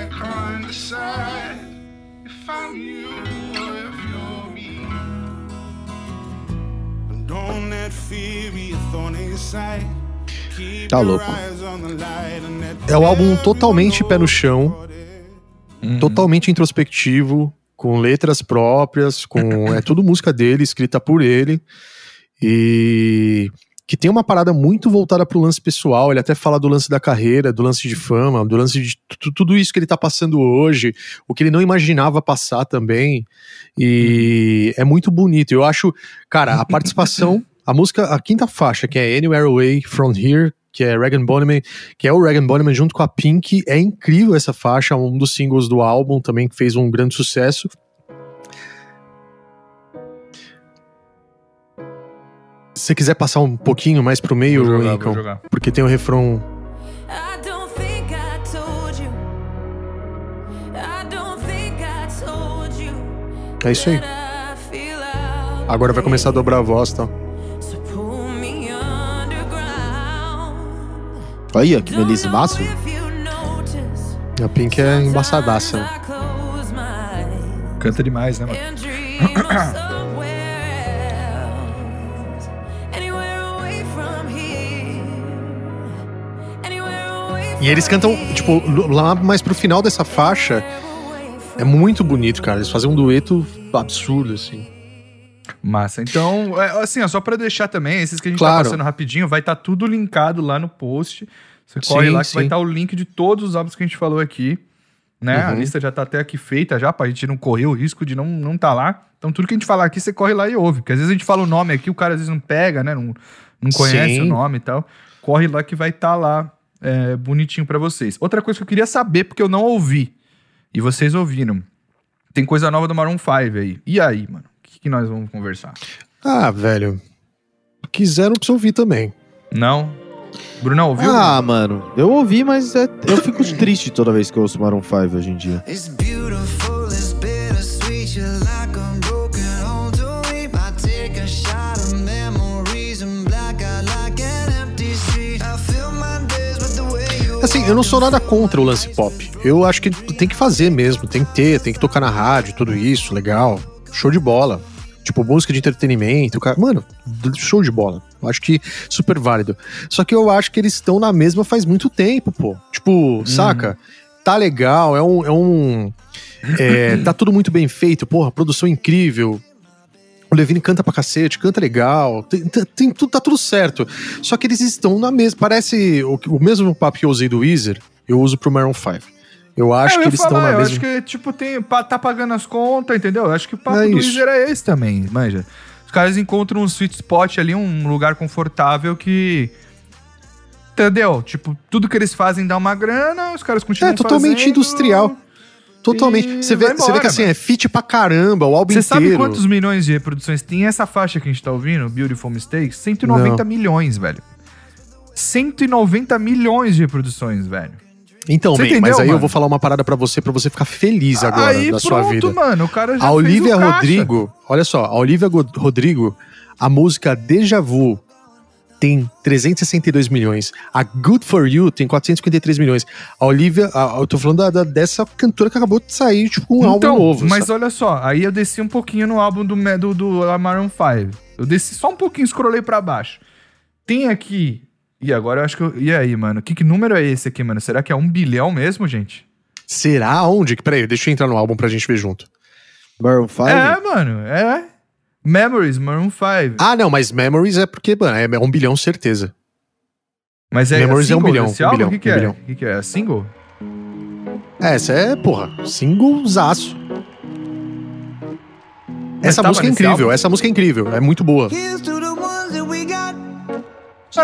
[SPEAKER 2] Tá louco.
[SPEAKER 1] É um álbum totalmente pé no chão,
[SPEAKER 3] Uhum.
[SPEAKER 1] totalmente introspectivo, com letras próprias, com é tudo música dele, escrita por ele e que tem uma parada muito voltada pro lance pessoal. Ele até fala do lance da carreira, do lance de fama, do lance de tu- tudo isso que ele tá passando hoje, o que ele não imaginava passar também. E é muito bonito. Eu acho, cara, a participação, a música, a quinta faixa, que é Anywhere Away From Here, que é Regan Bonneman, que é o Regan Bonneman junto com a Pink. É incrível essa faixa, um dos singles do álbum também que fez um grande sucesso. Se você quiser passar um pouquinho mais pro meio,
[SPEAKER 3] Vou jogar,
[SPEAKER 1] Henricão,
[SPEAKER 3] vou jogar.
[SPEAKER 1] porque tem o refrão. É isso aí. Agora vai começar a dobrar a voz, tá?
[SPEAKER 2] Aí, ó, que
[SPEAKER 5] you notice.
[SPEAKER 1] A Pink é embaçadaça. né?
[SPEAKER 3] Canta demais, né, mano?
[SPEAKER 1] E eles cantam, tipo, lá mais pro final dessa faixa, é muito bonito, cara. Eles fazem um dueto absurdo, assim.
[SPEAKER 3] Massa. Então, é, assim, ó, só pra deixar também, esses que a gente
[SPEAKER 1] Claro.
[SPEAKER 3] tá passando rapidinho, vai estar tudo linkado lá no post. Você corre
[SPEAKER 1] Sim,
[SPEAKER 3] lá que vai
[SPEAKER 1] sim.
[SPEAKER 3] estar o link de todos os álbuns que a gente falou aqui. Né? A
[SPEAKER 1] Uhum.
[SPEAKER 3] lista já tá até aqui feita já, pra gente não correr o risco de não, não tá lá. Então, tudo que a gente falar aqui, você corre lá e ouve. Porque às vezes a gente fala o nome aqui, o cara às vezes não pega, né? Não, não conhece
[SPEAKER 1] Sim.
[SPEAKER 3] o nome e tal. Corre lá que vai estar lá é, bonitinho pra vocês. Outra coisa que eu queria saber, porque eu não ouvi, e vocês ouviram. Tem coisa nova do Maroon 5 aí. E aí, mano? que, que nós vamos conversar?
[SPEAKER 1] Ah, velho. quiseram que você ouvir também.
[SPEAKER 3] Não? Bruno, ouviu?
[SPEAKER 2] Ah, mano, eu ouvi, mas é, eu fico triste toda vez que eu ouço Maroon 5 hoje em dia.
[SPEAKER 1] Assim, eu não sou nada contra o lance pop. Eu acho que tem que fazer mesmo, tem que ter, tem que tocar na rádio, tudo isso, legal. Show de bola. Tipo, música de entretenimento, cara. Mano, show de bola. Eu acho que super válido. Só que eu acho que eles estão na mesma faz muito tempo, pô. Tipo, saca? Tá legal, é um. É um é, tá tudo muito bem feito, porra, produção incrível. O Levine canta pra cacete, canta legal, tem, tem- tem tudo, tá tudo certo. Só que eles estão na mesma. Parece o, o mesmo papo que eu usei do Weezer, eu uso pro Maroon 5. Eu acho
[SPEAKER 3] É,
[SPEAKER 1] que eles
[SPEAKER 3] falar,
[SPEAKER 1] estão na
[SPEAKER 3] eu
[SPEAKER 1] mesma.
[SPEAKER 3] acho que, tipo, tem, tá pagando as contas, entendeu? Eu acho que o papo
[SPEAKER 1] É
[SPEAKER 3] do
[SPEAKER 1] isso.
[SPEAKER 3] Weezer é esse também, manja. Os caras encontram um sweet spot ali, um lugar confortável que... Entendeu? Tipo, tudo que eles fazem dá uma grana, os caras continuam
[SPEAKER 1] É, totalmente
[SPEAKER 3] fazendo.
[SPEAKER 1] industrial. Totalmente. Você vê,
[SPEAKER 3] vai
[SPEAKER 1] você vê
[SPEAKER 3] embora,
[SPEAKER 1] que assim,
[SPEAKER 3] mano.
[SPEAKER 1] é fit pra caramba, o álbum
[SPEAKER 3] Você
[SPEAKER 1] inteiro.
[SPEAKER 3] sabe quantos milhões de reproduções tem essa faixa que a gente tá ouvindo, Beautiful Mistakes? 190 milhões, velho. 190 milhões de reproduções, velho.
[SPEAKER 1] Então,
[SPEAKER 3] Você
[SPEAKER 1] bem,
[SPEAKER 3] entendeu,
[SPEAKER 1] mas aí eu
[SPEAKER 3] mano?
[SPEAKER 1] vou falar uma parada pra você, pra você ficar feliz agora
[SPEAKER 3] Aí
[SPEAKER 1] da
[SPEAKER 3] pronto,
[SPEAKER 1] sua vida.
[SPEAKER 3] mano, o cara já
[SPEAKER 1] A
[SPEAKER 3] fez
[SPEAKER 1] Olivia
[SPEAKER 3] o caixa.
[SPEAKER 1] Rodrigo, olha só, a Olivia Go- Rodrigo, a música Deja Vu tem 362 milhões. A Good For You tem 453 milhões. A Olivia, a- eu tô falando da- da- dessa cantora que acabou de sair, tipo, com um
[SPEAKER 3] então,
[SPEAKER 1] álbum novo.
[SPEAKER 3] mas
[SPEAKER 1] sabe?
[SPEAKER 3] olha só, aí eu desci um pouquinho no álbum do, do, do Maroon 5. Eu desci só um pouquinho, scrollei pra baixo. Tem aqui... E agora eu acho que eu... E aí, mano? Que, que número é esse aqui, mano? Será que é um bilhão mesmo, gente?
[SPEAKER 1] Será onde? Peraí, deixa eu entrar no álbum pra gente ver junto.
[SPEAKER 2] Maroon 5?
[SPEAKER 3] É, mano, é. Memories, Maroon 5.
[SPEAKER 1] Ah, não, mas Memories é porque, mano, é um bilhão certeza.
[SPEAKER 3] Mas é
[SPEAKER 1] Memories é um bilhão,
[SPEAKER 3] desse
[SPEAKER 1] um
[SPEAKER 3] álbum?
[SPEAKER 1] bilhão,
[SPEAKER 3] O que, que
[SPEAKER 1] um
[SPEAKER 3] é?
[SPEAKER 1] bilhão.
[SPEAKER 3] O que, que é? É Single?
[SPEAKER 1] Essa é, porra, singlezaço.
[SPEAKER 3] Mas
[SPEAKER 1] Essa
[SPEAKER 3] tava
[SPEAKER 1] música é incrível,
[SPEAKER 3] álbum?
[SPEAKER 1] essa música é incrível, é muito boa.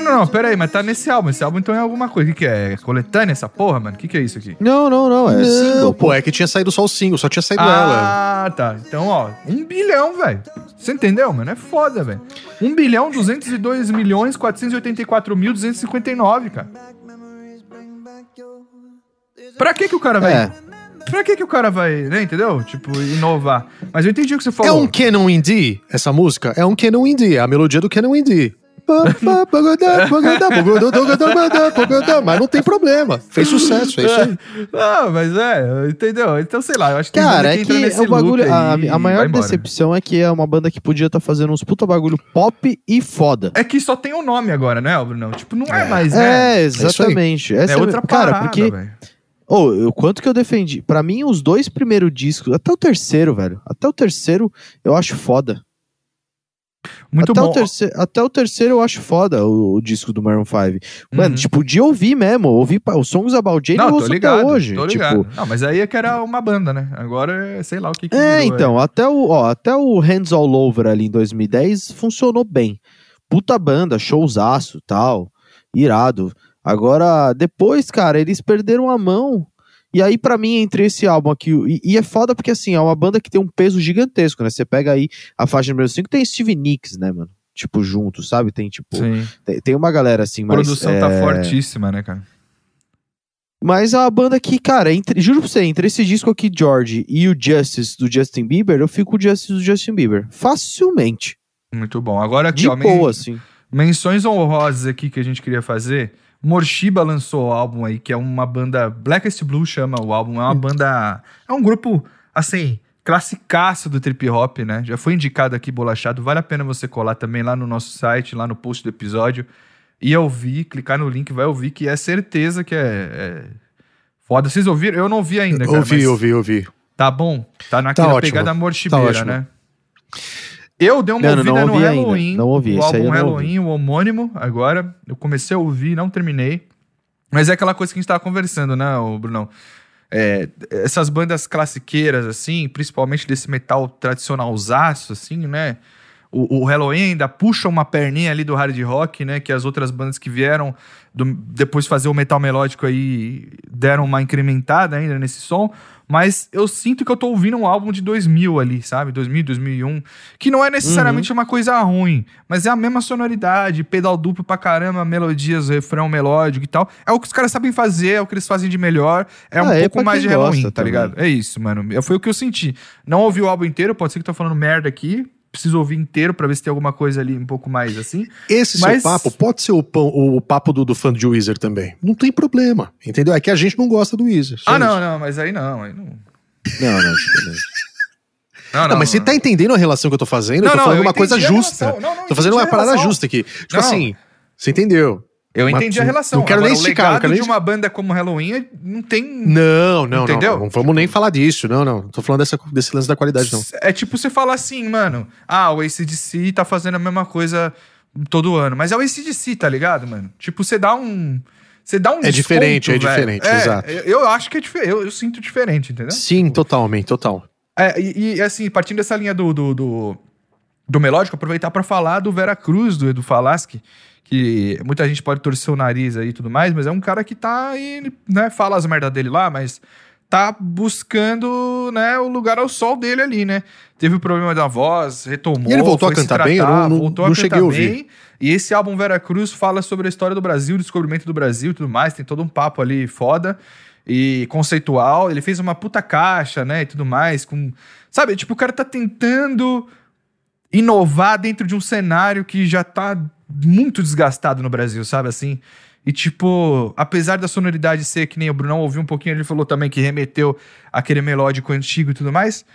[SPEAKER 3] Não, não, não, pera aí, mas tá nesse álbum. Esse álbum então é alguma coisa. O que, que é? É coletânea essa porra, mano? O que, que é isso aqui?
[SPEAKER 2] Não, não, não. É
[SPEAKER 1] não,
[SPEAKER 2] single.
[SPEAKER 1] pô, é que tinha saído só o single, só tinha saído ela.
[SPEAKER 3] Ah, tá. Então, ó, um bilhão, velho. Você entendeu, mano? É foda, velho. Um bilhão, 202 milhões, 484 mil, 259, cara. Pra que que o cara vai...
[SPEAKER 2] É.
[SPEAKER 3] Pra que que o cara vai, né, entendeu? Tipo, inovar. Mas eu entendi o que você
[SPEAKER 1] É
[SPEAKER 3] falou.
[SPEAKER 1] um Canon Indie, essa música? É um Canon Indie, é a melodia do Canon Indie. Mas não tem problema, fez sucesso, é isso aí.
[SPEAKER 3] Não, mas é, entendeu? Então, sei lá, eu acho que
[SPEAKER 2] Cara, é que é um bagulho. A, a maior decepção é que é uma banda que podia estar fazendo uns puta bagulho pop e foda.
[SPEAKER 3] É que só tem o nome agora, né, Bruno? Tipo, não é, mais, né?
[SPEAKER 2] É, exatamente. Essa
[SPEAKER 3] É outra
[SPEAKER 2] cara,
[SPEAKER 3] parada,
[SPEAKER 2] porque
[SPEAKER 3] velho.
[SPEAKER 2] Ô, o quanto que eu defendi? Pra mim, os dois primeiros discos, até o terceiro, velho. Até o terceiro eu acho foda.
[SPEAKER 3] Muito
[SPEAKER 2] até,
[SPEAKER 3] bom.
[SPEAKER 2] O terceiro, até o terceiro eu acho foda o, o disco do Maroon 5. Mano,
[SPEAKER 3] Uhum.
[SPEAKER 2] tipo, de ouvir mesmo. Ouvir os Songs About Jane eu
[SPEAKER 3] Não,
[SPEAKER 2] ouço
[SPEAKER 3] ligado,
[SPEAKER 2] até hoje.
[SPEAKER 3] tô ligado.
[SPEAKER 2] Tipo,
[SPEAKER 3] Não, mas aí é que era uma banda, né? Agora, é, sei lá o que que
[SPEAKER 2] é,
[SPEAKER 3] virou,
[SPEAKER 2] então, até o, ó, até o Hands All Over ali em 2010 funcionou bem. Puta banda, showzaço, tal, irado. Agora, depois, cara, eles perderam a mão. E aí, pra mim, entre esse álbum aqui. E, e é foda porque, assim, é uma banda que tem um peso gigantesco, né? Você pega aí a faixa número 5, tem Steve Nicks, né, mano? Tipo, junto, sabe? Tem, tipo. Tem, tem uma galera assim,
[SPEAKER 3] A
[SPEAKER 2] mas.
[SPEAKER 3] produção tá
[SPEAKER 2] é,
[SPEAKER 3] fortíssima, né, cara?
[SPEAKER 2] Mas a banda que, cara, entre, juro pra você, entre esse disco aqui, George, e o Justice do Justin Bieber, eu fico com o Justice do Justin Bieber. Facilmente.
[SPEAKER 3] Muito bom. Agora aqui,
[SPEAKER 2] De
[SPEAKER 3] ó, men-
[SPEAKER 2] boa, assim.
[SPEAKER 3] menções honrosas aqui que a gente queria fazer. Morshiba lançou o álbum aí, que é uma banda. Blackest Blue chama o álbum. É uma banda. É um grupo, assim, classicaço do trip hop, né? Já foi indicado aqui, bolachado. Vale a pena você colar também lá no nosso site, lá no post do episódio. E ouvir, clicar no link, vai ouvir, que é certeza que é. é Foda. Vocês ouviram? Eu não ouvi ainda, cara.
[SPEAKER 1] ouvi,
[SPEAKER 3] mas
[SPEAKER 1] ouvi, ouvi.
[SPEAKER 3] Tá bom. Tá naquela
[SPEAKER 1] ótimo.
[SPEAKER 3] pegada morchibeira,
[SPEAKER 1] Tá
[SPEAKER 3] né? Eu dei uma
[SPEAKER 2] Não,
[SPEAKER 3] ouvida
[SPEAKER 2] não
[SPEAKER 3] no
[SPEAKER 2] ouvi ainda.
[SPEAKER 3] Halloween.
[SPEAKER 2] Não ouvi,
[SPEAKER 3] O
[SPEAKER 2] esse aí
[SPEAKER 3] álbum Halloween, o homônimo, agora. Eu comecei a ouvir, não terminei. Mas é aquela coisa que a gente tava conversando, né, Brunão? É, essas bandas classiqueiras, assim, principalmente desse metal tradicionalzaço, assim, né? O, o Halloween ainda puxa uma perninha ali do hard rock, né? Que as outras bandas que vieram do- depois fazer o metal melódico aí deram uma incrementada ainda nesse som. Mas eu sinto que eu tô ouvindo um álbum de 2000 ali, sabe? 2000, 2001. Que não é necessariamente uma coisa ruim, mas é a mesma sonoridade, pedal duplo pra caramba, melodias, refrão melódico e tal. É o que os caras sabem fazer, é o que eles fazem de melhor. É um
[SPEAKER 2] Ah, é
[SPEAKER 3] pouco mais de Halloween, tá
[SPEAKER 2] também.
[SPEAKER 3] ligado? É isso, mano. Foi o que eu senti. Não ouvi o álbum inteiro, pode ser que eu tô falando merda aqui. Preciso ouvir inteiro pra ver se tem alguma coisa ali um pouco mais assim.
[SPEAKER 1] Esse
[SPEAKER 3] Mas-
[SPEAKER 1] seu papo pode ser o, pão- o papo do, do fã de Weezer também. Não tem problema, entendeu? É que a gente não gosta do Weezer. só
[SPEAKER 3] ah,
[SPEAKER 1] isso.
[SPEAKER 3] não, não, mas aí não. Aí não.
[SPEAKER 2] Não, não, beleza.
[SPEAKER 3] Não,
[SPEAKER 1] Não, mas você tá entendendo a relação que eu tô fazendo? eu tô falando
[SPEAKER 3] eu
[SPEAKER 1] uma coisa justa.
[SPEAKER 3] Não, não,
[SPEAKER 1] tô fazendo uma parada justa aqui. Tipo
[SPEAKER 3] Não.
[SPEAKER 1] assim, você entendeu?
[SPEAKER 3] Eu
[SPEAKER 1] Mas
[SPEAKER 3] entendi a relação.
[SPEAKER 1] não quero
[SPEAKER 3] Agora,
[SPEAKER 1] nem esticar,
[SPEAKER 3] o
[SPEAKER 1] quero nem
[SPEAKER 3] de uma banda como Halloween não tem...
[SPEAKER 1] Não, não,
[SPEAKER 3] Entendeu?
[SPEAKER 1] não. Não vamos nem falar disso. Não, não. Tô falando dessa, desse lance da qualidade, não.
[SPEAKER 3] É tipo você falar assim, mano. Ah, o ACDC tá fazendo a mesma coisa todo ano. Mas é o ACDC, tá ligado, mano? Tipo, você dá um. Você dá um
[SPEAKER 1] É diferente, é diferente,
[SPEAKER 3] É,
[SPEAKER 1] exato.
[SPEAKER 3] Eu, acho que é diferente. Eu, eu sinto diferente, entendeu?
[SPEAKER 1] Sim, totalmente, total.
[SPEAKER 3] É, e, e, assim, partindo dessa linha do, do, do, do melódico, aproveitar pra falar do Vera Cruz, do Edu Falaschi, que muita gente pode torcer o nariz aí e tudo mais, mas é um cara que tá aí, né, fala as merdas dele lá, mas tá buscando, né, o lugar ao sol dele ali, né? Teve o problema da voz, retomou.
[SPEAKER 1] E ele voltou a
[SPEAKER 3] se
[SPEAKER 1] cantar bem? Eu
[SPEAKER 3] tratar,
[SPEAKER 1] não- não-
[SPEAKER 3] voltou
[SPEAKER 1] não
[SPEAKER 3] a
[SPEAKER 1] cheguei
[SPEAKER 3] cantar
[SPEAKER 1] a ouvir.
[SPEAKER 3] bem. E esse álbum Vera Cruz fala sobre a história do Brasil, o descobrimento do Brasil e tudo mais, tem todo um papo ali foda e conceitual. Ele fez uma puta caixa, né, e tudo mais, com... Sabe, tipo, o cara tá tentando inovar dentro de um cenário que já tá muito desgastado no Brasil, sabe assim? E tipo, apesar da sonoridade ser que nem o Brunão ouviu um pouquinho, ele falou também que remeteu aquele melódico antigo e tudo mais.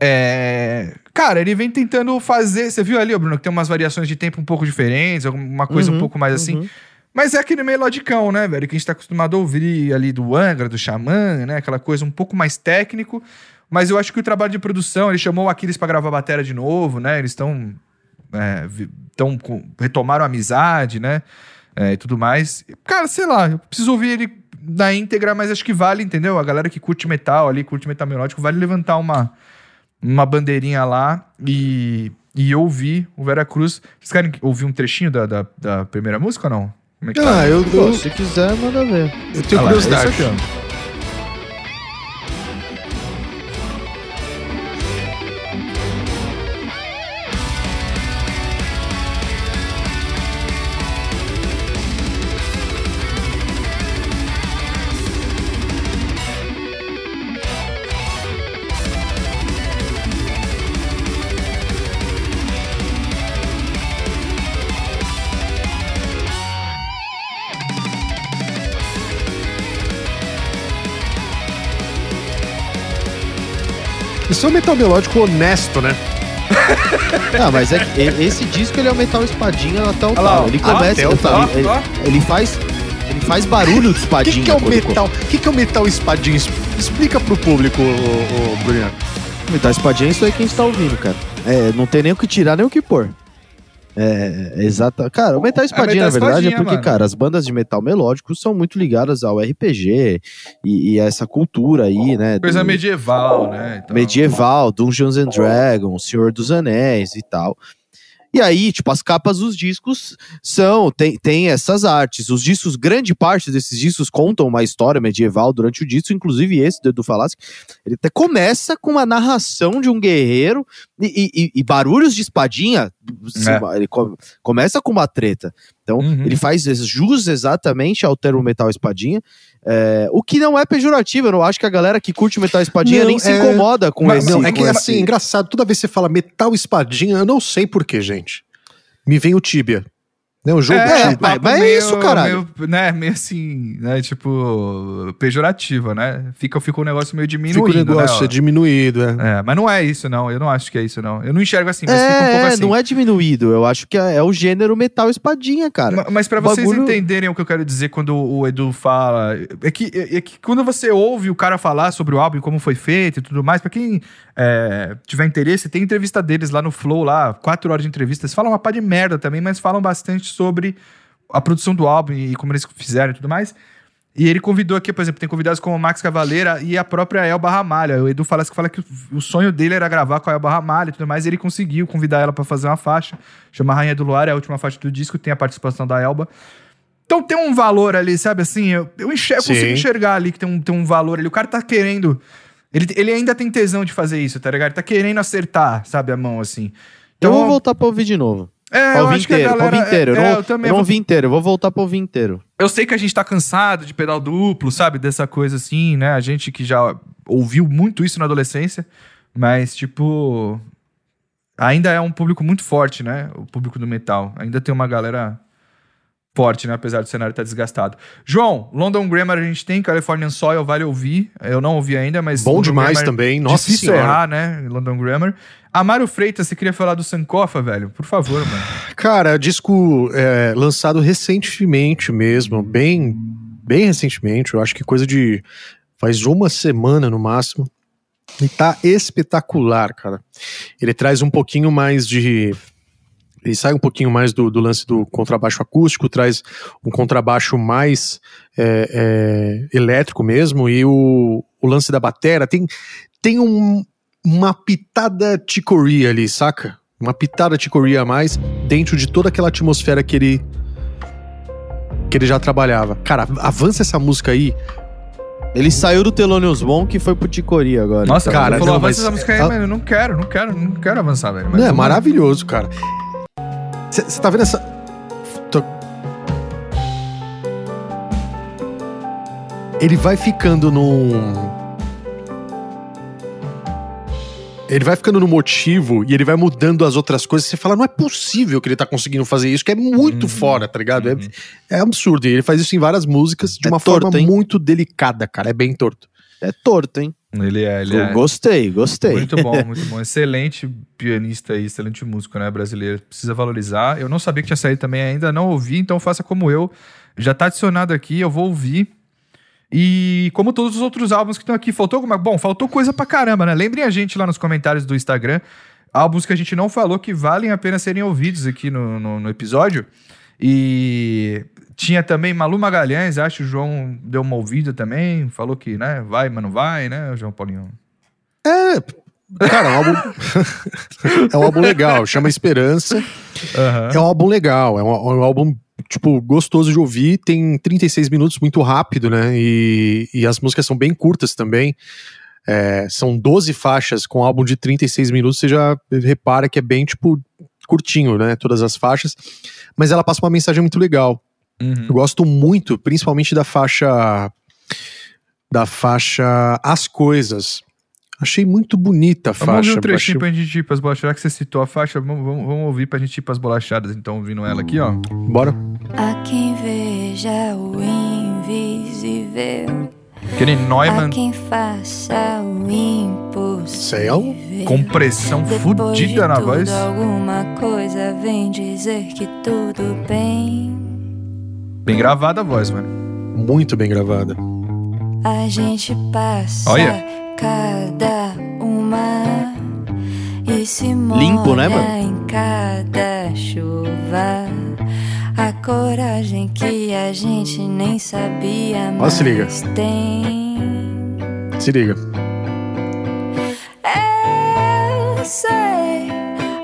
[SPEAKER 3] É... Cara, ele vem tentando fazer. Você viu ali, Bruno, que tem umas variações de tempo um pouco diferentes, alguma coisa um
[SPEAKER 2] Uhum,
[SPEAKER 3] pouco mais assim.
[SPEAKER 2] uhum.
[SPEAKER 3] Mas é aquele melodicão, né, velho? Que a gente tá acostumado a ouvir ali do Angra, do Xamã, né? Aquela coisa um pouco mais técnico. Mas eu acho que o trabalho de produção, ele chamou o Aquiles pra gravar a bateria de novo, né? Eles estão. É, tão com- retomaram a amizade, né? É, e tudo mais. Cara, sei lá, eu preciso ouvir ele na íntegra, mas acho que vale, entendeu? A galera que curte metal ali, curte metal melódico, vale levantar uma, uma bandeirinha lá e, e ouvir o Vera Cruz. Vocês querem ouvir um trechinho da, da, da primeira música ou não? Como é que tá?
[SPEAKER 1] Ah, eu, eu,
[SPEAKER 2] se quiser, manda ver.
[SPEAKER 1] eu tenho
[SPEAKER 3] Ah lá,
[SPEAKER 1] curiosidade.
[SPEAKER 3] aqui, ó.
[SPEAKER 1] É um metal melódico honesto, né?
[SPEAKER 2] Ah, mas é que e- esse disco ele é o metal espadinha até o
[SPEAKER 3] Olha lá,
[SPEAKER 2] tal.
[SPEAKER 3] ó.
[SPEAKER 2] Ele
[SPEAKER 3] Ó,
[SPEAKER 2] começa.
[SPEAKER 1] até o
[SPEAKER 2] ele-
[SPEAKER 1] tal.
[SPEAKER 2] ele,
[SPEAKER 3] Ó,
[SPEAKER 2] ele faz. Ele faz barulho de
[SPEAKER 1] O
[SPEAKER 2] espadinha.
[SPEAKER 1] que, que é o
[SPEAKER 2] quando-
[SPEAKER 1] metal? O que, que é o metal espadinho? Es- Explica pro público, ô, ô, Bruno.
[SPEAKER 2] Metal espadinha é isso aí que a gente tá ouvindo, cara. É, não tem nem o que tirar, nem o que pôr. É, é exata. Cara, o metal espadinha,
[SPEAKER 3] metal
[SPEAKER 2] na verdade,
[SPEAKER 3] espadinha,
[SPEAKER 2] é porque,
[SPEAKER 3] mano.
[SPEAKER 2] cara, as bandas de metal melódico são muito ligadas ao RPG e, e a essa cultura aí, né?
[SPEAKER 3] Coisa
[SPEAKER 2] do-
[SPEAKER 3] medieval, né? Então-
[SPEAKER 2] medieval, Dungeons and Dragons, Senhor dos Anéis e tal. E aí, tipo, as capas dos discos são, tem, tem essas artes. Os discos, grande parte desses discos contam uma história medieval durante o disco, inclusive esse do Edu Falaschi. Ele até começa com uma narração de um guerreiro e, e- e barulhos de espadinha.
[SPEAKER 3] É.
[SPEAKER 2] Ele co- começa com uma treta. Então,
[SPEAKER 3] Uhum.
[SPEAKER 2] ele faz jus exatamente ao termo metal espadinha. É, o que não é pejorativo, eu não acho que a galera que curte metal espadinha
[SPEAKER 1] Não,
[SPEAKER 2] nem se
[SPEAKER 1] é-
[SPEAKER 2] incomoda com
[SPEAKER 3] Mas-
[SPEAKER 2] esse.
[SPEAKER 1] Não, é que
[SPEAKER 2] esse-
[SPEAKER 1] assim, é engraçado, toda vez que você fala metal espadinha, eu não sei porquê, gente. Me vem o Tibia. Né, o jogo
[SPEAKER 2] É,
[SPEAKER 1] Tibia.
[SPEAKER 2] mas- mas é isso, caralho.
[SPEAKER 3] Meio, né, meio assim, né, tipo, pejorativa, né? Fica, fica um negócio meio
[SPEAKER 1] Fica
[SPEAKER 3] diminuído,
[SPEAKER 1] o negócio
[SPEAKER 3] né?
[SPEAKER 1] é diminuído, é.
[SPEAKER 3] É, mas não é isso, não. Eu não acho que é isso, não. Eu não enxergo assim, mas fica um pouco
[SPEAKER 2] É,
[SPEAKER 3] assim.
[SPEAKER 2] não é diminuído. Eu acho que é, é o gênero metal espadinha, cara.
[SPEAKER 3] Ma- Mas pra
[SPEAKER 2] o
[SPEAKER 3] vocês
[SPEAKER 2] bagulho-
[SPEAKER 3] entenderem o que eu quero dizer quando o Edu fala, é que, é que quando você ouve o cara falar sobre o álbum e como foi feito e tudo mais, pra quem é, tiver interesse, tem entrevista deles lá no Flow, lá, quatro horas de entrevista. Eles falam uma pá de merda também, mas falam bastante sobre a produção do álbum e como eles fizeram e tudo mais. E ele convidou aqui, por exemplo, tem convidados como o Max Cavaleira e a própria Elba Ramalha. O Edu fala que fala que o- sonho dele era gravar com a Elba Ramalha e tudo mais, e ele conseguiu convidar ela pra fazer uma faixa. Chama Rainha do Luar, é a última faixa do disco, tem a participação da Elba. Então tem um valor ali, sabe assim? Eu, eu enxergo, consigo enxergar ali que tem um, tem um valor ali. O cara tá querendo. Ele, ele ainda tem tesão de fazer isso, tá ligado? Ele tá querendo acertar, sabe, a mão assim.
[SPEAKER 2] eu vou voltar pra ouvir de novo.
[SPEAKER 3] É, eu
[SPEAKER 2] ouvir
[SPEAKER 3] acho que a
[SPEAKER 2] inteiro,
[SPEAKER 3] galera.
[SPEAKER 2] ouvir inteiro. Eu
[SPEAKER 3] é,
[SPEAKER 2] não,
[SPEAKER 3] eu também
[SPEAKER 2] eu não
[SPEAKER 3] vou-
[SPEAKER 2] ouvi inteiro, eu vou voltar pra ouvir inteiro.
[SPEAKER 3] eu sei que a gente tá cansado de pedal duplo, sabe? Dessa coisa assim, né? A gente que já ouviu muito isso na adolescência, mas, tipo. ainda é um público muito forte, né? O público do metal. Ainda tem uma galera forte, né? Apesar do cenário estar desgastado. João, London Grammar a gente tem, Californian Soil, vale ouvir. Eu não ouvi ainda, mas.
[SPEAKER 1] Bom
[SPEAKER 3] London
[SPEAKER 1] demais
[SPEAKER 3] Grammar-
[SPEAKER 1] também, nossa
[SPEAKER 3] Difícil
[SPEAKER 1] senhora.
[SPEAKER 3] errar, né? London Grammar. Amário Freitas, você queria falar do Sankofa, velho? Por favor, mano.
[SPEAKER 1] Cara, disco é, lançado recentemente mesmo, bem, bem recentemente, eu acho que coisa de faz uma semana no máximo. E tá espetacular, cara. Ele traz um pouquinho mais de. Ele sai um pouquinho mais do, do lance do contrabaixo acústico, traz um contrabaixo mais é, é, elétrico mesmo, e o, o lance da batera tem, tem um, uma pitada ticoria ali, saca? Uma pitada ticoria a mais dentro de toda aquela atmosfera que ele que ele já trabalhava. Cara, avança essa música aí.
[SPEAKER 2] Ele saiu do Thelonious Monk e foi pro Ticoria agora.
[SPEAKER 3] Nossa,
[SPEAKER 1] Cara,
[SPEAKER 3] cara, falou,
[SPEAKER 1] não,
[SPEAKER 3] avança
[SPEAKER 1] mas-
[SPEAKER 3] essa música aí, mas eu não quero, não quero, não quero avançar, velho. Mas
[SPEAKER 1] Não, é maravilhoso, cara. Você tá vendo essa. tô- Ele vai ficando num. Ele vai ficando no motivo e ele vai mudando as outras coisas. Você fala, não é possível que ele tá conseguindo fazer isso, que é muito
[SPEAKER 3] Uhum,
[SPEAKER 1] fora, tá ligado?
[SPEAKER 3] uhum.
[SPEAKER 1] É, é absurdo. E ele faz isso em várias músicas de
[SPEAKER 2] É
[SPEAKER 1] uma
[SPEAKER 2] torto,
[SPEAKER 1] forma
[SPEAKER 2] hein?
[SPEAKER 1] muito delicada, cara. É bem torto.
[SPEAKER 2] É torto, hein?
[SPEAKER 3] Ele é, ele
[SPEAKER 2] Eu
[SPEAKER 3] é.
[SPEAKER 2] Gostei, gostei.
[SPEAKER 3] Muito bom, muito bom. Excelente pianista e excelente músico, né, brasileiro. Precisa valorizar. Eu não sabia que tinha saído também ainda, não ouvi, então faça como eu. Já tá adicionado aqui, eu vou ouvir. E como todos os outros álbuns que estão aqui, faltou alguma. Bom, faltou coisa pra caramba, né? Lembrem a gente lá nos comentários do Instagram. Álbuns que a gente não falou que valem a pena serem ouvidos aqui no, no, no episódio. E tinha também Malu Magalhães, acho que o João deu uma ouvida também. Falou que, né, vai, mas não vai, né, João Paulinho?
[SPEAKER 1] É. Cara, é um álbum. é um álbum legal, chama Esperança. É um álbum legal, é um, é um álbum, tipo, gostoso de ouvir. Tem 36 minutos, muito rápido, né? E, e as músicas são bem curtas também. É, são 12 faixas com um álbum de 36 minutos. Você já repara que é bem, tipo, curtinho, né? Todas as faixas. Mas ela passa uma mensagem muito legal.
[SPEAKER 3] Uhum.
[SPEAKER 1] Eu gosto muito, principalmente da faixa. Da faixa As Coisas. Achei muito bonita a
[SPEAKER 3] Vamos ouvir
[SPEAKER 1] faixa.
[SPEAKER 3] um trechinho
[SPEAKER 1] achei-
[SPEAKER 3] pra gente ir pras bolachadas. Já que você citou a faixa, vamos, vamos, vamos ouvir pra gente ir pras bolachadas, então, ouvindo ela aqui, ó.
[SPEAKER 1] Bora.
[SPEAKER 7] Há quem veja o invisível,
[SPEAKER 3] Kenny Neumann,
[SPEAKER 7] quem faça o
[SPEAKER 1] Céu?
[SPEAKER 7] impossível.
[SPEAKER 3] compressão
[SPEAKER 7] de
[SPEAKER 3] na voz.
[SPEAKER 7] Alguma coisa vem dizer que tudo bem.
[SPEAKER 3] Bem gravada a voz, mano.
[SPEAKER 1] Muito bem gravada.
[SPEAKER 7] A gente passa
[SPEAKER 3] Olha.
[SPEAKER 7] cada uma e se molha
[SPEAKER 2] Limpo, né, mano?
[SPEAKER 7] em cada chuva. A coragem que a gente nem sabia
[SPEAKER 1] Ó,
[SPEAKER 7] mais
[SPEAKER 1] se liga.
[SPEAKER 7] tem.
[SPEAKER 1] Se liga.
[SPEAKER 7] Eu sei,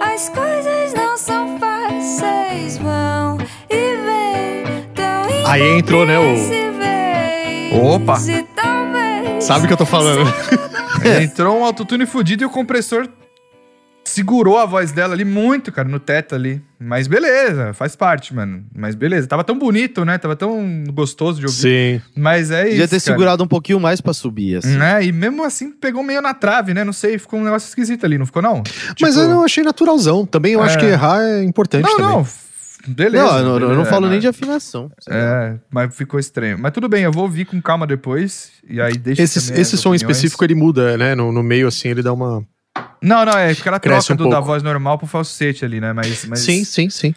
[SPEAKER 7] as coisas
[SPEAKER 1] Aí entrou, né, o-
[SPEAKER 3] Opa!
[SPEAKER 1] Sabe o que eu tô falando?
[SPEAKER 3] Entrou um autotune fudido e o compressor segurou a voz dela ali muito, cara, no teto ali. Mas beleza, faz parte, mano. Mas beleza. Tava tão bonito, né? Tava tão gostoso de ouvir.
[SPEAKER 1] Sim.
[SPEAKER 3] Mas é isso.
[SPEAKER 2] Podia ter
[SPEAKER 3] cara.
[SPEAKER 2] segurado um pouquinho mais pra subir, assim.
[SPEAKER 3] Né? E mesmo assim pegou meio na trave, né? Não sei, ficou um negócio esquisito ali, não ficou, não?
[SPEAKER 1] Mas
[SPEAKER 3] Tipo,
[SPEAKER 1] eu não achei naturalzão. Também eu acho
[SPEAKER 3] É.
[SPEAKER 1] que errar é importante
[SPEAKER 3] Não,
[SPEAKER 1] também.
[SPEAKER 3] não. Beleza.
[SPEAKER 2] não, eu não, eu não
[SPEAKER 3] beleza,
[SPEAKER 2] falo
[SPEAKER 3] né?
[SPEAKER 2] nem de afinação.
[SPEAKER 3] É, mas ficou estranho. Mas tudo bem, eu vou ouvir com calma depois. E aí deixa
[SPEAKER 1] Esse, esse som
[SPEAKER 3] opiniões.
[SPEAKER 1] específico ele muda, né? No, no meio, assim, ele dá uma.
[SPEAKER 3] Não, não, é aquela troca
[SPEAKER 1] um
[SPEAKER 3] do, da voz normal pro falsete ali, né? Mas, mas
[SPEAKER 1] Sim, sim, sim.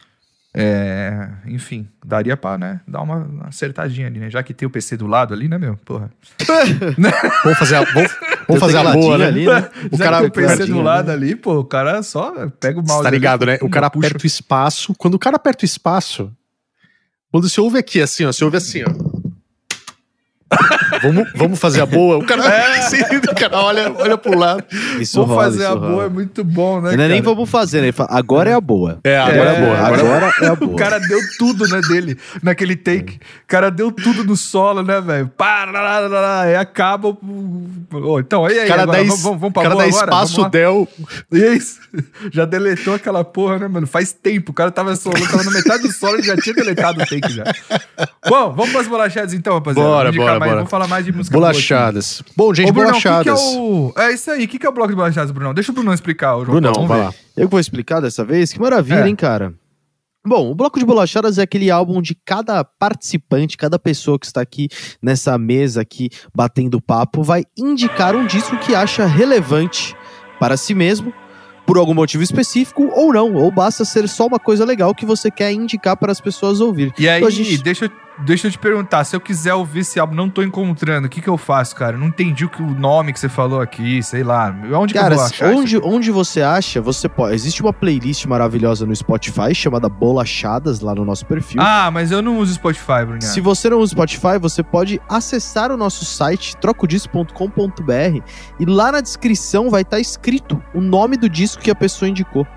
[SPEAKER 3] É, enfim, daria pra, né, dar uma acertadinha ali, né? Já que tem o PC do lado ali, né, meu? Porra.
[SPEAKER 1] Vamos fazer a, vamos, vamos fazer a boa, né?
[SPEAKER 2] ali, né?
[SPEAKER 1] O
[SPEAKER 3] Já
[SPEAKER 1] cara,
[SPEAKER 3] que tem o PC do lado ali, pô, o cara só pega o mouse
[SPEAKER 1] Você tá
[SPEAKER 3] ali,
[SPEAKER 1] ligado, né? O cara
[SPEAKER 3] puxa.
[SPEAKER 1] aperta o espaço. Quando o cara aperta o espaço, quando você ouve aqui, assim, ó, você ouve assim, ó. Vamos, vamos fazer a boa. O cara, assim, o cara olha, olha pro lado.
[SPEAKER 2] Isso
[SPEAKER 3] Vou
[SPEAKER 2] rola,
[SPEAKER 3] fazer
[SPEAKER 2] isso
[SPEAKER 3] a boa, é
[SPEAKER 2] rola.
[SPEAKER 3] muito bom, né,
[SPEAKER 2] Não é nem vamos fazer, né? Ele fala, agora é a boa.
[SPEAKER 1] É, agora é,
[SPEAKER 3] É,
[SPEAKER 1] boa. Agora,
[SPEAKER 2] Agora é a boa.
[SPEAKER 3] O cara deu tudo, né, dele, naquele take. O cara deu tudo no solo, né, velho? Pá, lá, lá, lá, lá, Aí acaba. então, e aí,
[SPEAKER 1] o cara
[SPEAKER 3] agora,
[SPEAKER 1] dá,
[SPEAKER 3] vamos, vamos, vamos pra
[SPEAKER 1] cara
[SPEAKER 3] boa
[SPEAKER 1] dá
[SPEAKER 3] agora?
[SPEAKER 1] espaço
[SPEAKER 3] Vamos lá?
[SPEAKER 1] del.
[SPEAKER 3] Isso. Já deletou aquela porra, né, mano? Faz tempo. O cara tava solando, tava na metade do solo e já tinha deletado o take já. Bom, vamos pras bolachadas então, rapaziada.
[SPEAKER 1] Bora,
[SPEAKER 3] Vamos
[SPEAKER 1] bora,
[SPEAKER 3] mais.
[SPEAKER 1] bora.
[SPEAKER 3] Vamos falar fala mais de música boa.
[SPEAKER 1] Bolachadas. Bom, gente,
[SPEAKER 3] Ô, Brunão, o que que
[SPEAKER 1] bolachadas.
[SPEAKER 3] é, o... é isso aí. O que, que é o bloco de bolachadas, Brunão? Deixa o Brunão explicar. O João
[SPEAKER 2] Brunão,
[SPEAKER 3] Paulo,
[SPEAKER 2] vai lá. Eu que vou explicar dessa vez? Que maravilha,
[SPEAKER 3] É.
[SPEAKER 2] hein, cara? Bom, o Bloco de Bolachadas é aquele álbum de cada participante, cada pessoa que está aqui nessa mesa aqui batendo papo, vai indicar um disco que acha relevante para si mesmo, por algum motivo específico ou não, ou basta ser só uma coisa legal que você quer indicar para as pessoas ouvir.
[SPEAKER 3] E aí,
[SPEAKER 2] Então gente-
[SPEAKER 3] deixa, eu- deixa eu te perguntar, se eu quiser ouvir esse álbum, não tô encontrando, o que que eu faço, cara? Não entendi o, que, o nome que você falou aqui, sei lá. Onde
[SPEAKER 2] Cara,
[SPEAKER 3] que eu vou achar
[SPEAKER 2] onde, onde você acha, você pode. Existe uma playlist maravilhosa no Spotify chamada Bolachadas lá no nosso perfil.
[SPEAKER 3] Ah, mas eu não uso Spotify, Bruninho.
[SPEAKER 2] Se você não usa Spotify, você pode acessar o nosso site trocodisso.com.br e lá na descrição vai estar escrito o nome do disco que a pessoa indicou.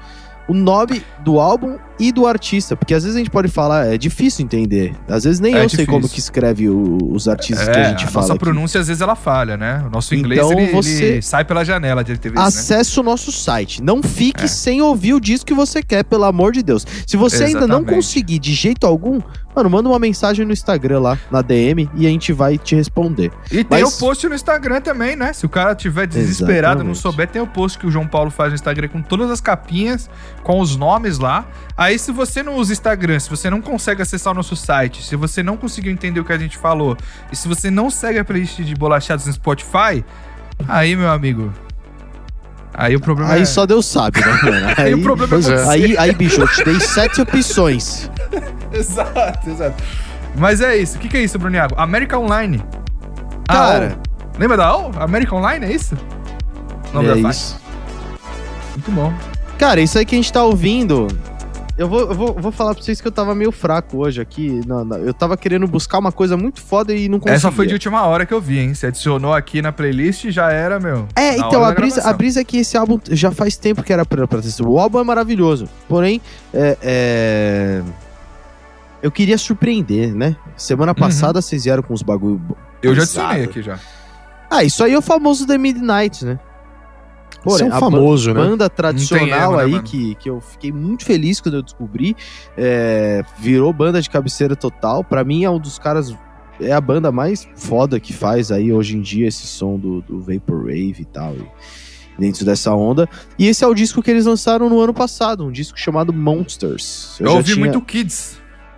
[SPEAKER 2] O nome do álbum e do artista, porque às vezes a gente pode falar, é difícil entender. Às vezes nem
[SPEAKER 3] É
[SPEAKER 2] eu sei
[SPEAKER 3] difícil.
[SPEAKER 2] como que escreve o- os artistas
[SPEAKER 3] É,
[SPEAKER 2] que a gente fala.
[SPEAKER 3] nossa
[SPEAKER 2] aqui.
[SPEAKER 3] pronúncia às vezes ela falha, né? O nosso inglês
[SPEAKER 2] Então
[SPEAKER 3] ele,
[SPEAKER 2] você-
[SPEAKER 3] ele sai pela janela de TV, né?
[SPEAKER 2] Acesse o nosso site. Não fique
[SPEAKER 3] É.
[SPEAKER 2] sem ouvir o disco que você quer, pelo amor de Deus. Se você ainda não
[SPEAKER 3] Exatamente.
[SPEAKER 2] conseguir de jeito algum, mano, manda uma mensagem no Instagram lá, na DM, e a gente vai te responder.
[SPEAKER 3] E tem
[SPEAKER 2] Mas-
[SPEAKER 3] o post no Instagram também, né? Se o cara tiver desesperado, não
[SPEAKER 2] Exatamente.
[SPEAKER 3] souber, tem o post que o João Paulo faz no Instagram com todas as capinhas, com os nomes lá. Aí, se você não usa Instagram, se você não consegue acessar o nosso site, se você não conseguiu entender o que a gente falou, e se você não segue a playlist de bolachados no Spotify, aí, meu amigo. Aí o problema
[SPEAKER 2] Aí
[SPEAKER 3] é.
[SPEAKER 2] só Deus sabe, né, mano?
[SPEAKER 3] Aí o problema é
[SPEAKER 1] é.
[SPEAKER 3] você.
[SPEAKER 2] Aí, aí, bicho, eu te dei sete opções.
[SPEAKER 3] Exato, exato. Mas é isso. O que, que é isso, Bruniago? América Online.
[SPEAKER 2] Cara,
[SPEAKER 3] O. Lembra da O? América Online, é isso? O nome
[SPEAKER 2] é
[SPEAKER 3] da
[SPEAKER 2] isso.
[SPEAKER 3] Muito bom.
[SPEAKER 2] Cara, isso aí que a gente tá ouvindo. Eu vou, eu vou, vou falar pra vocês que eu tava meio fraco hoje aqui. Não, não, eu tava querendo buscar uma coisa muito foda e não conseguia.
[SPEAKER 3] Essa foi de última hora que eu vi, hein? Você adicionou aqui na playlist e já era, meu.
[SPEAKER 2] É, então, a brisa, a brisa é que esse álbum já faz tempo que era pra, pra ter. O álbum é maravilhoso. Porém, é, é, eu queria surpreender, né? Semana passada vocês vieram com os bagulho.
[SPEAKER 3] Eu já adicionei aqui já.
[SPEAKER 2] Ah, isso aí é o famoso The Midnight, né?
[SPEAKER 1] É um
[SPEAKER 2] a
[SPEAKER 1] famoso, né?
[SPEAKER 2] banda tradicional
[SPEAKER 3] erro, né,
[SPEAKER 2] aí
[SPEAKER 3] mano?
[SPEAKER 2] que, que eu fiquei muito feliz quando eu descobri. é, virou banda de cabeceira total. Pra mim é um dos caras. É a banda mais foda que faz aí hoje em dia esse som do, do Vaporwave e tal. e dentro dessa onda. E esse é o disco que eles lançaram no ano passado, um disco chamado Monsters.
[SPEAKER 3] Eu,
[SPEAKER 2] já
[SPEAKER 3] ouvi
[SPEAKER 2] tinha-
[SPEAKER 3] muito Kids.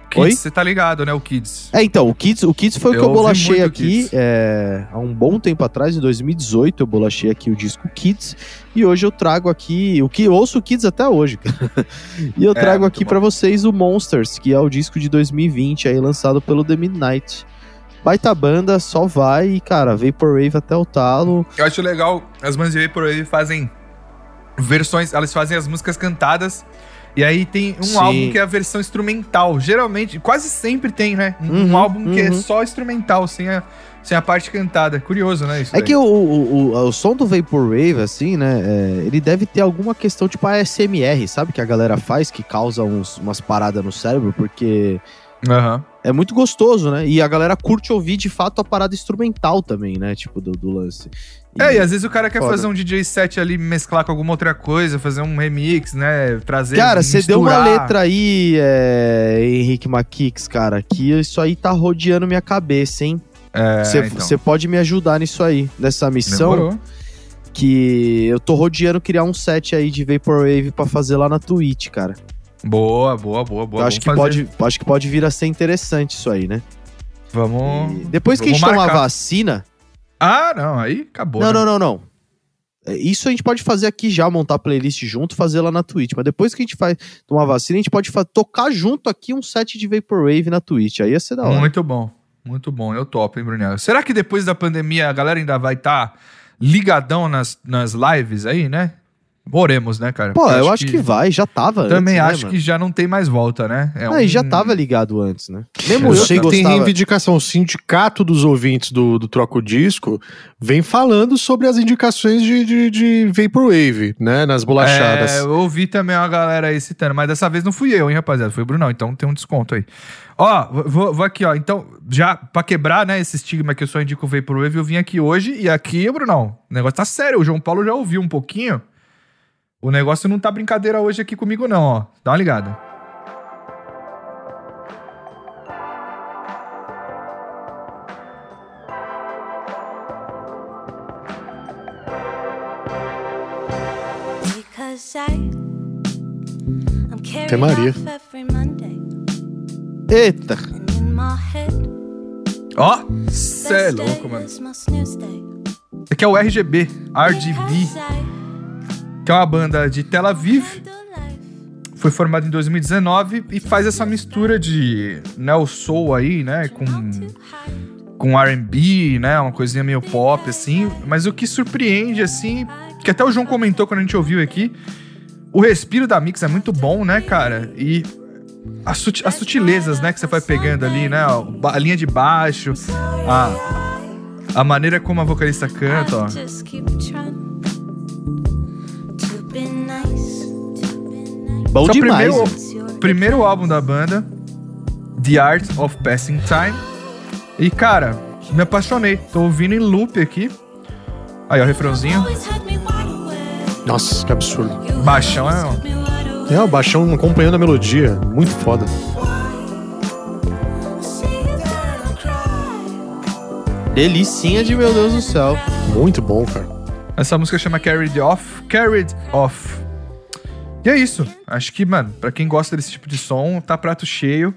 [SPEAKER 3] Kids, você tá ligado, né? O Kids.
[SPEAKER 2] É, então, o Kids, o Kids foi o que
[SPEAKER 3] Eu
[SPEAKER 2] eu bolachei aqui é, há um bom tempo atrás, em 2018, eu bolachei aqui o disco Kids. E hoje eu trago aqui, o que eu ouço o Kids até hoje. cara. e eu
[SPEAKER 3] É,
[SPEAKER 2] trago
[SPEAKER 3] muito
[SPEAKER 2] aqui pra vocês o Monsters, que é o disco de 2020, aí lançado pelo The Midnight. Baita banda, só vai e, cara, Vaporwave até o talo.
[SPEAKER 3] Eu acho legal, as bandas de Vaporwave fazem versões, elas fazem as músicas cantadas. E aí tem um
[SPEAKER 2] Sim.
[SPEAKER 3] álbum que é a versão instrumental. Geralmente, quase sempre tem, né? Um, um
[SPEAKER 2] Uhum,
[SPEAKER 3] álbum que é
[SPEAKER 2] uhum.
[SPEAKER 3] só instrumental, sem a, sem a parte cantada. Curioso, né? Isso
[SPEAKER 2] É
[SPEAKER 3] daí.
[SPEAKER 2] que o, o, o, o som do Vaporwave, assim, né, é, ele deve ter alguma questão tipo ASMR, sabe? Que a galera faz, que causa uns, umas paradas no cérebro, porque
[SPEAKER 3] Aham.
[SPEAKER 2] é muito gostoso, né? E a galera curte ouvir de fato a parada instrumental também, né? Tipo, do, do lance.
[SPEAKER 3] É, e às vezes o cara quer
[SPEAKER 2] Foda.
[SPEAKER 3] fazer um DJ set ali, mesclar com alguma outra coisa, fazer um remix, né? Trazer.
[SPEAKER 2] Cara, você deu uma letra aí, é, Henrique Maquix, cara, que isso aí tá rodeando minha cabeça, hein?
[SPEAKER 3] É,
[SPEAKER 2] Você
[SPEAKER 3] então.
[SPEAKER 2] pode me ajudar nisso aí, nessa missão,
[SPEAKER 3] Demorou.
[SPEAKER 2] que eu tô rodeando criar um set aí de Vaporwave pra fazer lá na Twitch, cara.
[SPEAKER 3] Boa, boa, boa, boa.
[SPEAKER 2] eu acho
[SPEAKER 3] Vamos
[SPEAKER 2] que,
[SPEAKER 3] fazer.
[SPEAKER 2] pode, acho que pode vir a ser interessante isso aí, né?
[SPEAKER 3] Vamos.
[SPEAKER 2] E depois que a
[SPEAKER 3] vamos
[SPEAKER 2] gente tomar
[SPEAKER 3] marcar.
[SPEAKER 2] vacina,
[SPEAKER 3] Ah, não, aí acabou.
[SPEAKER 2] Não,
[SPEAKER 3] né?
[SPEAKER 2] não, não, não. É, Isso a gente pode fazer aqui já, montar a playlist junto, fazer lá na Twitch. Mas depois que a gente faz tomar vacina, a gente pode tocar junto aqui um set de Vaporwave na Twitch. Aí ia ser da hora.
[SPEAKER 3] Muito bom. Muito bom. Eu topo, hein, Brunel? Será que depois da pandemia a galera ainda vai estar ligadão nas, nas lives aí, né? Oremos, né, cara?
[SPEAKER 2] Pô,
[SPEAKER 3] Porque
[SPEAKER 2] eu acho que, vai, já tava
[SPEAKER 3] Também
[SPEAKER 2] antes,
[SPEAKER 3] acho
[SPEAKER 2] né,
[SPEAKER 3] que já não tem mais volta, né? É?
[SPEAKER 2] Ah, e já
[SPEAKER 3] um-
[SPEAKER 2] tava ligado antes, né? Mesmo
[SPEAKER 1] Eu
[SPEAKER 2] eu,
[SPEAKER 1] sei
[SPEAKER 2] que
[SPEAKER 1] que tem
[SPEAKER 2] gostava...
[SPEAKER 1] reivindicação. O sindicato dos ouvintes do, do Troco Disco vem falando sobre as indicações de, de, de Vaporwave, né? Nas bolachadas.
[SPEAKER 3] É, eu ouvi também uma galera aí citando, mas dessa vez não fui eu, hein, rapaziada? Foi o Brunão, então tem um desconto aí. Ó, vou, vou aqui, ó. Então, já pra quebrar, né, esse estigma que eu só indico o Vaporwave, eu vim aqui hoje e aqui, Brunão, o negócio tá sério. O João Paulo já ouviu um pouquinho. O negócio não tá brincadeira hoje aqui comigo, não, ó. Dá uma ligada.
[SPEAKER 7] Até
[SPEAKER 1] Maria.
[SPEAKER 2] Eita!
[SPEAKER 3] Ó, oh, cê é louco, mano. Aqui é o RGB, RGB que é uma banda de Tel Aviv. Foi formada em 2019 e faz essa mistura de neo soul aí, né, com com R&B, né, uma coisinha meio pop assim, mas o que surpreende assim, que até o João comentou quando a gente ouviu aqui, o respiro da mix é muito bom, né, cara? E as, suti- as sutilezas, né, que você vai pegando ali, né, a linha de baixo, a, a maneira como a vocalista canta, ó.
[SPEAKER 2] Bom demais.
[SPEAKER 3] primeiro, primeiro álbum da banda, The Art of Passing Time. E, cara, me apaixonei. Tô ouvindo em loop aqui. Aí, ó, o refrãozinho.
[SPEAKER 1] Nossa, que absurdo.
[SPEAKER 3] Baixão é, ó.
[SPEAKER 1] É, o baixão acompanhando a melodia. Muito foda.
[SPEAKER 2] Delicinha de meu Deus do céu.
[SPEAKER 1] Muito bom, cara.
[SPEAKER 3] Essa música chama Carried Off. Carried Off. E é isso. Acho que, mano, pra quem gosta desse tipo de som, tá prato cheio.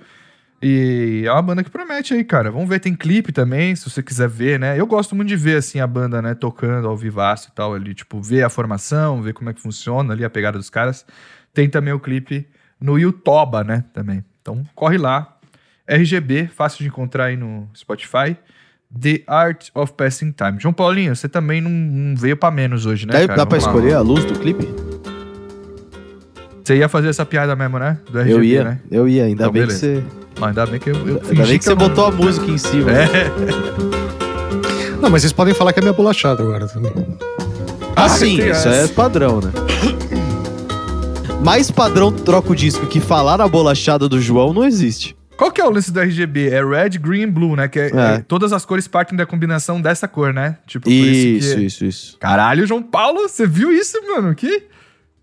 [SPEAKER 3] E é uma banda que promete aí, cara. Vamos ver, tem clipe também, se você quiser ver, né? Eu gosto muito de ver, assim, a banda, né, tocando ao vivaço e tal, ali, tipo, ver a formação, ver como é que funciona ali, a pegada dos caras. Tem também o clipe no Yutoba, né, também. Então, corre lá. RGB, fácil de encontrar aí no Spotify. The Art of Passing Time. João Paulinho, você também não, não veio pra menos hoje, né,
[SPEAKER 2] Dá,
[SPEAKER 3] cara?
[SPEAKER 2] dá pra
[SPEAKER 3] Vamos lá.
[SPEAKER 2] escolher a luz do clipe?
[SPEAKER 3] Você ia fazer essa piada mesmo, né? Do RGB,
[SPEAKER 2] eu ia,
[SPEAKER 3] né?
[SPEAKER 2] eu ia. Ainda
[SPEAKER 3] Então,
[SPEAKER 2] bem
[SPEAKER 3] beleza.
[SPEAKER 2] que você.
[SPEAKER 3] Mas ainda bem que eu, eu
[SPEAKER 2] Ainda bem que você botou a música em cima.
[SPEAKER 3] É.
[SPEAKER 1] Não, mas vocês podem falar que é minha bolachada agora também.
[SPEAKER 2] Ah, sim,
[SPEAKER 3] tem
[SPEAKER 2] isso
[SPEAKER 3] essa.
[SPEAKER 2] é padrão, né? Mais padrão troca o disco que falar na bolachada do João não existe.
[SPEAKER 3] Qual que é o lance do RGB? É red, green e blue, né? Que é,
[SPEAKER 2] É.
[SPEAKER 3] é, todas as cores partem da combinação dessa cor, né? Tipo, por
[SPEAKER 2] Isso,
[SPEAKER 3] que...
[SPEAKER 2] isso, isso.
[SPEAKER 3] Caralho, João Paulo, você viu isso, mano? Que?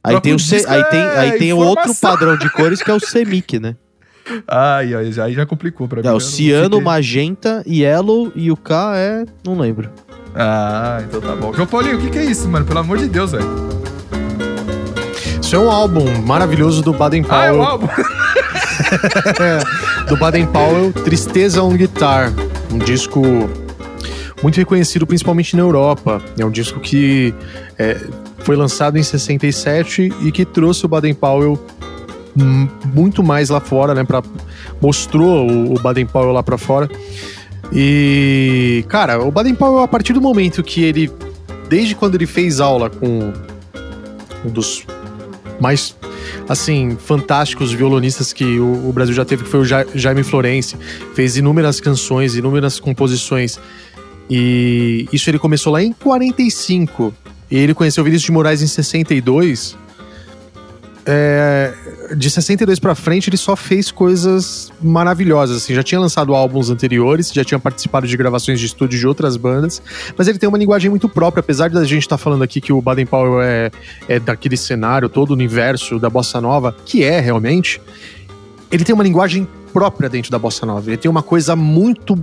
[SPEAKER 2] Aí tem,
[SPEAKER 3] o
[SPEAKER 2] C-
[SPEAKER 3] disco
[SPEAKER 2] aí tem,
[SPEAKER 3] é
[SPEAKER 2] aí tem o outro padrão de cores que é o semic, né?
[SPEAKER 3] Ai, ai, já, aí já complicou pra mim.
[SPEAKER 2] É
[SPEAKER 3] eu
[SPEAKER 2] o ciano,
[SPEAKER 3] fiquei-
[SPEAKER 2] magenta, yellow e o K é. não lembro.
[SPEAKER 3] Ah, então tá bom. João Paulinho, o que, que é isso, mano? Pelo amor de Deus, velho.
[SPEAKER 1] Isso é um álbum maravilhoso do Baden
[SPEAKER 3] Ah, é
[SPEAKER 1] Powell.
[SPEAKER 3] álbum.
[SPEAKER 1] do Baden Powell, Tristeza on Guitar. Um disco muito reconhecido principalmente na Europa. É um disco que é, foi lançado em 67 e que trouxe o Baden Powell muito mais lá fora, né? Pra, mostrou o, Baden Powell lá pra fora. E, cara, o Baden Powell, a partir do momento que ele, desde quando ele fez aula com um dos mais assim, fantásticos violonistas que o, o Brasil já teve, que foi o Ja- Jaime Florence. Fez inúmeras canções, inúmeras composições. E isso ele começou lá em 45. E ele conheceu Vinícius de Moraes em 62. É, de 62 pra frente, ele só fez coisas maravilhosas. Assim, já tinha lançado álbuns anteriores, já tinha participado de gravações de estúdio de outras bandas, mas ele tem uma linguagem muito própria, apesar da gente estar falando aqui que o Baden Powell é, é daquele cenário, todo o universo da bossa nova, que é realmente. Ele tem uma linguagem própria dentro da bossa nova. Ele tem uma coisa muito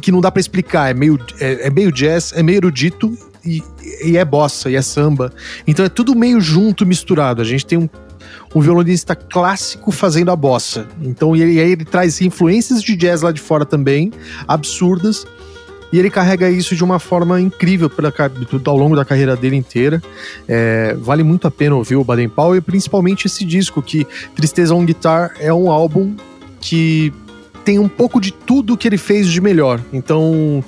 [SPEAKER 1] que- não dá pra explicar. É meio, é, é meio jazz, é meio erudito e, e é bossa, e é samba. Então é tudo meio junto, misturado. A gente tem um, um violonista clássico fazendo a bossa. Então e aí ele traz influências de jazz lá de fora também, absurdas. E ele carrega isso de uma forma incrível pela, ao longo da carreira dele inteira. É, vale muito a pena ouvir o Baden Powell e principalmente esse disco, que Tristeza on Guitar é um álbum que tem um pouco de tudo que ele fez de melhor. Então,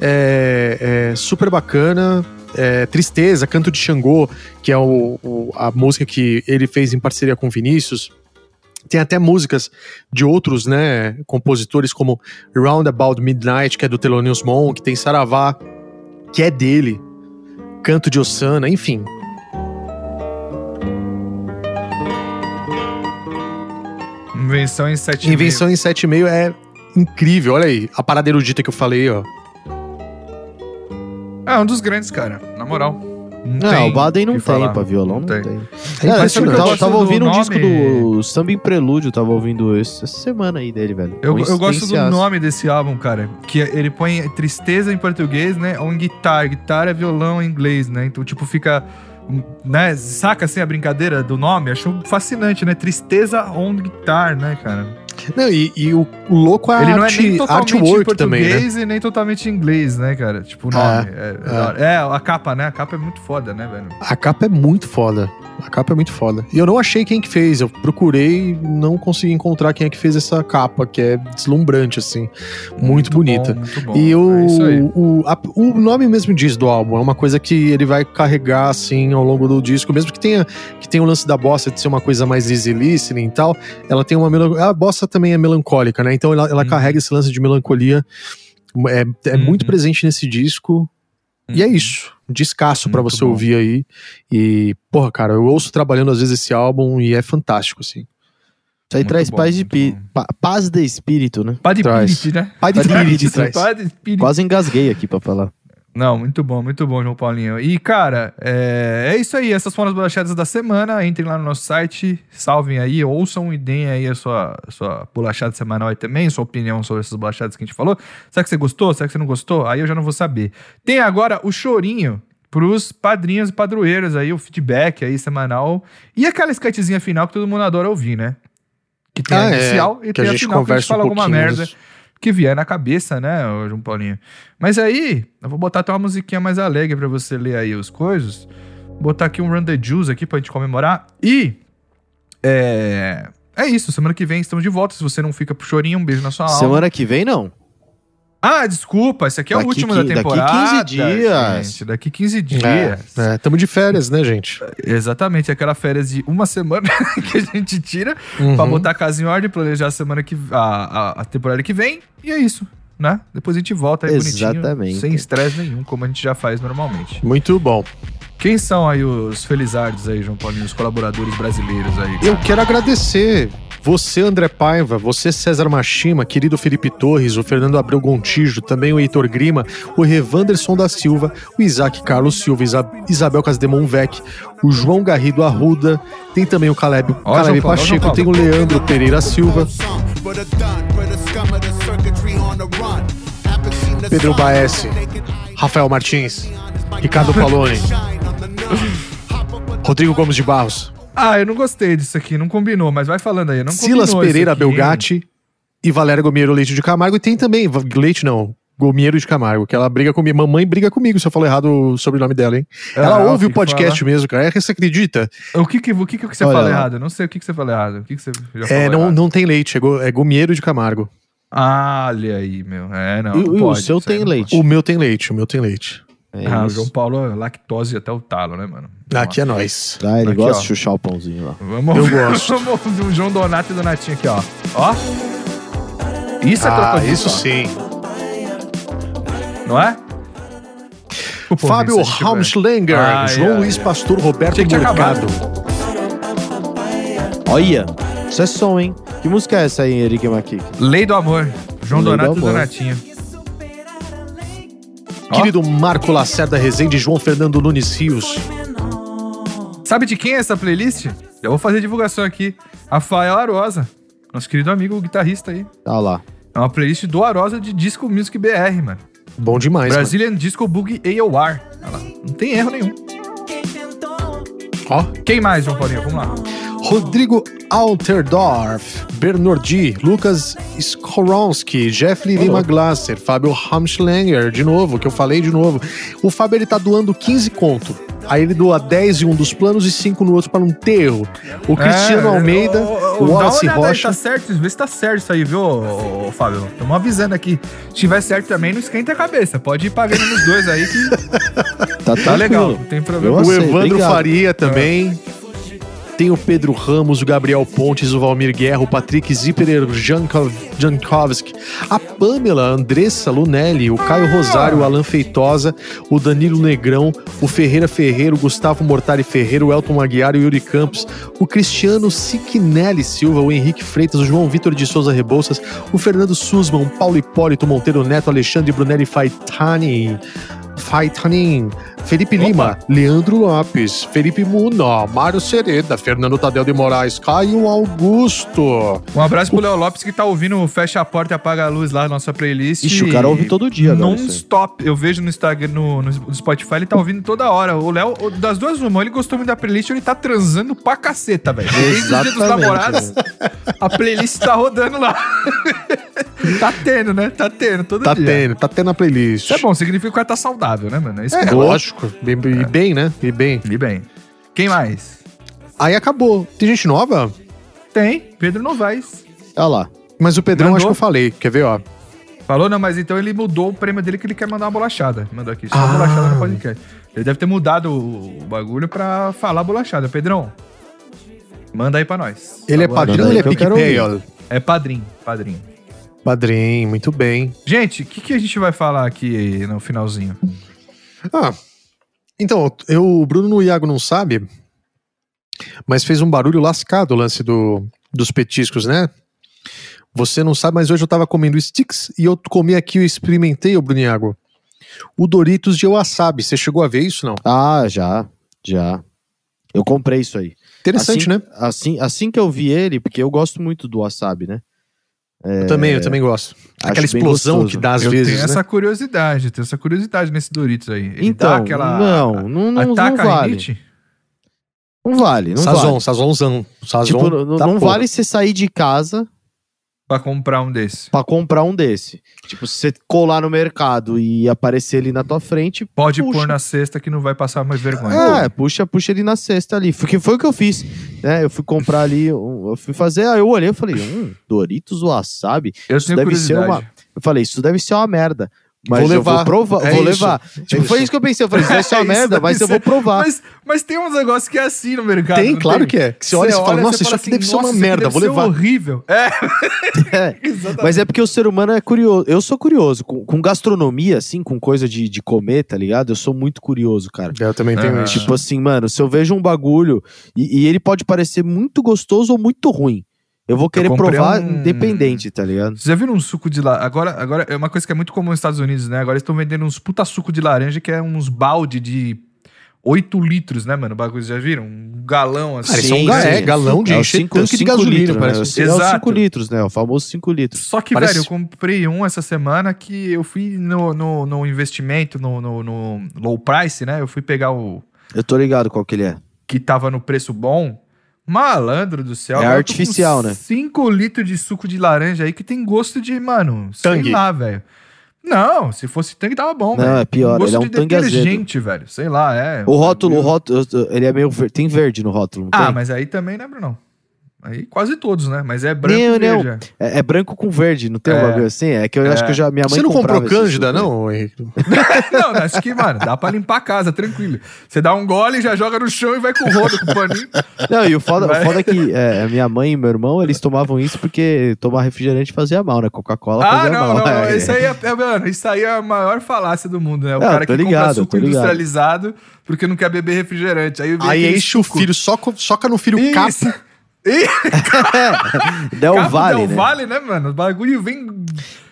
[SPEAKER 1] é, é super bacana. É, Tristeza, Canto de Xangô, que é o- o- a música que ele fez em parceria com Vinícius. Tem até músicas de outros, né, compositores, como Round About Midnight, que é do Thelonious Monk, tem Saravá, que é dele, Canto de Osana, enfim.
[SPEAKER 3] Invenção em 7
[SPEAKER 1] Invenção em 7,5 é incrível, olha aí, a parada erudita que eu falei, ó.
[SPEAKER 3] É um dos grandes, cara. Na moral. Não,
[SPEAKER 2] Não,
[SPEAKER 3] tem
[SPEAKER 2] o Baden não tem,
[SPEAKER 3] falar.
[SPEAKER 2] pra violão não, tem.
[SPEAKER 1] É
[SPEAKER 2] É,
[SPEAKER 1] impressionante.
[SPEAKER 2] eu tava,
[SPEAKER 3] gosto
[SPEAKER 2] tava
[SPEAKER 3] do
[SPEAKER 2] ouvindo um
[SPEAKER 3] nome-
[SPEAKER 2] disco do Samba em Prelúdio, tava ouvindo esse- essa semana aí dele, velho.
[SPEAKER 3] Eu, eu gosto do nome desse álbum, cara. Que ele põe tristeza em português, né? Ou em guitarra. Guitarra é violão em inglês, né? Então, tipo, fica né? Saca assim a brincadeira do nome? Acho fascinante, né? Tristeza on guitar, né, cara?
[SPEAKER 1] Não, e, e o, o louco é
[SPEAKER 3] Ele não é nem totalmente em
[SPEAKER 1] artwork também, né?
[SPEAKER 3] português e nem totalmente em inglês, né, cara? Tipo, o nome. É, é, a capa, né? A capa é muito foda, né, velho?
[SPEAKER 1] A capa é muito foda. A capa é muito foda. E eu não achei quem que fez. Eu procurei, não consegui encontrar quem é que fez essa capa, que é deslumbrante, assim. Muito, bonita.
[SPEAKER 3] bom, muito bom.
[SPEAKER 1] E o,
[SPEAKER 3] É
[SPEAKER 1] o, a- o nome mesmo diz do álbum, é uma coisa que ele vai carregar assim ao longo do disco, mesmo que tenha que tenha o lance da bossa de ser uma coisa mais easy listening e tal, ela tem uma melan- a bossa também é melancólica, né? Então ela, ela
[SPEAKER 3] Uhum.
[SPEAKER 1] carrega esse lance de melancolia, é, é
[SPEAKER 3] Uhum.
[SPEAKER 1] muito presente nesse disco. E é isso, um descasso pra
[SPEAKER 3] Muito
[SPEAKER 1] você
[SPEAKER 3] bom.
[SPEAKER 1] ouvir aí. E, porra, cara, eu ouço trabalhando às vezes esse álbum e é fantástico, assim.
[SPEAKER 2] Isso aí
[SPEAKER 3] Muito
[SPEAKER 2] traz
[SPEAKER 3] bom,
[SPEAKER 2] paz de pi- pa- paz de espírito, né?
[SPEAKER 3] Pá de. Spirit, né?
[SPEAKER 1] Pai de Spirit.
[SPEAKER 2] Quase engasguei aqui pra falar.
[SPEAKER 3] Não, muito bom, muito bom, João Paulinho. E, cara, é, é isso aí. Essas foram as bolachadas da semana. Entrem lá no nosso site, salvem aí, ouçam e deem aí a sua, a sua bolachada semanal aí também, sua opinião sobre essas bolachadas que a gente falou. Será que você gostou? Será que você não gostou? Aí eu já não vou saber. Tem agora o chorinho pros padrinhos e padroeiros aí, o feedback aí semanal. E aquela sketchzinha final que todo mundo adora ouvir, né? Que tem
[SPEAKER 1] Ah,
[SPEAKER 3] a
[SPEAKER 1] é,
[SPEAKER 3] inicial e
[SPEAKER 1] que
[SPEAKER 3] tem
[SPEAKER 1] a
[SPEAKER 3] a,
[SPEAKER 1] gente
[SPEAKER 3] final que a gente
[SPEAKER 1] conversa um
[SPEAKER 3] fala alguma merda
[SPEAKER 1] disso.
[SPEAKER 3] Que vier na cabeça, né, João Paulinho? Mas aí, eu vou botar até uma musiquinha mais alegre pra você ler aí os coisas. Vou botar aqui um Run the Juice aqui pra gente comemorar. E. É. É isso, semana que vem estamos de volta. Se você não fica pro chorinho, um beijo na sua alma.
[SPEAKER 2] Semana que vem, não.
[SPEAKER 3] Ah, desculpa, esse aqui é o
[SPEAKER 2] Daqui
[SPEAKER 3] último
[SPEAKER 2] quin-
[SPEAKER 3] da
[SPEAKER 2] daqui
[SPEAKER 3] temporada.
[SPEAKER 2] 15 dias.
[SPEAKER 3] gente, daqui 15 dias.
[SPEAKER 1] É, é, tamo de férias, né, gente?
[SPEAKER 3] Exatamente, aquela férias de uma semana que a gente tira
[SPEAKER 1] Uhum.
[SPEAKER 3] pra botar a casa em ordem, planejar a semana que a, a, a temporada que vem. E é isso, né? Depois a gente volta aí
[SPEAKER 2] Exatamente.
[SPEAKER 3] bonitinho, sem estresse nenhum, como a gente já faz normalmente.
[SPEAKER 1] Muito bom.
[SPEAKER 3] Quem são aí os felizardos aí, João Paulinho, os colaboradores brasileiros aí?
[SPEAKER 1] Eu quero agradecer você, André Paiva, você, César Machima, querido Felipe Torres, o Fernando Abreu Gontijo, também o Heitor Grima, o Revanderson da Silva, o Isaac Carlos Silva, Isa- Isabel Casdemon Vec, o João Garrido Arruda, tem também o Caleb,
[SPEAKER 3] Ó,
[SPEAKER 1] Caleb
[SPEAKER 3] João ó,
[SPEAKER 1] Pacheco, tem o Leandro Pereira Silva, Pedro Baesse, Rafael Martins, Ricardo Palone, Rodrigo Gomes de Barros,
[SPEAKER 3] Ah, eu não gostei disso aqui, não combinou, mas vai falando aí. Não
[SPEAKER 1] Silas Pereira? Belgatti e Valéria Gomiero Leite de Camargo. E tem também, Leite não, Gomiero de Camargo, que ela briga comigo. Mamãe briga comigo se eu falar errado o sobrenome dela, hein? ela
[SPEAKER 3] Ah,
[SPEAKER 1] ouve o podcast mesmo, cara. É, Você acredita?
[SPEAKER 3] O que que, o que, que você
[SPEAKER 2] Olha
[SPEAKER 3] fala errado? Eu não sei o que, que você fala errado. O que, que você já
[SPEAKER 1] É, não,
[SPEAKER 3] errado?
[SPEAKER 1] não tem leite, é, go, é Gomiero de Camargo.
[SPEAKER 3] Ah, olha aí, meu. É, não.
[SPEAKER 2] E-
[SPEAKER 3] não
[SPEAKER 2] e o
[SPEAKER 3] pode,
[SPEAKER 2] seu tem leite?
[SPEAKER 1] O meu tem leite, o meu tem leite.
[SPEAKER 2] É
[SPEAKER 3] Ah, o. João Paulo é lactose até o talo, né, mano?
[SPEAKER 1] Aqui é nós.
[SPEAKER 2] Ah, ele
[SPEAKER 3] Aqui,
[SPEAKER 2] gosta
[SPEAKER 3] ó.
[SPEAKER 2] de chuchar o pãozinho lá.
[SPEAKER 3] Vamos,
[SPEAKER 1] Eu gosto.
[SPEAKER 3] vamos ouvir o João Donato e Donatinho aqui, ó. Ó. Isso é
[SPEAKER 1] Ah,
[SPEAKER 3] crocodilo,
[SPEAKER 1] isso
[SPEAKER 3] ó.
[SPEAKER 1] sim.
[SPEAKER 3] Não é? Pô,
[SPEAKER 1] Fábio
[SPEAKER 3] isso é
[SPEAKER 1] Raumschlanger,
[SPEAKER 3] Ai,
[SPEAKER 1] João
[SPEAKER 3] ai,
[SPEAKER 1] Luiz
[SPEAKER 3] ai.
[SPEAKER 1] Pastor, Roberto
[SPEAKER 3] Tinha
[SPEAKER 1] Mercado.
[SPEAKER 2] Olha, isso é som, hein? Que música é essa aí, Henrique Maquique?
[SPEAKER 3] Lei do Amor. João
[SPEAKER 2] Lei do
[SPEAKER 3] Donato e
[SPEAKER 2] Amor.
[SPEAKER 3] Donatinho.
[SPEAKER 1] Querido Marco Lacerda Rezende, João Fernando Nunes Rios.
[SPEAKER 3] Sabe de quem é essa playlist? Eu vou fazer divulgação aqui. Rafael Arosa. Nosso querido amigo guitarrista aí.
[SPEAKER 2] Tá lá.
[SPEAKER 3] É uma playlist do Arosa de Disco Music BR, mano.
[SPEAKER 1] Bom demais, mano.
[SPEAKER 3] Brazilian Disco Boogie AOR. Não tem erro nenhum.
[SPEAKER 1] Ó.
[SPEAKER 3] Quem mais, João Paulinho? Vamos lá.
[SPEAKER 1] Rodrigo Alterdorf, Bernardi, Lucas Skoronski, Jeffrey Lima Glasser, Fábio Hamschlanger, de novo, que eu falei de novo. O Fábio ele tá doando 15 conto. Aí ele doa 10 em um dos planos e 5 no outro para não ter erro. O Cristiano
[SPEAKER 3] É,
[SPEAKER 1] Almeida, o
[SPEAKER 3] dá uma
[SPEAKER 1] Wallace
[SPEAKER 3] olhada aí,
[SPEAKER 1] Rocha.
[SPEAKER 3] Tá certo, vê se tá certo isso aí, viu, ô, ô, Fábio? Estamos avisando aqui. Se tiver certo também, não esquenta a cabeça. Pode ir pagando nos dois aí que
[SPEAKER 2] Tá,
[SPEAKER 3] tá legal. Não tem problema.
[SPEAKER 2] Eu
[SPEAKER 1] O
[SPEAKER 2] aceito,
[SPEAKER 1] Evandro
[SPEAKER 2] obrigado.
[SPEAKER 1] Faria também. Tem o Pedro Ramos, o Gabriel Pontes, o Valmir Guerra, o Patrick Zipperer Jankov- Jankowski, a Pamela, a Andressa Lunelli, o Caio Rosário, o Alan Feitosa, o Danilo Negrão, o Ferreira Ferreira, o Gustavo Mortari Ferreira, o Elton Aguiar, o Yuri Campos, o Cristiano Siquinelli Silva, o Henrique Freitas, o João Vitor de Souza Rebouças, o Fernando Sussman, o Paulo Hipólito Monteiro Neto, Alexandre Brunelli Faitani, Faitanin, Felipe
[SPEAKER 3] Opa.
[SPEAKER 1] Lima, Leandro Lopes, Felipe Muna, Mário Sereda, Fernando Tadeu de Moraes, Caio Augusto.
[SPEAKER 3] Um abraço pro Léo Lopes que tá ouvindo o Fecha a Porta e Apaga a Luz lá na nossa playlist.
[SPEAKER 2] Ixi, o cara ouve todo dia agora. isso aí.
[SPEAKER 3] Non-stop. Eu vejo no Instagram, no, no Spotify, ele tá ouvindo toda hora. O Léo, das duas, uma, ele gostou muito da playlist, ele tá transando pra caceta, velho. Desde o dia dos namorados, a playlist tá rodando lá. tá tendo, né? Tá tendo, todo
[SPEAKER 1] Tá
[SPEAKER 3] dia.
[SPEAKER 1] tendo, tá tendo a playlist.
[SPEAKER 3] Isso é bom, significa que o cara tá saudável, né, mano? É isso
[SPEAKER 1] É,
[SPEAKER 3] que é.
[SPEAKER 1] lógico. Bem, e bem, né? E bem.
[SPEAKER 3] E bem. Quem mais?
[SPEAKER 1] Aí acabou. Tem gente nova?
[SPEAKER 3] Tem, Pedro Novaes.
[SPEAKER 2] Olha lá.
[SPEAKER 1] Mas o Pedrão
[SPEAKER 3] Mandou?
[SPEAKER 1] acho que eu falei. Quer ver, ó?
[SPEAKER 3] Falou, não, mas então ele mudou o prêmio dele que ele quer mandar uma bolachada. Mandou aqui, só
[SPEAKER 1] Ah.
[SPEAKER 3] uma bolachada no podcast. Ele deve ter mudado o, o bagulho pra falar bolachada. Pedrão, manda aí pra nós.
[SPEAKER 1] Ele é padrinho ou ele é
[SPEAKER 2] que eu quero
[SPEAKER 1] PicPay?
[SPEAKER 3] É padrinho, padrinho.
[SPEAKER 1] Padrinho, muito bem.
[SPEAKER 3] Gente, o que, que a gente vai falar aqui no finalzinho?
[SPEAKER 1] Ah, então, eu, o Bruno e o Iago não sabe, mas fez um barulho lascado o lance do, dos petiscos, né? Você não sabe, mas hoje eu tava comendo sticks e eu comi aqui, eu experimentei, o Bruno e Iago, o Doritos de wasabi. Você chegou a ver isso, não?
[SPEAKER 2] Ah, já. Já. Eu comprei isso aí.
[SPEAKER 1] Interessante,
[SPEAKER 2] assim,
[SPEAKER 1] né?
[SPEAKER 2] Assim, assim que eu vi ele, porque eu gosto muito do wasabi, né?
[SPEAKER 1] Eu também, eu também gosto. Aquela explosão
[SPEAKER 2] gostoso.
[SPEAKER 1] que dá às
[SPEAKER 3] eu
[SPEAKER 1] vezes,
[SPEAKER 3] tenho
[SPEAKER 1] né?
[SPEAKER 3] essa curiosidade, tenho essa curiosidade nesse Doritos aí. Ele
[SPEAKER 2] Então,
[SPEAKER 3] dá aquela.
[SPEAKER 2] não, não, não, não
[SPEAKER 3] ataca a
[SPEAKER 2] vale.
[SPEAKER 3] rinite?
[SPEAKER 2] Não vale, não
[SPEAKER 1] Sazon,
[SPEAKER 2] vale.
[SPEAKER 1] sazonzão. Sazon
[SPEAKER 2] Tipo, não,
[SPEAKER 1] tá
[SPEAKER 2] não vale você sair de casa
[SPEAKER 3] Pra comprar um desse.
[SPEAKER 2] pra comprar um desse. Tipo, se você colar no mercado e aparecer ele na tua frente,
[SPEAKER 3] Pode
[SPEAKER 2] Puxa.
[SPEAKER 3] pôr na cesta que não vai passar mais vergonha.
[SPEAKER 2] é, puxa, puxa ele na cesta ali. Porque foi o que eu fiz. Né? Eu fui comprar ali, eu fui fazer, aí eu olhei e falei, hum, Doritos wasabi.
[SPEAKER 3] Eu
[SPEAKER 2] Isso
[SPEAKER 3] tenho
[SPEAKER 2] deve ser uma. Eu falei, isso deve ser uma merda. Mas
[SPEAKER 1] Vou levar.
[SPEAKER 2] vou provar,
[SPEAKER 1] É
[SPEAKER 2] vou
[SPEAKER 1] isso.
[SPEAKER 2] levar. Tipo,
[SPEAKER 1] isso.
[SPEAKER 2] foi isso que eu pensei. Eu falei, isso deve ser uma
[SPEAKER 3] Isso
[SPEAKER 2] merda, mas eu vou provar.
[SPEAKER 3] Mas, mas tem uns negócios que é assim no mercado.
[SPEAKER 1] Tem, claro que é. Que você olha e fala, nossa,
[SPEAKER 3] você
[SPEAKER 1] isso aqui
[SPEAKER 3] assim,
[SPEAKER 1] deve ser uma
[SPEAKER 3] "Nossa, isso
[SPEAKER 1] merda, vou levar."
[SPEAKER 3] horrível. É,
[SPEAKER 2] É. Mas é porque o ser humano é curioso. Eu sou curioso. Com, com gastronomia, assim, com coisa de, de comer, tá ligado? Eu sou muito curioso, cara.
[SPEAKER 1] Eu também tenho isso.
[SPEAKER 2] Tipo assim, mano, se eu vejo um bagulho e, e ele pode parecer muito gostoso ou muito ruim, eu vou querer
[SPEAKER 3] comprei
[SPEAKER 2] provar
[SPEAKER 3] um-
[SPEAKER 2] independente, tá ligado?
[SPEAKER 3] Vocês já viram um suco de laranja? Agora, agora é uma coisa que é muito comum nos Estados Unidos, né? Agora eles estão vendendo uns puta suco de laranja que é uns balde de 8 litros, né, mano? O bagulho, já viram? Um galão assim.
[SPEAKER 1] Ah, eles são
[SPEAKER 2] Sim,
[SPEAKER 1] ga- é, galão de
[SPEAKER 2] É
[SPEAKER 1] encher
[SPEAKER 2] cinco-
[SPEAKER 1] tanque de
[SPEAKER 2] cinco
[SPEAKER 1] gasolina,
[SPEAKER 2] litros,
[SPEAKER 1] parece.
[SPEAKER 2] Né? É o
[SPEAKER 3] Exato.
[SPEAKER 2] 5 litros, né? O famoso 5 litros.
[SPEAKER 3] Só que,
[SPEAKER 1] Parece-
[SPEAKER 3] velho, eu comprei um essa semana que eu fui no, no, no investimento, no, no, no low price, né? Eu fui pegar o
[SPEAKER 2] Eu tô ligado qual que ele é.
[SPEAKER 3] que tava no preço bom. Malandro do céu.
[SPEAKER 2] É artificial, né?
[SPEAKER 3] 5 litros de suco de laranja aí que tem gosto de, mano,
[SPEAKER 1] Tangue.
[SPEAKER 3] sei lá, velho. Não, se fosse tangue tava bom,
[SPEAKER 2] Não,
[SPEAKER 3] velho.
[SPEAKER 2] é pior,
[SPEAKER 3] Gosto
[SPEAKER 2] ele é um
[SPEAKER 3] de
[SPEAKER 2] tangue azedo.
[SPEAKER 3] detergente, velho. Sei lá, é.
[SPEAKER 2] O rótulo, o
[SPEAKER 3] bagulho.
[SPEAKER 2] rótulo, ele é meio. ver- Tem verde no rótulo,
[SPEAKER 3] Ah,
[SPEAKER 2] tem?
[SPEAKER 3] mas aí também, né, Brunão? Aí quase todos, né? Mas é branco
[SPEAKER 2] Não,
[SPEAKER 3] e
[SPEAKER 2] não.
[SPEAKER 3] verde.
[SPEAKER 2] É, é branco com verde, não tem um
[SPEAKER 3] É.
[SPEAKER 2] bagulho assim? É que eu acho
[SPEAKER 3] É.
[SPEAKER 2] que eu já, minha mãe
[SPEAKER 1] Você não comprou Cândida, não, Henrique?
[SPEAKER 3] Não, acho que, mano, dá pra limpar a casa, tranquilo. Você dá um gole, já joga no chão e vai com o rodo, com o paninho.
[SPEAKER 2] Não, e o foda, o foda é que é, minha mãe e meu irmão, eles tomavam isso porque tomar refrigerante fazia mal, né? Coca-Cola
[SPEAKER 3] Ah,
[SPEAKER 2] fazia
[SPEAKER 3] não,
[SPEAKER 2] mal.
[SPEAKER 3] não.
[SPEAKER 2] É.
[SPEAKER 3] Isso aí é, é, mano, isso aí é a maior falácia do mundo, né? O
[SPEAKER 2] Não,
[SPEAKER 3] cara que
[SPEAKER 2] ligado,
[SPEAKER 3] compra suco
[SPEAKER 2] ligado.
[SPEAKER 3] industrializado porque não quer beber refrigerante. Aí,
[SPEAKER 1] Aí enche o filho, soca, soca no filho
[SPEAKER 3] Isso.
[SPEAKER 1] capa.
[SPEAKER 2] Del
[SPEAKER 3] Capo
[SPEAKER 2] Valle,
[SPEAKER 3] Del
[SPEAKER 2] né?
[SPEAKER 3] Valle, né, mano? O bagulho vem.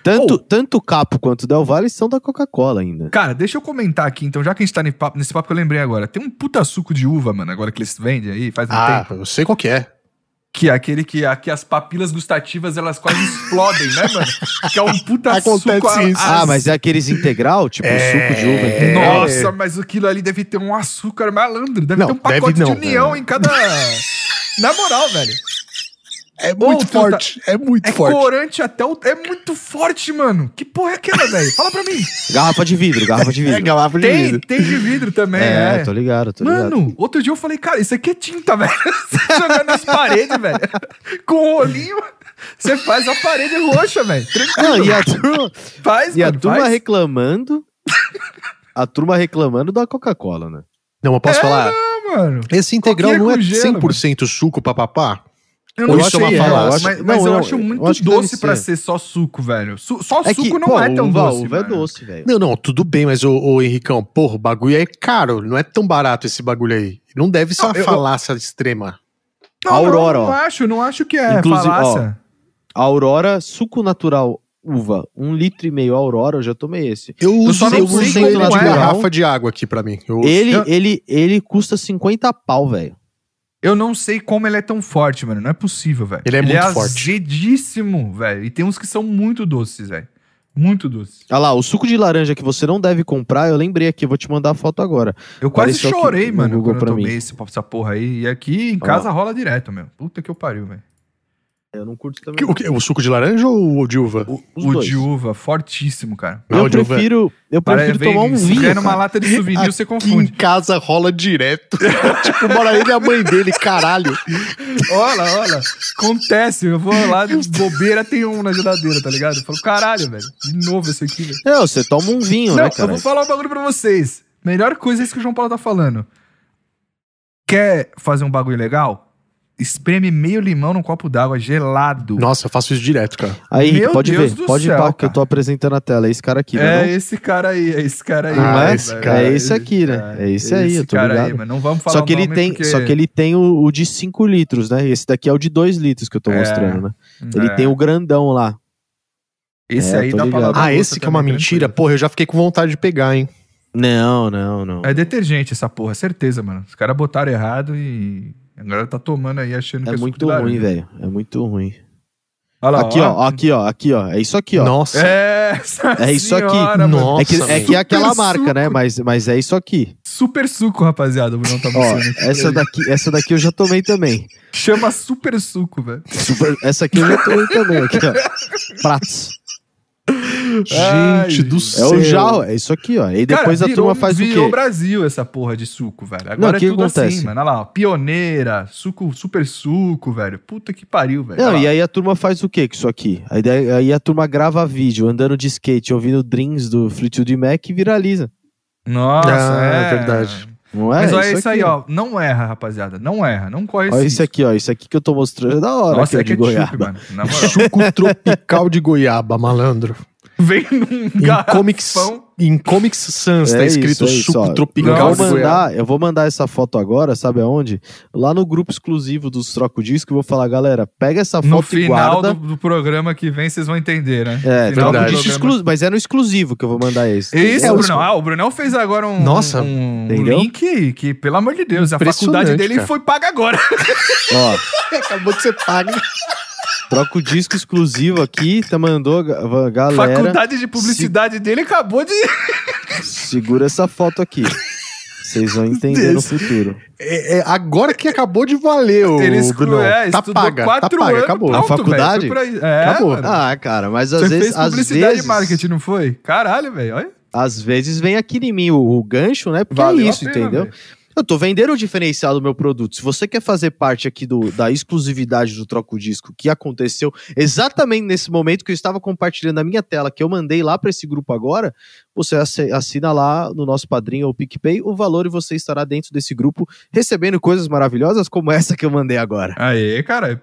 [SPEAKER 2] Tanto,
[SPEAKER 3] Oh.
[SPEAKER 2] tanto o Capo quanto o Del Valle são da Coca-Cola ainda.
[SPEAKER 3] Cara, deixa eu comentar aqui, então, já que a gente tá nesse papo, nesse papo que eu lembrei agora. Tem um puta suco de uva, mano, agora que eles vendem aí, faz um
[SPEAKER 1] Ah,
[SPEAKER 3] tempo.
[SPEAKER 1] eu sei qual que é.
[SPEAKER 3] Que é aquele que, aqui as papilas gustativas elas quase explodem, né, mano? Que é um puta
[SPEAKER 1] Acontece
[SPEAKER 3] suco. a-
[SPEAKER 1] isso.
[SPEAKER 2] Ah,
[SPEAKER 3] az-
[SPEAKER 2] mas é aqueles integral? Tipo,
[SPEAKER 1] É.
[SPEAKER 2] suco de uva integral?
[SPEAKER 3] Nossa, mas aquilo ali deve ter um açúcar malandro. Deve
[SPEAKER 1] Não,
[SPEAKER 3] ter um pacote de união em cada. Na moral, velho.
[SPEAKER 1] É
[SPEAKER 3] muito
[SPEAKER 1] muito
[SPEAKER 3] forte,
[SPEAKER 1] forte. É muito
[SPEAKER 3] É
[SPEAKER 1] forte.
[SPEAKER 3] corante até o. É muito forte, mano. Que porra é aquela, velho? Fala pra mim.
[SPEAKER 2] Garrafa de vidro, garrafa de
[SPEAKER 1] É
[SPEAKER 2] vidro.
[SPEAKER 1] garrafa de
[SPEAKER 3] Tem,
[SPEAKER 1] vidro.
[SPEAKER 3] tem de vidro também,
[SPEAKER 2] É,
[SPEAKER 3] é.
[SPEAKER 2] tô ligado, tô ligado.
[SPEAKER 3] Mano, outro dia eu falei, cara, isso aqui é tinta, velho. Você jogando nas paredes, velho. Com o olhinho, você faz a parede roxa, velho. Tranquilo.
[SPEAKER 2] Não, e a turma,
[SPEAKER 3] Faz,
[SPEAKER 2] e a
[SPEAKER 3] mano,
[SPEAKER 2] turma
[SPEAKER 3] faz.
[SPEAKER 2] reclamando. A turma reclamando da Coca-Cola, né?
[SPEAKER 1] Não, eu posso
[SPEAKER 3] É,
[SPEAKER 1] falar?
[SPEAKER 3] Mano.
[SPEAKER 1] Esse integral
[SPEAKER 3] Coquinha
[SPEAKER 1] não é
[SPEAKER 3] gelo,
[SPEAKER 1] 100% suco papapá?
[SPEAKER 3] Eu
[SPEAKER 1] Ou
[SPEAKER 3] não
[SPEAKER 1] isso é uma
[SPEAKER 3] é,
[SPEAKER 1] falácia?
[SPEAKER 3] mas,
[SPEAKER 2] Não,
[SPEAKER 3] mas eu
[SPEAKER 2] não,
[SPEAKER 3] acho
[SPEAKER 2] eu
[SPEAKER 3] muito
[SPEAKER 2] acho que deve
[SPEAKER 3] doce pra
[SPEAKER 2] ser.
[SPEAKER 3] ser só suco, velho. Su- só
[SPEAKER 2] É
[SPEAKER 3] suco
[SPEAKER 2] que,
[SPEAKER 3] não
[SPEAKER 2] pô,
[SPEAKER 3] é tão
[SPEAKER 2] uva,
[SPEAKER 3] doce,
[SPEAKER 2] uva é
[SPEAKER 3] mano.
[SPEAKER 2] doce, velho.
[SPEAKER 1] Não, não, tudo bem, mas o, o Henricão, porra, o bagulho é caro, não é tão barato esse bagulho aí. Não deve ser
[SPEAKER 3] Não,
[SPEAKER 1] uma
[SPEAKER 3] eu-
[SPEAKER 1] falácia extrema.
[SPEAKER 3] Não,
[SPEAKER 2] Aurora,
[SPEAKER 3] não,
[SPEAKER 2] ó.
[SPEAKER 3] não acho, não acho que é
[SPEAKER 2] Inclusive,
[SPEAKER 3] falácia.
[SPEAKER 2] A Aurora, suco natural uva, um litro e meio Aurora, eu já tomei esse.
[SPEAKER 1] Eu uso,
[SPEAKER 3] só não
[SPEAKER 1] eu
[SPEAKER 3] sei
[SPEAKER 1] uso ele de
[SPEAKER 3] é.
[SPEAKER 1] garrafa de água aqui pra mim. Eu-
[SPEAKER 2] Ele,
[SPEAKER 3] eu-
[SPEAKER 2] ele, ele custa 50 pau, velho.
[SPEAKER 3] Eu não sei como ele é tão forte, mano. Não é possível, velho.
[SPEAKER 1] Ele é muito forte.
[SPEAKER 3] azedíssimo, velho. E tem uns que são muito doces, velho. Muito doces.
[SPEAKER 2] Olha lá, o suco de laranja que você não deve comprar, eu lembrei aqui, eu vou te mandar a foto agora.
[SPEAKER 3] Eu quase
[SPEAKER 2] Apareceu
[SPEAKER 3] chorei,
[SPEAKER 2] no
[SPEAKER 3] mano,
[SPEAKER 2] Google
[SPEAKER 3] quando eu
[SPEAKER 2] pra
[SPEAKER 3] tomei
[SPEAKER 2] mim.
[SPEAKER 3] esse, essa porra aí. E aqui em casa rola direto, meu. Puta que eu pariu, velho.
[SPEAKER 2] Eu não curto também.
[SPEAKER 1] Que- o, que- o suco de laranja ou o de uva?
[SPEAKER 3] O
[SPEAKER 2] dois.
[SPEAKER 3] de uva, fortíssimo, cara.
[SPEAKER 1] Não,
[SPEAKER 2] Eu
[SPEAKER 1] o uva-
[SPEAKER 2] prefiro, eu prefiro
[SPEAKER 3] Vem-
[SPEAKER 2] tomar um
[SPEAKER 3] se
[SPEAKER 2] vinho.
[SPEAKER 3] numa
[SPEAKER 2] cara.
[SPEAKER 3] lata de souvenir, você
[SPEAKER 1] Aqui
[SPEAKER 3] confunde.
[SPEAKER 1] em casa rola direto. tipo, mora ele e a mãe dele, caralho.
[SPEAKER 3] Olha, olha. Acontece. Eu vou lá de bobeira, tem um na geladeira, tá ligado? Eu falo, caralho, velho. De novo esse aqui, velho.
[SPEAKER 2] Não, você toma um vinho,
[SPEAKER 3] Não,
[SPEAKER 2] né,
[SPEAKER 3] eu
[SPEAKER 2] cara?
[SPEAKER 3] vou falar um bagulho pra vocês. Melhor coisa é isso que o João Paulo tá falando. Quer fazer um bagulho legal? Espreme meio limão num copo d'água gelado.
[SPEAKER 1] Nossa, eu faço isso direto, cara.
[SPEAKER 2] Aí,
[SPEAKER 3] Meu
[SPEAKER 2] pode
[SPEAKER 3] Deus
[SPEAKER 2] ver,
[SPEAKER 3] do
[SPEAKER 2] pode
[SPEAKER 3] céu,
[SPEAKER 2] ir pá, que eu tô apresentando a tela. É esse cara aqui,
[SPEAKER 3] é
[SPEAKER 2] né? não?
[SPEAKER 3] esse cara aí, é esse cara aí.
[SPEAKER 2] Não é?
[SPEAKER 3] velho.
[SPEAKER 2] Esse cara, é esse aqui, né?
[SPEAKER 3] cara.
[SPEAKER 2] É esse aí, eu tô
[SPEAKER 3] cara aí,
[SPEAKER 2] ligado.
[SPEAKER 3] mas não vamos falar
[SPEAKER 2] Só que
[SPEAKER 3] o
[SPEAKER 2] ele tem,
[SPEAKER 3] porque-
[SPEAKER 2] só que ele tem o, o de 5 litros, né? Esse daqui é o de 2 litros que eu tô
[SPEAKER 3] É.
[SPEAKER 2] mostrando, né? Ele
[SPEAKER 3] É.
[SPEAKER 2] tem o grandão lá.
[SPEAKER 3] Esse
[SPEAKER 2] É,
[SPEAKER 3] aí dá pra
[SPEAKER 1] Ah, esse que é uma mentira?
[SPEAKER 3] tranquilo.
[SPEAKER 1] Porra, eu já fiquei com vontade de pegar, hein?
[SPEAKER 2] Não, não, não.
[SPEAKER 3] É detergente essa porra, certeza, mano. Os caras botaram errado e agora tá tomando aí achando que
[SPEAKER 2] É
[SPEAKER 3] é suco
[SPEAKER 2] muito ruim, velho. É muito ruim.
[SPEAKER 3] Olha lá,
[SPEAKER 2] Aqui, ó, aqui, ó, aqui, ó. É isso aqui, ó.
[SPEAKER 1] Nossa.
[SPEAKER 3] É,
[SPEAKER 2] É isso aqui.
[SPEAKER 3] senhora.
[SPEAKER 1] Nossa,
[SPEAKER 2] é que, é, que é aquela
[SPEAKER 3] Super
[SPEAKER 2] marca, né?
[SPEAKER 3] suco.
[SPEAKER 2] Mas, mas é isso aqui.
[SPEAKER 3] Super suco, rapaziada. O Bruno tá
[SPEAKER 2] Ó, essa daqui, essa daqui eu já tomei também.
[SPEAKER 3] Chama super suco, velho.
[SPEAKER 2] Super- essa aqui eu já tomei também. Aqui, ó. Pratos.
[SPEAKER 1] Gente
[SPEAKER 3] Ai,
[SPEAKER 1] do
[SPEAKER 2] É
[SPEAKER 1] céu.
[SPEAKER 2] o jarro, é isso aqui, ó. E depois
[SPEAKER 3] Cara,
[SPEAKER 2] a turma
[SPEAKER 3] virou-
[SPEAKER 2] faz o
[SPEAKER 3] virou
[SPEAKER 2] quê?
[SPEAKER 3] Brasil essa porra de suco, velho. Agora
[SPEAKER 2] Não, o
[SPEAKER 3] é
[SPEAKER 2] que
[SPEAKER 3] tudo
[SPEAKER 2] acontece?
[SPEAKER 3] assim, mano. Olha lá, ó, pioneira, suco, super suco, velho. Puta que pariu, velho.
[SPEAKER 2] Não, e aí a turma faz o quê com isso aqui? Aí, aí a turma grava vídeo andando de skate, ouvindo Dreams do Fleetwood Mac e viraliza.
[SPEAKER 3] Nossa,
[SPEAKER 1] Ah,
[SPEAKER 3] é
[SPEAKER 1] é verdade.
[SPEAKER 2] Não é?
[SPEAKER 3] Mas olha isso aí,
[SPEAKER 2] aqui,
[SPEAKER 3] ó. Não erra, rapaziada. Não erra. Não corre
[SPEAKER 2] Olha
[SPEAKER 3] esse
[SPEAKER 2] isso aqui, ó. Isso aqui que eu tô mostrando é da hora
[SPEAKER 3] Nossa, é
[SPEAKER 2] aqui, ó, de
[SPEAKER 3] ketchup,
[SPEAKER 2] goiaba.
[SPEAKER 3] mano. Na moral.
[SPEAKER 1] Suco tropical de goiaba, malandro.
[SPEAKER 3] Vem num
[SPEAKER 1] Em Comics, em Comics Sans tá
[SPEAKER 2] É
[SPEAKER 1] escrito
[SPEAKER 2] isso, é isso,
[SPEAKER 1] suco
[SPEAKER 2] ó.
[SPEAKER 1] tropical
[SPEAKER 2] Eu vou, mandar, eu vou mandar essa foto agora, sabe aonde? Lá no grupo exclusivo dos Troco Disco, eu vou falar, galera, pega essa
[SPEAKER 3] No
[SPEAKER 2] foto e
[SPEAKER 3] final
[SPEAKER 2] guarda.
[SPEAKER 3] do, do programa que vem, vocês vão entender, né?
[SPEAKER 2] É,
[SPEAKER 3] No final
[SPEAKER 2] Troco. Disco exclusivo, mas é no exclusivo que eu vou mandar esse.
[SPEAKER 3] Isso,
[SPEAKER 1] É,
[SPEAKER 3] o
[SPEAKER 1] o
[SPEAKER 3] Brunão. Ah, o Brunão fez agora um,
[SPEAKER 1] Nossa,
[SPEAKER 3] um link que, pelo amor de Deus, a faculdade dele
[SPEAKER 1] cara.
[SPEAKER 3] foi paga agora.
[SPEAKER 2] Ó,
[SPEAKER 1] Acabou de ser pago.
[SPEAKER 2] Troca o disco exclusivo aqui, tá mandou, ga- galera.
[SPEAKER 3] faculdade de publicidade dele acabou de.
[SPEAKER 2] Segura essa foto aqui. Vocês vão entender no futuro.
[SPEAKER 1] É, é agora que acabou de valer, o
[SPEAKER 3] Ele exclu-
[SPEAKER 1] Bruno.
[SPEAKER 3] é,
[SPEAKER 1] tá paga, tá
[SPEAKER 3] quatro
[SPEAKER 1] paga,
[SPEAKER 3] anos,
[SPEAKER 1] acabou.
[SPEAKER 3] pronto,
[SPEAKER 2] A faculdade?
[SPEAKER 3] aí. É,
[SPEAKER 1] Acabou.
[SPEAKER 3] mano.
[SPEAKER 2] Ah, cara, mas às
[SPEAKER 3] Você
[SPEAKER 2] vezes.
[SPEAKER 3] fez
[SPEAKER 2] às
[SPEAKER 3] publicidade
[SPEAKER 2] vezes,
[SPEAKER 3] e marketing, não foi? Caralho, velho. Olha.
[SPEAKER 2] Às vezes vem aqui em mim o, o gancho, né? Porque
[SPEAKER 3] Valeu
[SPEAKER 2] é
[SPEAKER 3] a
[SPEAKER 2] isso,
[SPEAKER 3] pena,
[SPEAKER 2] entendeu?
[SPEAKER 3] velho.
[SPEAKER 2] Eu tô vendendo o diferencial do meu produto. Se você quer fazer parte aqui do, da exclusividade do Troco Disco, que aconteceu exatamente nesse momento que eu estava compartilhando a minha tela, que eu mandei lá para esse grupo agora, você assi- assina lá no nosso padrinho ou PicPay o valor e você estará dentro desse grupo recebendo coisas maravilhosas como essa que eu mandei agora.
[SPEAKER 3] Aí, cara.